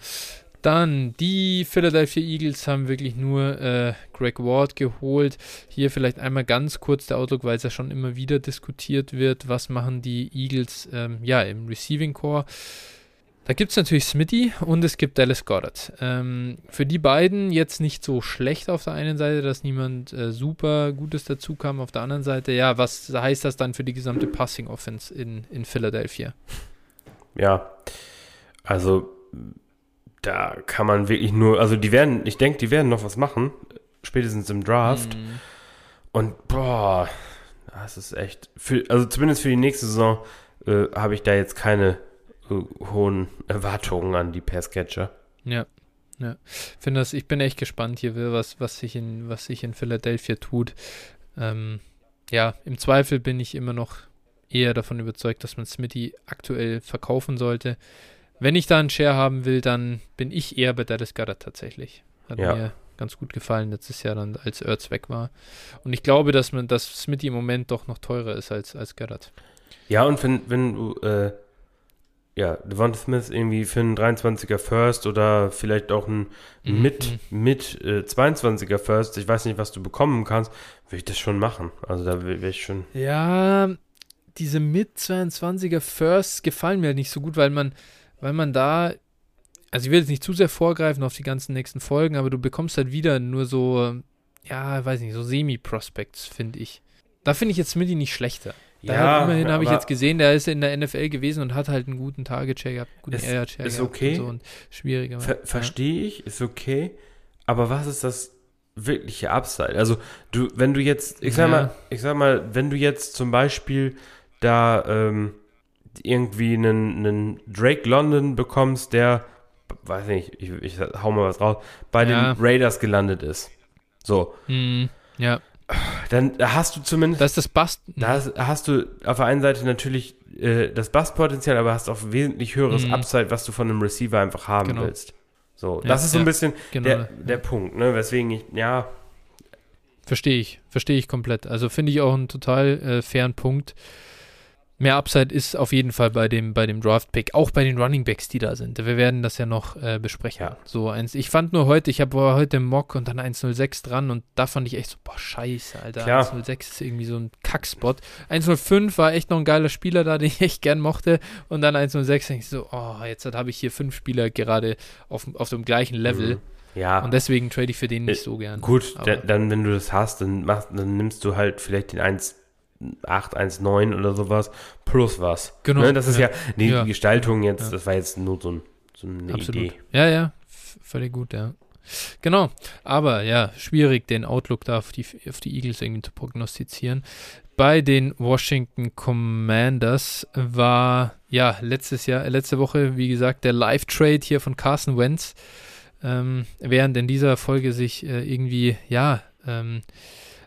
Dann die Philadelphia Eagles haben wirklich nur äh, Greg Ward geholt. Hier vielleicht einmal ganz kurz der Outlook, weil es ja schon immer wieder diskutiert wird. Was machen die Eagles ähm, ja im Receiving Core? Da gibt es natürlich Smitty und es gibt Dallas Goddard. Ähm, für die beiden jetzt nicht so schlecht auf der einen Seite, dass niemand äh, super Gutes dazu kam. Auf der anderen Seite, ja, was heißt das dann für die gesamte Passing Offense in, in Philadelphia? Ja, also da kann man wirklich nur, also die werden, ich denke, die werden noch was machen, spätestens im Draft. Mhm. Und boah, das ist echt, für, also zumindest für die nächste Saison äh, habe ich da jetzt keine äh, hohen Erwartungen an die Passcatcher. Ja, Ja, finde das, ich bin echt gespannt hier, was, was sich in, was sich in Philadelphia tut. Ähm, ja, im Zweifel bin ich immer noch eher davon überzeugt, dass man Smitty aktuell verkaufen sollte. Wenn ich da einen Share haben will, dann bin ich eher bei Dallas Goddard tatsächlich. Hat ja. mir ganz gut gefallen letztes Jahr dann, als Ertz weg war. Und ich glaube, dass man, dass Smitty im Moment doch noch teurer ist als, als Goddard. Ja, und wenn, wenn du, äh, ja, Devonta Smith irgendwie für einen 23er First oder vielleicht auch einen mhm. mit, mit äh, 22er First, ich weiß nicht, was du bekommen kannst, würde ich das schon machen. Also da wäre ich schon. Ja, diese mit 22er First gefallen mir nicht so gut, weil man, weil man da, also ich will jetzt nicht zu sehr vorgreifen auf die ganzen nächsten Folgen, aber du bekommst halt wieder nur so, ja, weiß nicht, so Semi-Prospects, finde ich. Da finde ich jetzt Smitty nicht schlechter. Da ja, immerhin habe ich jetzt gesehen, der ist in der NFL gewesen und hat halt einen guten Target-Share gehabt, guten ist, Air-Share ist okay. und, so und schwieriger. Ver Verstehe ich, ist okay. Aber was ist das wirkliche Upside? Also, du, wenn du jetzt, ich sag ja. mal, ich sag mal, wenn du jetzt zum Beispiel da ähm, irgendwie einen, einen Drake London bekommst, der, weiß nicht, ich, ich hau mal was raus, bei ja. den Raiders gelandet ist. So. Mhm. Ja dann hast du zumindest. Das ist das Bast. Da hast du auf der einen Seite natürlich äh, das Bastpotenzial, aber hast auch wesentlich höheres mhm. Upside, was du von einem Receiver einfach haben genau. willst. So, ja, das ist so ein bisschen genau. der, der Punkt, ne? Weswegen ich, ja. Verstehe ich, verstehe ich komplett. Also finde ich auch einen total äh, fairen Punkt mehr Upside ist auf jeden Fall bei dem, bei dem Draft-Pick, auch bei den Running Backs, die da sind. Wir werden das ja noch äh, besprechen. Ja. So eins. Ich fand nur heute, ich habe heute im Mock und dann 106 dran und da fand ich echt so, boah, scheiße, Alter. Klar. 106 ist irgendwie so ein Kackspot. 105 war echt noch ein geiler Spieler da, *laughs* den ich echt gern mochte. Und dann 106 denke ich so, oh, jetzt habe ich hier fünf Spieler gerade auf, auf dem gleichen Level. Mhm. Ja. Und deswegen trade ich für den nicht äh, so gern. Gut, dann, wenn du das hast, dann, machst, dann nimmst du halt vielleicht den 1 819 oder sowas plus was. Genau. Ne, das ist ja, ja die, ja. Gestaltung jetzt, ja. das war jetzt nur so, ein, so eine Absolut. Idee. Ja, ja, völlig gut, ja. Genau, aber ja, schwierig, den Outlook da auf die, auf die Eagles irgendwie zu prognostizieren. Bei den Washington Commanders war ja letztes Jahr, letzte Woche, wie gesagt, der Live-Trade hier von Carson Wentz. Ähm, während in dieser Folge sich äh, irgendwie, ja, ähm,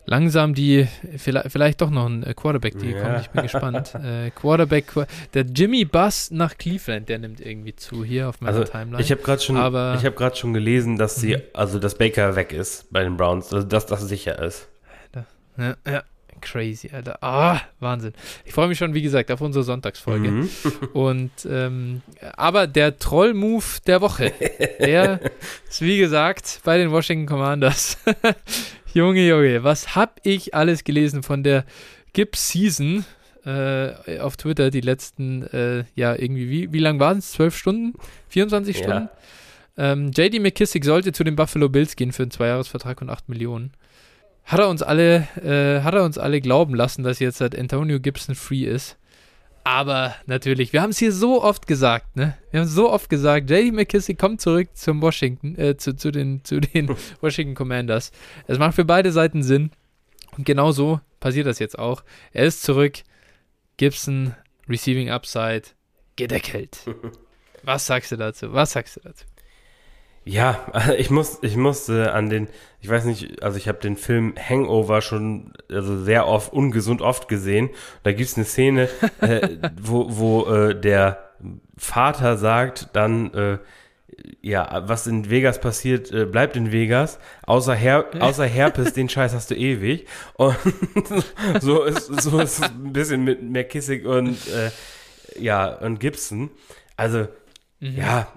langsam die, vielleicht, vielleicht doch noch ein äh, Quarterback, die ja. kommt. Ich bin gespannt. *laughs* äh, Quarterback, der Jimmy Buss nach Cleveland, der nimmt irgendwie zu hier auf meiner also, Timeline. Ich habe gerade schon, Aber, ich habe gerade schon gelesen, dass sie, mhm. also dass Baker weg ist bei den Browns, also dass das sicher ist. Ja, ja. Crazy, Alter. Ah, Wahnsinn. Ich freue mich schon, wie gesagt, auf unsere Sonntagsfolge. Mhm. *laughs* *laughs* Und ähm, aber der Troll-Move der Woche, der ist wie gesagt bei den Washington Commanders. Junge, Junge, was hab ich alles gelesen von der Gibbs Season äh, auf Twitter die letzten, äh, ja, irgendwie, wie, wie lang waren es? 12 Stunden? 24 ja. Stunden? Ähm, JD McKissick sollte zu den Buffalo Bills gehen für einen Zweijahresvertrag und 8 Millionen. Hat er uns alle, äh, hat er uns alle glauben lassen, dass jetzt halt Antonio Gibson free ist. Aber natürlich, wir haben es hier so oft gesagt, ne? Wir haben so oft gesagt, JD McKissick kommt zurück zum Washington, äh, zu, zu, den, *laughs* zu den *laughs* Washington Commanders. Es macht für beide Seiten Sinn. Und genau so passiert das jetzt auch. Er ist zurück. Gibson, Receiving Upside, gedeckelt. *laughs* Was sagst du dazu? Was sagst du dazu? Ja, *laughs* ich muss, ich musste an den, ich weiß nicht, also ich habe den Film Hangover schon also sehr oft, ungesund oft gesehen. Da gibt's eine Szene, äh, *laughs* wo, wo äh, der Vater sagt dann, äh, ja, was in Vegas passiert, äh, bleibt in Vegas. Außer, Her *laughs* außer Herpes, den Scheiß hast du ewig. Und so ist so ist ein bisschen mit McKissick und äh, ja und Gibson. Also mhm. ja,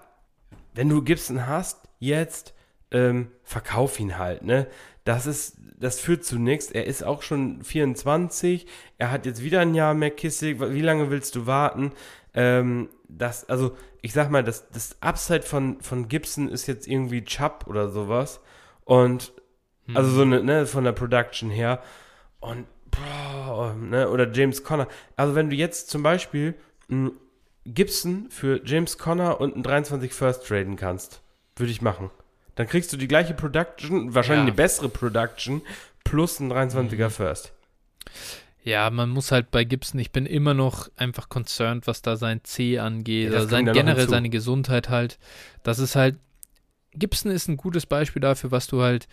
wenn du Gibson hast, jetzt, ähm, verkauf ihn halt, ne? Das ist, das führt zu nichts. Er ist auch schon 24. Er hat jetzt wieder ein Jahr McKissick. Wie lange willst du warten? Ähm, das, also, ich sag mal, das, das Upside von, von Gibson ist jetzt irgendwie Chubb oder sowas. Und, hm. also so eine, ne, von der Production her. Und, boah, ne, oder James Conner. Also, wenn du jetzt zum Beispiel mh, Gibson für James Conner und ein 23 First traden kannst, würde ich machen. Dann kriegst du die gleiche Production, wahrscheinlich ja. eine bessere Production, plus ein 23er mhm. First. Ja, man muss halt bei Gibson, ich bin immer noch einfach concerned, was da sein C angeht, ja, also sein, generell seine Gesundheit halt. Das ist halt, Gibson ist ein gutes Beispiel dafür, was du halt,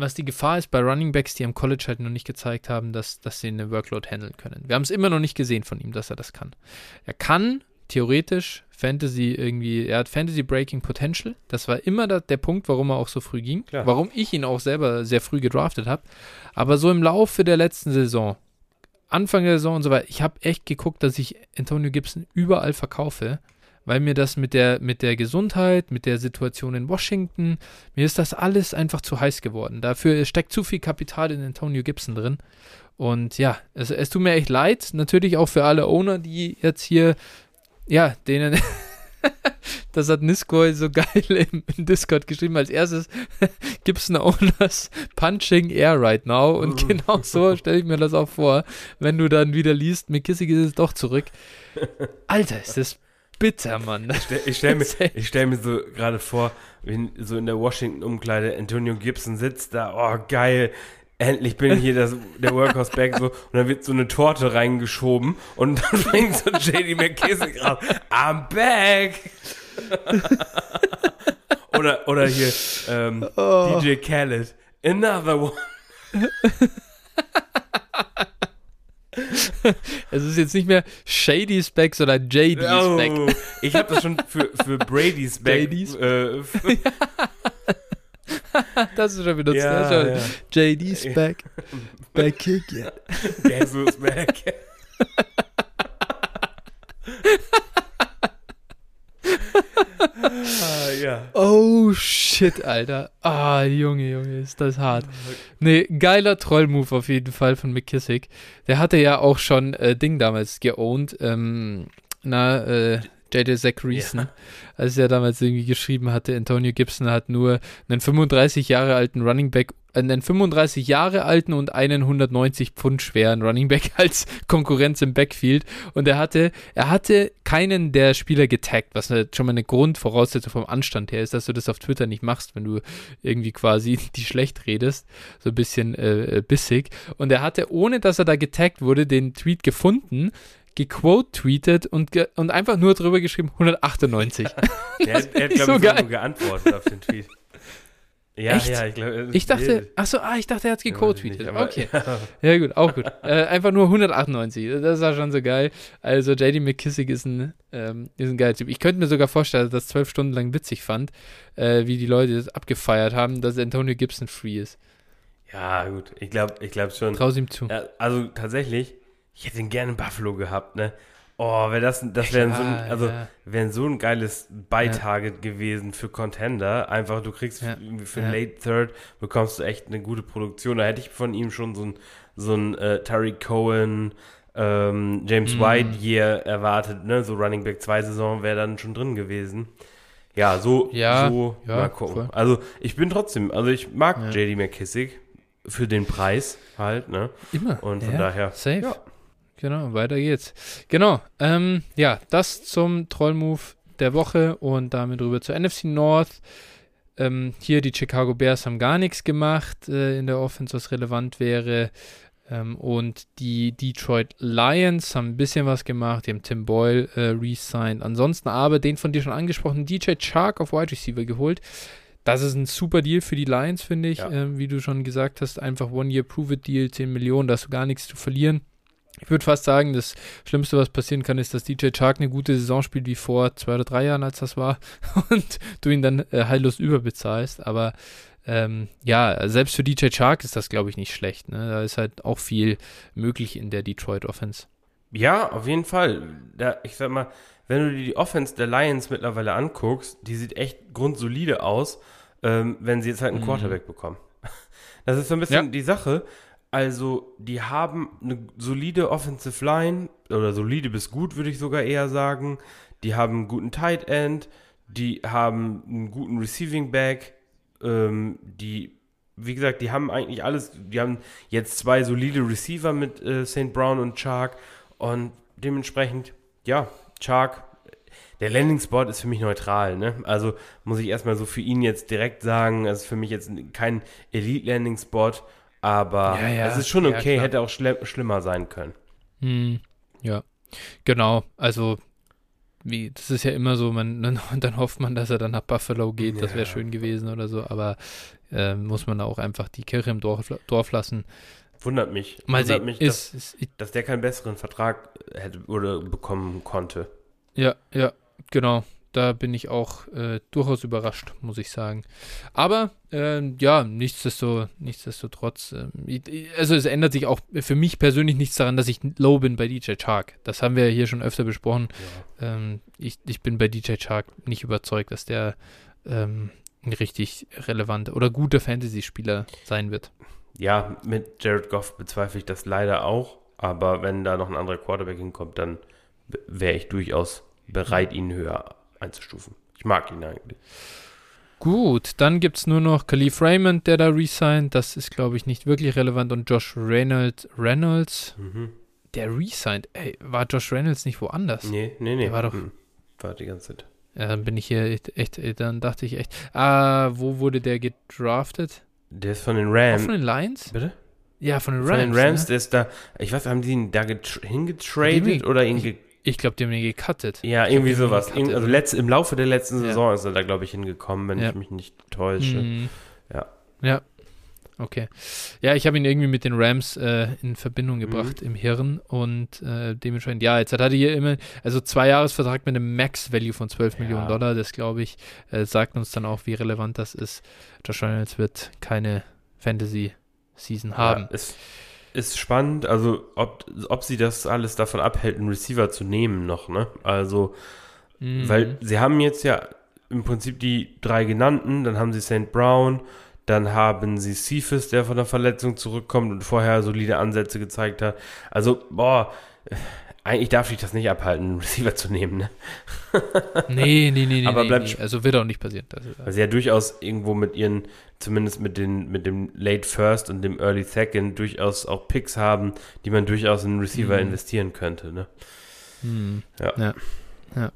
was die Gefahr ist bei Running Backs, die am College halt noch nicht gezeigt haben, dass, dass sie eine Workload handeln können. Wir haben es immer noch nicht gesehen von ihm, dass er das kann. Er kann theoretisch Fantasy irgendwie, er hat Fantasy Breaking Potential. Das war immer da, der Punkt, warum er auch so früh ging. Klar. Warum ich ihn auch selber sehr früh gedraftet habe. Aber so im Laufe der letzten Saison, Anfang der Saison und so weiter, ich habe echt geguckt, dass ich Antonio Gibson überall verkaufe weil mir das mit der, mit der Gesundheit, mit der Situation in Washington, mir ist das alles einfach zu heiß geworden. Dafür steckt zu viel Kapital in Antonio Gibson drin. Und ja, es, es tut mir echt leid. Natürlich auch für alle Owner, die jetzt hier, ja, denen. *laughs* das hat Niskoy so geil im, im, Discord geschrieben. Als erstes *laughs* Gibson Owners Punching Air right now. Und genau so stelle ich mir das auch vor, wenn du dann wieder liest, McKissick ist es doch zurück. *laughs* Alter, ist das bitter, Mann. Ich stelle stell mir, *laughs* stell mir so gerade vor, wenn so in der Washington-Umkleide Antonio Gibson sitzt da, oh geil, endlich bin ich hier das, der Workhouse Back so und dann wird so eine Torte reingeschoben und dann *laughs* fängt so JD McKissick raus, I'm back. *laughs* oder, oder hier ähm, oh. DJ Khaled, another one. *laughs* es ist jetzt nicht mehr Shady's Back, sondern JD's oh, Back. ich habe das schon für, für Brady's *laughs* Back. JD's? Äh, *laughs* das ist schon benutzt. Ja, ne? ja. JD's Back. Back kick, yeah. Who's back? Ah, ja. Oh shit, Alter. Ah, Junge, Junge, ist das hart. Nee, geiler Troll-Move auf jeden Fall von McKissick. Der hatte ja auch schon äh, Ding damals geowned. Ähm, na, äh, JJ Zach Reason, ja. als er damals irgendwie geschrieben hatte, Antonio Gibson hat nur einen 35 Jahre alten Running Back, einen 35 Jahre alten und einen 190 Pfund schweren Running Back *laughs* als Konkurrenz im Backfield und er hatte, er hatte keinen der Spieler getaggt, was halt schon mal eine Grundvoraussetzung vom Anstand her ist, dass du das auf Twitter nicht machst, wenn du irgendwie quasi *laughs* die schlecht redest, so ein bisschen äh, äh bissig und er hatte, ohne dass er da getaggt wurde, den Tweet gefunden, gequote-tweetet und, ge und einfach nur drüber geschrieben 198. er, hat, er hat glaube so ich, geil. geantwortet auf den Tweet. Ja, Echt? ja, ich glaube. Ich dachte, achso, ah, ich dachte, er hat gequote-tweetet. Okay. *laughs* ja, gut, auch gut. Äh, einfach nur 198. Das war schon so geil. Also, JD McKissick ist ein, ähm, ist ein geiler Typ. Ich könnte mir sogar vorstellen, dass das zwölf Stunden lang witzig fand, äh, wie die Leute das abgefeiert haben, dass Antonio Gibson free ist. Ja, gut. Ich glaube ich glaub schon. Traus ihm zu. Ja, also, tatsächlich, ich hätte ihn gerne in Buffalo gehabt, ne? Oh, wäre das, das wäre so, ein, also, ja. wär so ein geiles Beitarget ja. gewesen für Contender. Einfach, du kriegst ja. für. Late Third, bekommst du echt eine gute Produktion. Da hätte ich von ihm schon so ein, so ein äh, Tariq Cohen, ähm, James mm. White Year erwartet, ne? So Running Back 2 Saison wäre dann schon drin gewesen. Ja, so, ja, so mal gucken. Voll. Also, ich bin trotzdem, also ich mag JD McKissick für den Preis halt, ne? Immer. Und von daher. Safe. Genau, weiter geht's. Genau, ähm, ja, das zum Trollmove der Woche und damit rüber zur NFC North. Ähm, hier die Chicago Bears haben gar nichts gemacht äh, in der Offense, was relevant wäre. Ähm, und die Detroit Lions haben ein bisschen was gemacht. Die haben Tim Boyle äh, re-signed. Ansonsten aber den von dir schon angesprochenen DJ Chark auf Wide Receiver geholt. Das ist ein super Deal für die Lions, finde ich. Ja. Ähm, wie du schon gesagt hast, einfach One-Year-Prove-It-Deal, 10 Millionen, da hast du gar nichts zu verlieren. Ich würde fast sagen, das Schlimmste, was passieren kann, ist, dass DJ Chark eine gute Saison spielt wie vor zwei oder drei Jahren, als das war, *laughs* und du ihn dann äh, heillos überbezahlst. Aber ähm, ja, selbst für DJ Chark ist das, glaube ich, nicht schlecht. Ne? Da ist halt auch viel möglich in der Detroit Offense. Ja, auf jeden Fall. Da, ich sag mal, wenn du dir die Offense der Lions mittlerweile anguckst, die sieht echt grundsolide aus, ähm, wenn sie jetzt halt einen mhm. Quarterback bekommen. *laughs* Das ist so ein bisschen ja. die Sache. Also, die haben eine solide Offensive Line oder solide bis gut, würde ich sogar eher sagen. Die haben einen guten Tight End, die haben einen guten Receiving Back, ähm, die, wie gesagt, die haben eigentlich alles. Die haben jetzt zwei solide Receiver mit äh, St. Brown und Chark und dementsprechend, ja, Chark. Der Landing-Spot ist für mich neutral, ne? Also muss ich erstmal so für ihn jetzt direkt sagen, es ist für mich jetzt kein Elite-Landing-Spot. Aber ja, ja. es ist schon okay, ja, hätte auch schl schlimmer sein können. Hm, ja, genau. Also wie, das ist ja immer so, man, *laughs* dann, dann hofft man, dass er dann nach Buffalo geht, das wäre schön gewesen oder so, aber äh, muss man auch einfach die Kirche im Dorf, Dorf lassen. Wundert mich. Mal Wundert sehen, mich, dass, ist, ist, dass der keinen besseren Vertrag hätte oder bekommen konnte. Ja, ja, genau. Da bin ich auch äh, durchaus überrascht, muss ich sagen. Aber ähm, ja, nichtsdesto, nichtsdestotrotz, ähm, ich- also es ändert sich auch für mich persönlich nichts daran, dass ich low bin bei DJ Chark. Das haben wir ja hier schon öfter besprochen. Ja. Ähm, ich, ich bin bei DJ Chark nicht überzeugt, dass der ähm, ein richtig relevanter oder guter Fantasy-Spieler sein wird. Ja, mit Jared Goff bezweifle ich das leider auch. Aber wenn da noch ein anderer Quarterback hinkommt, dann wäre ich durchaus bereit, ihn höher einzustufen. Ich mag ihn eigentlich. Gut, dann gibt es nur noch Khalif Raymond, der da resigned. Das ist, glaube ich, nicht wirklich relevant. Und Josh Reynolds, Reynolds Mhm. der resigned. Ey, war Josh Reynolds nicht woanders? Nee, nee, nee. Der war doch- Mhm. War die ganze Zeit. Ja, dann bin ich hier echt, echt, dann dachte ich echt, ah, wo wurde der gedraftet? Der ist von den Rams. von den Lions? Bitte? Ja, von den Von Rams. den Rams, ne? der ist da, ich weiß, haben die ihn da hingetradet oder ihn ich- Ich glaube, die haben ihn gecuttet. Ja, Ich irgendwie glaub, sowas. Also letzt, im Laufe der letzten Ja. Saison ist er da, glaube ich, hingekommen, wenn Ja. ich mich nicht täusche. Mhm. Ja. Ja. Okay. Ja, ich habe ihn irgendwie mit den Rams äh, in Verbindung Mhm. gebracht im Hirn und äh, dementsprechend, ja, jetzt hat er hier immer, also zwei Jahresvertrag mit einem Max-Value von 12 Ja. Millionen Dollar, das glaube ich, äh, sagt uns dann auch, wie relevant das ist. Josh Reynolds wird keine Fantasy-Season haben. Ja, ist, ist spannend, also ob, ob sie das alles davon abhält, einen Receiver zu nehmen noch, ne? Also, Mhm. weil sie haben jetzt ja im Prinzip die drei genannten, dann haben sie St. Brown, dann haben sie Cephas, der von der Verletzung zurückkommt und vorher solide Ansätze gezeigt hat. Also, boah, eigentlich darf ich das nicht abhalten, einen Receiver zu nehmen, ne? *laughs* Nee, nee, nee, nee. Aber nee, bleibt nee. sp- Also wird auch nicht passieren. Das ist, Weil sie ja durchaus irgendwo mit ihren, zumindest mit den, mit dem Late First und dem Early Second durchaus auch Picks haben, die man durchaus in einen Receiver Mhm. investieren könnte, ne? Hm. Ja. ja. Ja.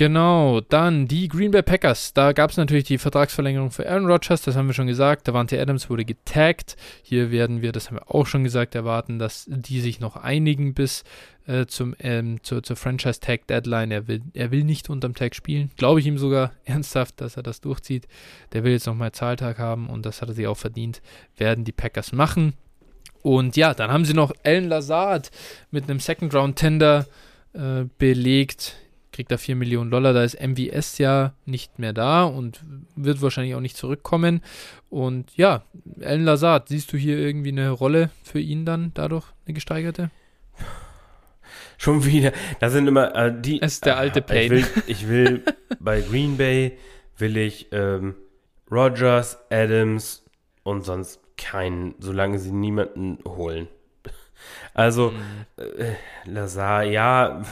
Genau, dann die Green Bay Packers. Da gab es natürlich die Vertragsverlängerung für Aaron Rodgers, das haben wir schon gesagt. Davante Adams wurde getaggt. Hier werden wir, das haben wir auch schon gesagt, erwarten, dass die sich noch einigen bis äh, zum, ähm, zur, zur Franchise-Tag-Deadline. Er will, er will nicht unterm Tag spielen. Glaube ich ihm sogar *laughs* ernsthaft, dass er das durchzieht. Der will jetzt nochmal Zahltag haben und das hat er sich auch verdient. Werden die Packers machen. Und ja, dann haben sie noch Alan Lazard mit einem Second-Round-Tender äh, belegt. Kriegt da 4 Millionen Dollar. Da ist MVS ja nicht mehr da und wird wahrscheinlich auch nicht zurückkommen. Und ja, Alan Lazard, siehst du hier irgendwie eine Rolle für ihn dann dadurch, eine gesteigerte? *laughs* Schon wieder, da sind immer äh, die. Es ist der alte Ah, Payne. Ich will, ich *laughs* will bei Green Bay will ich ähm, Rogers, Adams und sonst keinen, solange sie niemanden holen. *laughs* Also, Mhm. äh, Lazar, ja,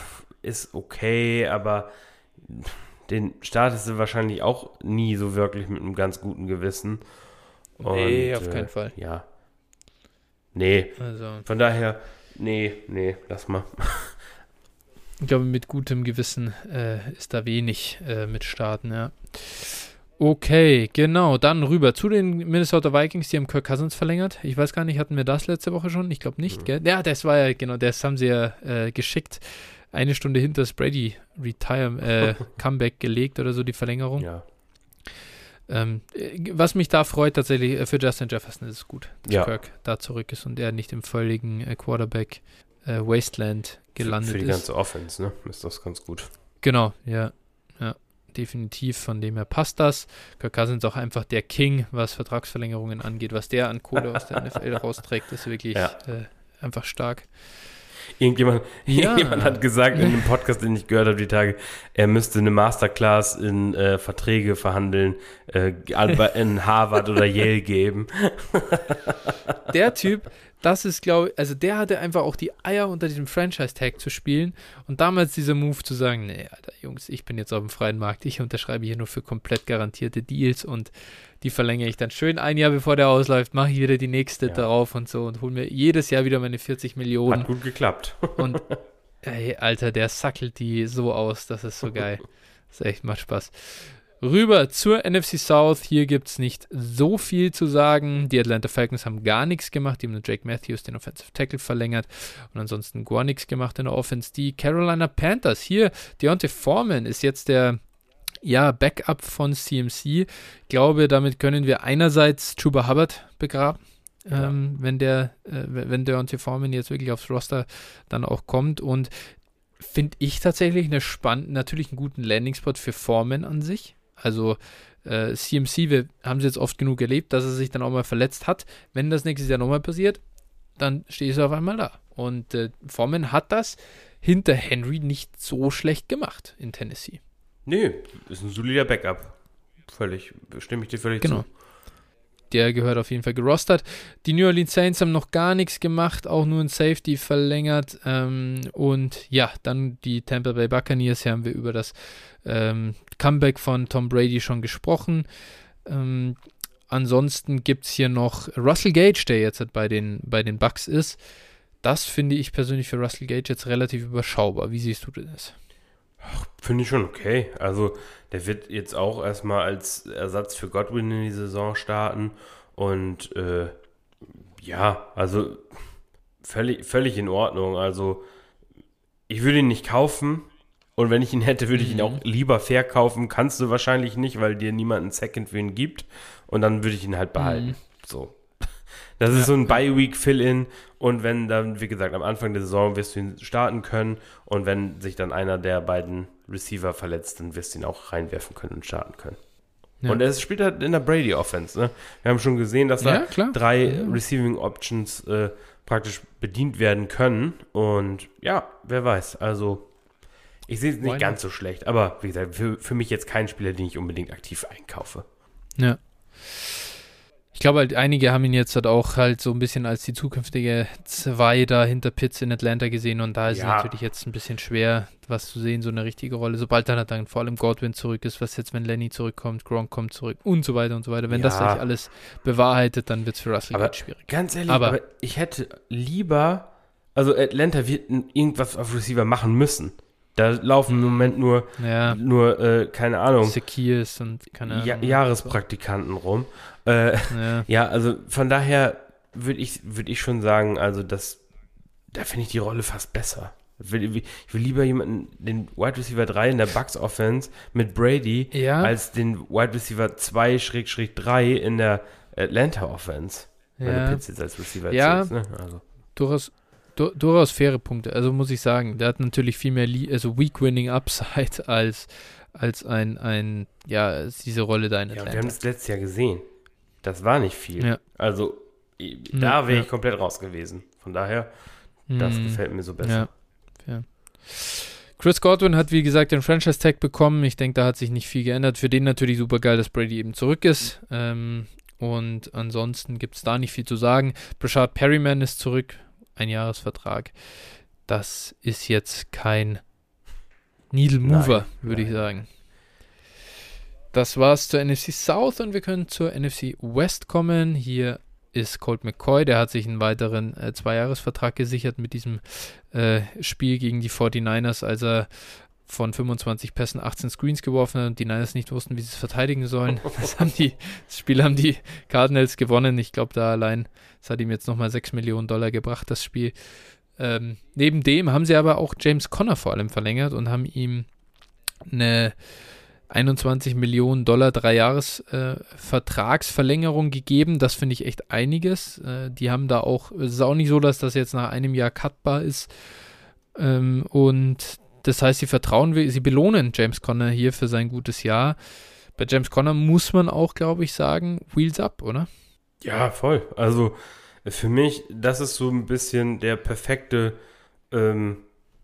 ist okay, aber den startest du wahrscheinlich auch nie so wirklich mit einem ganz guten Gewissen. Nee, Und, auf äh, keinen Fall. Ja. Nee, Also, von daher, nee, nee, lass mal. ich glaube, mit gutem Gewissen äh, ist da wenig äh, mit starten, ja. Okay, genau. Dann rüber zu den Minnesota Vikings, die haben Kirk Cousins verlängert. Ich weiß gar nicht, hatten wir das letzte Woche schon? Ich glaube nicht, Mhm. gell? Ja, das war ja, genau, das haben sie ja äh, geschickt. Eine Stunde hinter das Brady Retire, äh, *laughs* Comeback gelegt oder so, die Verlängerung. Ja. Ähm, äh, was mich da freut, tatsächlich, äh, für Justin Jefferson ist es gut, dass Ja. Kirk da zurück ist und er nicht im völligen äh, Quarterback äh, Wasteland gelandet für, für die ist. ganze Offense, ne? Ist das ganz gut. Genau, ja. Ja, definitiv. Von dem her passt das. Kirk Cousins auch einfach der King, was Vertragsverlängerungen angeht. Was der an Kohle aus der NFL rausträgt, ist wirklich Ja. äh, einfach stark. Irgendjemand, Ja. irgendjemand hat gesagt in einem Podcast, den ich gehört habe die Tage, er müsste eine Masterclass in äh, Verträge verhandeln, äh, *laughs* in Harvard oder Yale geben. *laughs* Der Typ, das ist, glaube ich, also der hatte einfach auch die Eier unter diesem Franchise-Tag zu spielen und damals dieser Move zu sagen, nee, Alter, Jungs, ich bin jetzt auf dem freien Markt, ich unterschreibe hier nur für komplett garantierte Deals und die verlängere ich dann schön ein Jahr bevor der ausläuft, mache ich wieder die nächste Ja. drauf und so und hole mir jedes Jahr wieder meine 40 Millionen Hat gut geklappt. und *laughs* ey, Alter, der sackelt die so aus, das ist so geil. Das ist echt, macht Spaß. Rüber zur NFC South. Hier gibt es nicht so viel zu sagen. Die Atlanta Falcons haben gar nichts gemacht. Die haben Jake Matthews, den Offensive Tackle, verlängert. Und ansonsten gar nichts gemacht in der Offense. Die Carolina Panthers. Hier, Deontay Foreman ist jetzt der ja, Backup von CMC. Ich glaube, damit können wir einerseits Chuba Hubbard begraben. Ja. Ähm, wenn der, äh, wenn Deontay Foreman jetzt wirklich aufs Roster dann auch kommt und finde ich tatsächlich eine spannende, natürlich einen guten Landing-Spot für Foreman an sich. Also äh, CMC, wir haben es jetzt oft genug erlebt, dass er sich dann auch mal verletzt hat. Wenn das nächstes Jahr nochmal passiert, dann stehst du auf einmal da. Und äh, Foreman hat das hinter Henry nicht so schlecht gemacht in Tennessee. Nee, ist ein solider Backup. Völlig, stimme ich dir völlig genau. zu. Der gehört auf jeden Fall gerostert. Die New Orleans Saints haben noch gar nichts gemacht, auch nur ein Safety verlängert. Ähm, und ja, dann die Tampa Bay Buccaneers. Hier haben wir über das ähm, Comeback von Tom Brady schon gesprochen. Ähm, ansonsten gibt es hier noch Russell Gage, der jetzt bei den, bei den Bucks ist. Das finde ich persönlich für Russell Gage jetzt relativ überschaubar. Wie siehst du das? Finde ich schon okay. Also, der wird jetzt auch erstmal als Ersatz für Godwin in die Saison starten. Und äh, ja, also völlig, völlig in Ordnung. Also, ich würde ihn nicht kaufen. Und wenn ich ihn hätte, würde ich ihn mhm. auch lieber verkaufen. Kannst du wahrscheinlich nicht, weil dir niemand einen Second für ihn gibt. Und dann würde ich ihn halt behalten. Mhm. So. Das ist ja. so ein Bye-Week-Fill-In und wenn dann, wie gesagt, am Anfang der Saison wirst du ihn starten können und wenn sich dann einer der beiden Receiver verletzt, dann wirst du ihn auch reinwerfen können und starten können. Ja. Und er spielt halt in der Brady-Offense. Ne? Wir haben schon gesehen, dass da ja, drei ja. Receiving Options äh, praktisch bedient werden können. Und ja, wer weiß. Also, ich sehe es nicht Why ganz so schlecht. Aber wie gesagt, für, für mich jetzt kein Spieler, den ich unbedingt aktiv einkaufe. Ja. Ich glaube halt, einige haben ihn jetzt halt auch halt so ein bisschen als die zukünftige Zwei da hinter Pitts in Atlanta gesehen und da ist ja. es natürlich jetzt ein bisschen schwer, was zu sehen, so eine richtige Rolle. Sobald dann, halt dann vor allem Godwin zurück ist, was jetzt, wenn Lenny zurückkommt, Gronk kommt zurück und so weiter und so weiter. Wenn ja. das sich alles bewahrheitet, dann wird es für Russell aber schwierig. Ganz ehrlich, aber, aber ich hätte lieber, also Atlanta wird irgendwas auf Receiver machen müssen. Da laufen im Moment nur, ja. nur äh, keine Ahnung, Sekiers und keine Ahnung. Ja, Jahrespraktikanten rum. Äh, ja. *laughs* ja. also von daher würde ich, würd ich schon sagen, also das, da finde ich die Rolle fast besser. Ich will, ich will, lieber jemanden, den Wide Receiver 3 in der Bucks Offense mit Brady, ja. als den Wide Receiver 2-3 in der Atlanta Offense. Ja. Wenn du Pitts jetzt als Receiver ja, zählst, ne? also. durchaus, du, durchaus faire Punkte. Also muss ich sagen, der hat natürlich viel mehr also Weak-Winning Upside *laughs* als, als ein, ein, ja, diese Rolle da in Atlanta. Ja, wir haben das letztes Jahr gesehen. Das war nicht viel. Ja. Also, da wäre ich komplett raus gewesen. Von daher, das mhm. gefällt mir so besser. Ja. Chris Godwin hat, wie gesagt, den Franchise-Tag bekommen. Ich denke, da hat sich nicht viel geändert. Für den natürlich super geil, dass Brady eben zurück ist. Ähm, und ansonsten gibt es da nicht viel zu sagen. Brashard Perryman ist zurück. Ein Jahresvertrag. Das ist jetzt kein Needle Mover, würde ich sagen. Das war's zur NFC South und wir können zur NFC West kommen. Hier ist Colt McCoy, der hat sich einen weiteren äh, Zweijahresvertrag gesichert mit diesem äh, Spiel gegen die 49ers, als er von 25 Pässen 18 Screens geworfen hat und die Niners nicht wussten, wie sie es verteidigen sollen. *laughs* Das, haben die, das Spiel haben die Cardinals gewonnen. Ich glaube, da allein, das hat ihm jetzt nochmal 6 Millionen Dollar gebracht, das Spiel. Ähm, neben dem haben sie aber auch James Conner vor allem verlängert und haben ihm eine 21 Millionen Dollar Dreijahres-Vertragsverlängerung äh, gegeben. Das finde ich echt einiges. Äh, die haben da auch, es ist auch nicht so, dass das jetzt nach einem Jahr cutbar ist. Ähm, und das heißt, sie vertrauen, sie belohnen James Conner hier für sein gutes Jahr. Bei James Conner muss man auch, glaube ich, sagen, Wheels up, oder? Ja, voll. Also für mich, das ist so ein bisschen der perfekte ähm,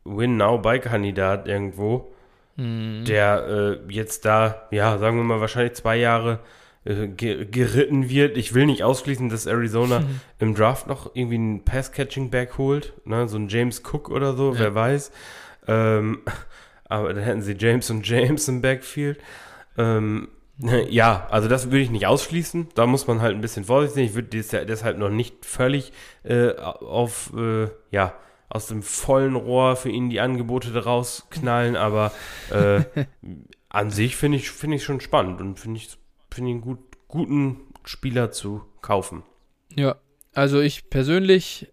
Win-Now-Buy-Kandidat irgendwo mhm. der äh, jetzt da, ja, sagen wir mal, wahrscheinlich zwei Jahre äh, geritten wird. Ich will nicht ausschließen, dass Arizona mhm. *laughs* im Draft noch irgendwie einen Pass-Catching-Back holt, ne? so ein James Cook oder so, ja. wer weiß. Ähm, *laughs* aber dann hätten sie James und James im Backfield. Ähm, ja, also das würde ich nicht ausschließen. Da muss man halt ein bisschen vorsichtig sein. Ich würde deshalb noch nicht völlig äh, auf, äh, ja, aus dem vollen Rohr für ihn die Angebote rausknallen, aber äh, *laughs* an sich finde ich, find ich schon spannend und finde ich, find ich einen gut, guten Spieler zu kaufen. Ja, also ich persönlich,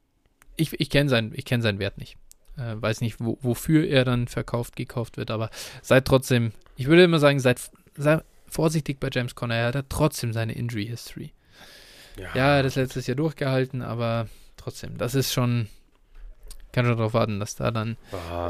ich, ich kenne seinen, kenn seinen Wert nicht. Äh, weiß nicht, wo, wofür er dann verkauft, gekauft wird, aber seid trotzdem, ich würde immer sagen, seid, seid vorsichtig bei James Conner. Er hat trotzdem seine Injury History. Ja, ja das letztes Jahr durchgehalten, aber trotzdem, das ist schon, kann schon darauf warten, dass da dann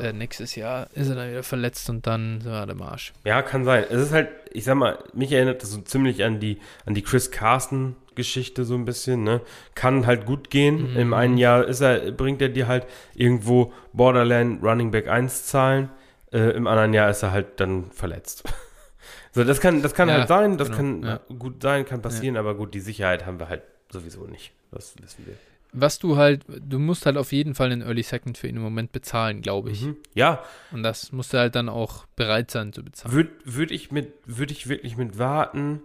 äh, nächstes Jahr ist er dann wieder verletzt und dann war der Marsch. Ja, kann sein. Es ist halt, ich sag mal, mich erinnert das so ziemlich an die, an die Chris Carson Geschichte so ein bisschen, ne? Kann halt gut gehen. Mhm. Im einen Jahr ist er, bringt er dir halt irgendwo Borderland Running Back 1 Zahlen. Äh, Im anderen Jahr ist er halt dann verletzt. *laughs* so, das kann, das kann ja, halt sein, das genau, kann ja. gut sein, kann passieren, ja. aber gut, die Sicherheit haben wir halt sowieso nicht. Das wissen wir. Was du halt, du musst halt auf jeden Fall einen Early Second für ihn im Moment bezahlen, glaube ich. Mhm. Ja. Und das musst du halt dann auch bereit sein zu bezahlen. Würde würd ich mit, würde ich wirklich mit warten,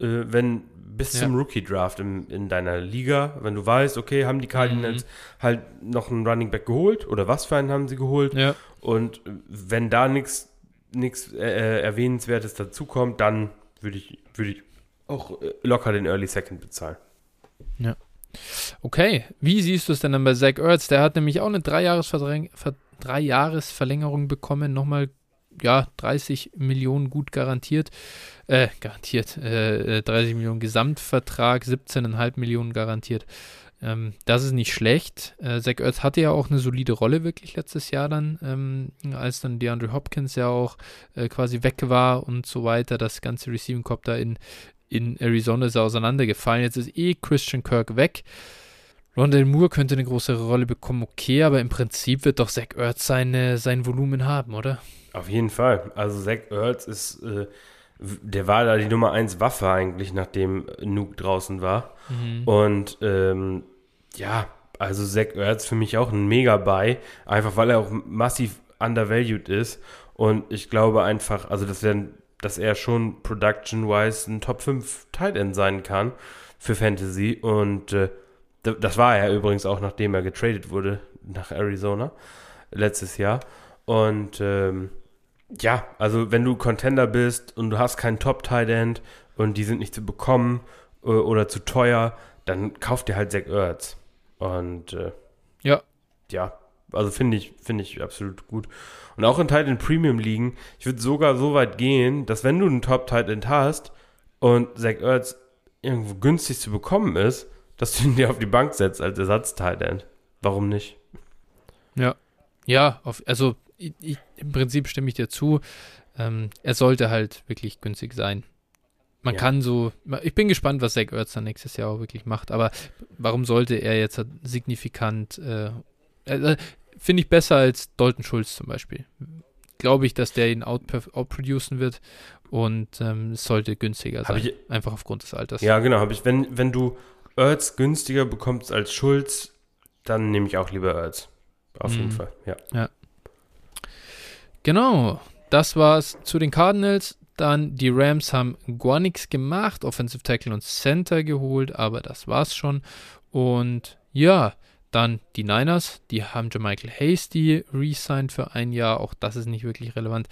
äh, wenn bis ja. zum Rookie-Draft in, in, deiner Liga, wenn du weißt, okay, haben die Cardinals mhm. halt noch einen Running Back geholt oder was für einen haben sie geholt ja. und wenn da nichts nichts äh, äh, Erwähnenswertes dazukommt, dann würde ich, würd ich auch äh, locker den Early Second bezahlen. Ja. Okay, wie siehst du es denn dann bei Zach Ertz? Der hat nämlich auch eine Drei-Jahres-Verlängerung bekommen, nochmal ja, 30 Millionen gut garantiert, äh, garantiert, äh, 30 äh, Millionen Gesamtvertrag, 17,5 Millionen garantiert. Ähm, das ist nicht schlecht. Äh, Zach Ertz hatte ja auch eine solide Rolle wirklich letztes Jahr dann, ähm, als dann DeAndre Hopkins ja auch äh, quasi weg war und so weiter. Das ganze Receiving Corp da in, in Arizona ist auseinandergefallen. Jetzt ist eh Christian Kirk weg. Rondell Moore könnte eine größere Rolle bekommen, okay, aber im Prinzip wird doch Zach Ertz seine, sein Volumen haben, oder? Auf jeden Fall. Also Zach Ertz ist, äh, der war da die Nummer 1 Waffe eigentlich, nachdem Nuke draußen war. Mhm. Und ähm, ja, also Zach Ertz für mich auch ein Mega-Buy, einfach weil er auch massiv undervalued ist. Und ich glaube einfach, also das wäre dass er schon production-wise ein Top 5 Tight End sein kann für Fantasy. Und äh, das war er übrigens auch, nachdem er getradet wurde nach Arizona letztes Jahr. Und ähm, ja, also wenn du Contender bist und du hast keinen Top-Tight End und die sind nicht zu bekommen äh, oder zu teuer, dann kauf dir halt Zach Ertz. Und äh, ja. Ja, also finde ich, finde ich absolut gut. Und auch in Tight End Premium liegen, ich würde sogar so weit gehen, dass wenn du einen Top-Tight End hast und Zach Ertz irgendwo günstig zu bekommen ist, dass du ihn dir auf die Bank setzt als Ersatz-Tight End. Warum nicht? Ja. Ja, auf, also ich, ich, im Prinzip stimme ich dir zu. Ähm, er sollte halt wirklich günstig sein. Man ja. kann so, ich bin gespannt, was Zach Ertz dann nächstes Jahr auch wirklich macht, aber warum sollte er jetzt signifikant, äh, äh, finde ich besser als Dalton Schulz zum Beispiel. Glaube ich, dass der ihn outproducen wird und ähm, es sollte günstiger sein. Ich, einfach aufgrund des Alters. Ja, genau. Ich, wenn, wenn du Ertz günstiger bekommst als Schulz, dann nehme ich auch lieber Ertz. Auf mhm. jeden Fall, ja. Ja. Genau, das war's zu den Cardinals. Dann die Rams haben gar nichts gemacht, Offensive Tackle und Center geholt, aber das war's schon. Und ja, dann die Niners, die haben Michael Hasty re-signed für ein Jahr. Auch das ist nicht wirklich relevant.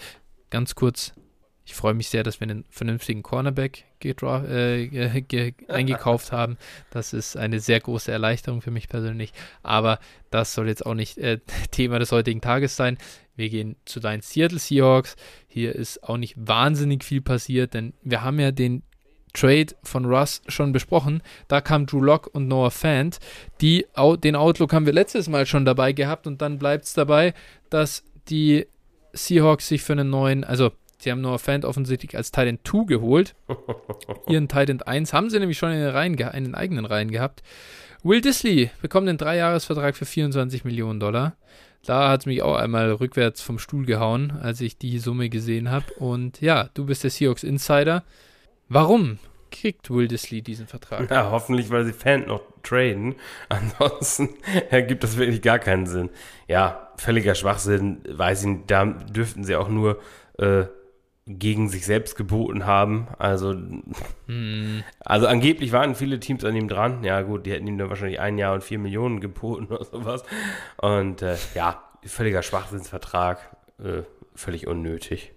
Ganz kurz, ich freue mich sehr, dass wir einen vernünftigen Cornerback äh, eingekauft haben. Das ist eine sehr große Erleichterung für mich persönlich. Aber das soll jetzt auch nicht äh, *laughs* Thema des heutigen Tages sein. Wir gehen zu deinen Seattle Seahawks. Hier ist auch nicht wahnsinnig viel passiert, denn wir haben ja den Trade von Russ schon besprochen. Da kam Drew Lock und Noah Fant. Die, den Outlook haben wir letztes Mal schon dabei gehabt und dann bleibt es dabei, dass die Seahawks sich für einen neuen, also sie haben Noah Fant offensichtlich als Titan 2 geholt. *laughs* Ihren Titan 1 haben sie nämlich schon in den, Reihen, in den eigenen Reihen gehabt. Will Disley bekommt einen Dreijahresvertrag für 24 Millionen Dollar. Da hat es mich auch einmal rückwärts vom Stuhl gehauen, als ich die Summe gesehen habe. Und ja, du bist der Seahawks Insider. Warum kriegt Will Disley diesen Vertrag? Ja, hoffentlich, weil sie Fan noch traden. *laughs* Ansonsten ergibt das wirklich gar keinen Sinn. Ja, völliger Schwachsinn. Weiß ich nicht, da dürften sie auch nur äh, gegen sich selbst geboten haben. Also, hm. also angeblich waren viele Teams an ihm dran. Ja, gut, die hätten ihm dann wahrscheinlich ein Jahr und vier Millionen geboten *laughs* oder sowas. Und äh, ja, völliger Schwachsinnsvertrag, äh, völlig unnötig.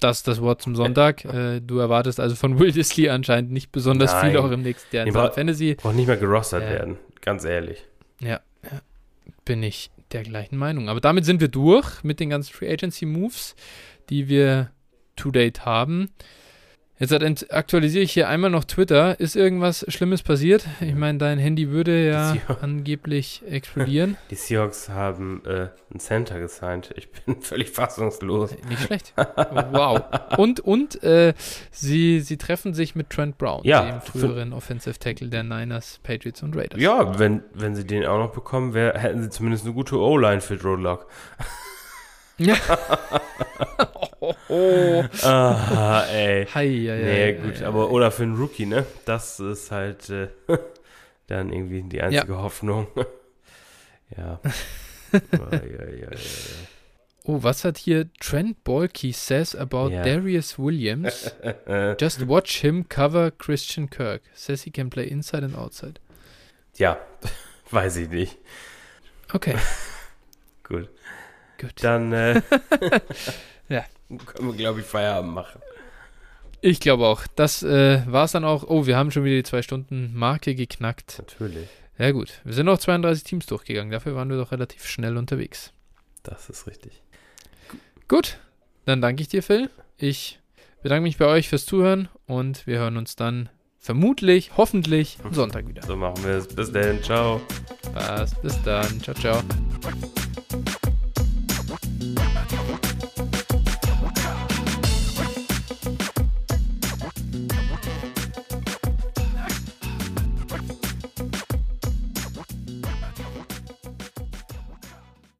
Das ist das Wort zum Sonntag. äh, du erwartest also von Will Disley anscheinend nicht besonders Nein. viel auch im nächsten Jahr in bra- Fantasy. Braucht nicht mehr gerostert Äh. werden, ganz ehrlich. Ja, ja, bin ich der gleichen Meinung. Aber damit sind wir durch mit den ganzen Free Agency Moves, die wir to date haben. Jetzt aktualisiere ich hier einmal noch Twitter. Ist irgendwas Schlimmes passiert? Ich meine, dein Handy würde ja Ja. angeblich explodieren. *laughs* Die Seahawks haben äh, einen Center gesigned. Ich bin *laughs* völlig fassungslos. Nicht schlecht. Wow. Und, und äh, sie, sie treffen sich mit Trent Brown, Ja, dem früheren Offensive Tackle der Niners, Patriots und Raiders. Ja, wenn, wenn sie den auch noch bekommen, wär, hätten sie zumindest eine gute O-Line für Drew Lock. *laughs* Ja. oh, oh. Ah, ey. Hei, hei, Nee, hei, gut, aber oder für einen Rookie, ne? Das ist halt äh, *laughs* dann irgendwie die einzige Hoffnung. *laughs* ja. *laughs* Oh, was hat hier Trent Bolke says about Ja. Darius Williams? Just watch him cover Christian Kirk. Says he can play inside and outside. ja, weiß ich nicht. Okay, Gut. Gut. Dann äh, *laughs* *laughs* Ja. können wir, glaube ich, Feierabend machen. Ich glaube auch. Das äh, war es dann auch. Oh, wir haben schon wieder die Zwei-Stunden-Marke geknackt. Natürlich. Ja, gut. Wir sind noch 32 Teams durchgegangen. Dafür waren wir doch relativ schnell unterwegs. Das ist richtig. Gut, dann danke ich dir, Phil. Ich bedanke mich bei euch fürs Zuhören und wir hören uns dann vermutlich, hoffentlich am Sonntag wieder. So machen wir es. Bis dann. Ciao. Passt. Bis dann. Ciao, ciao.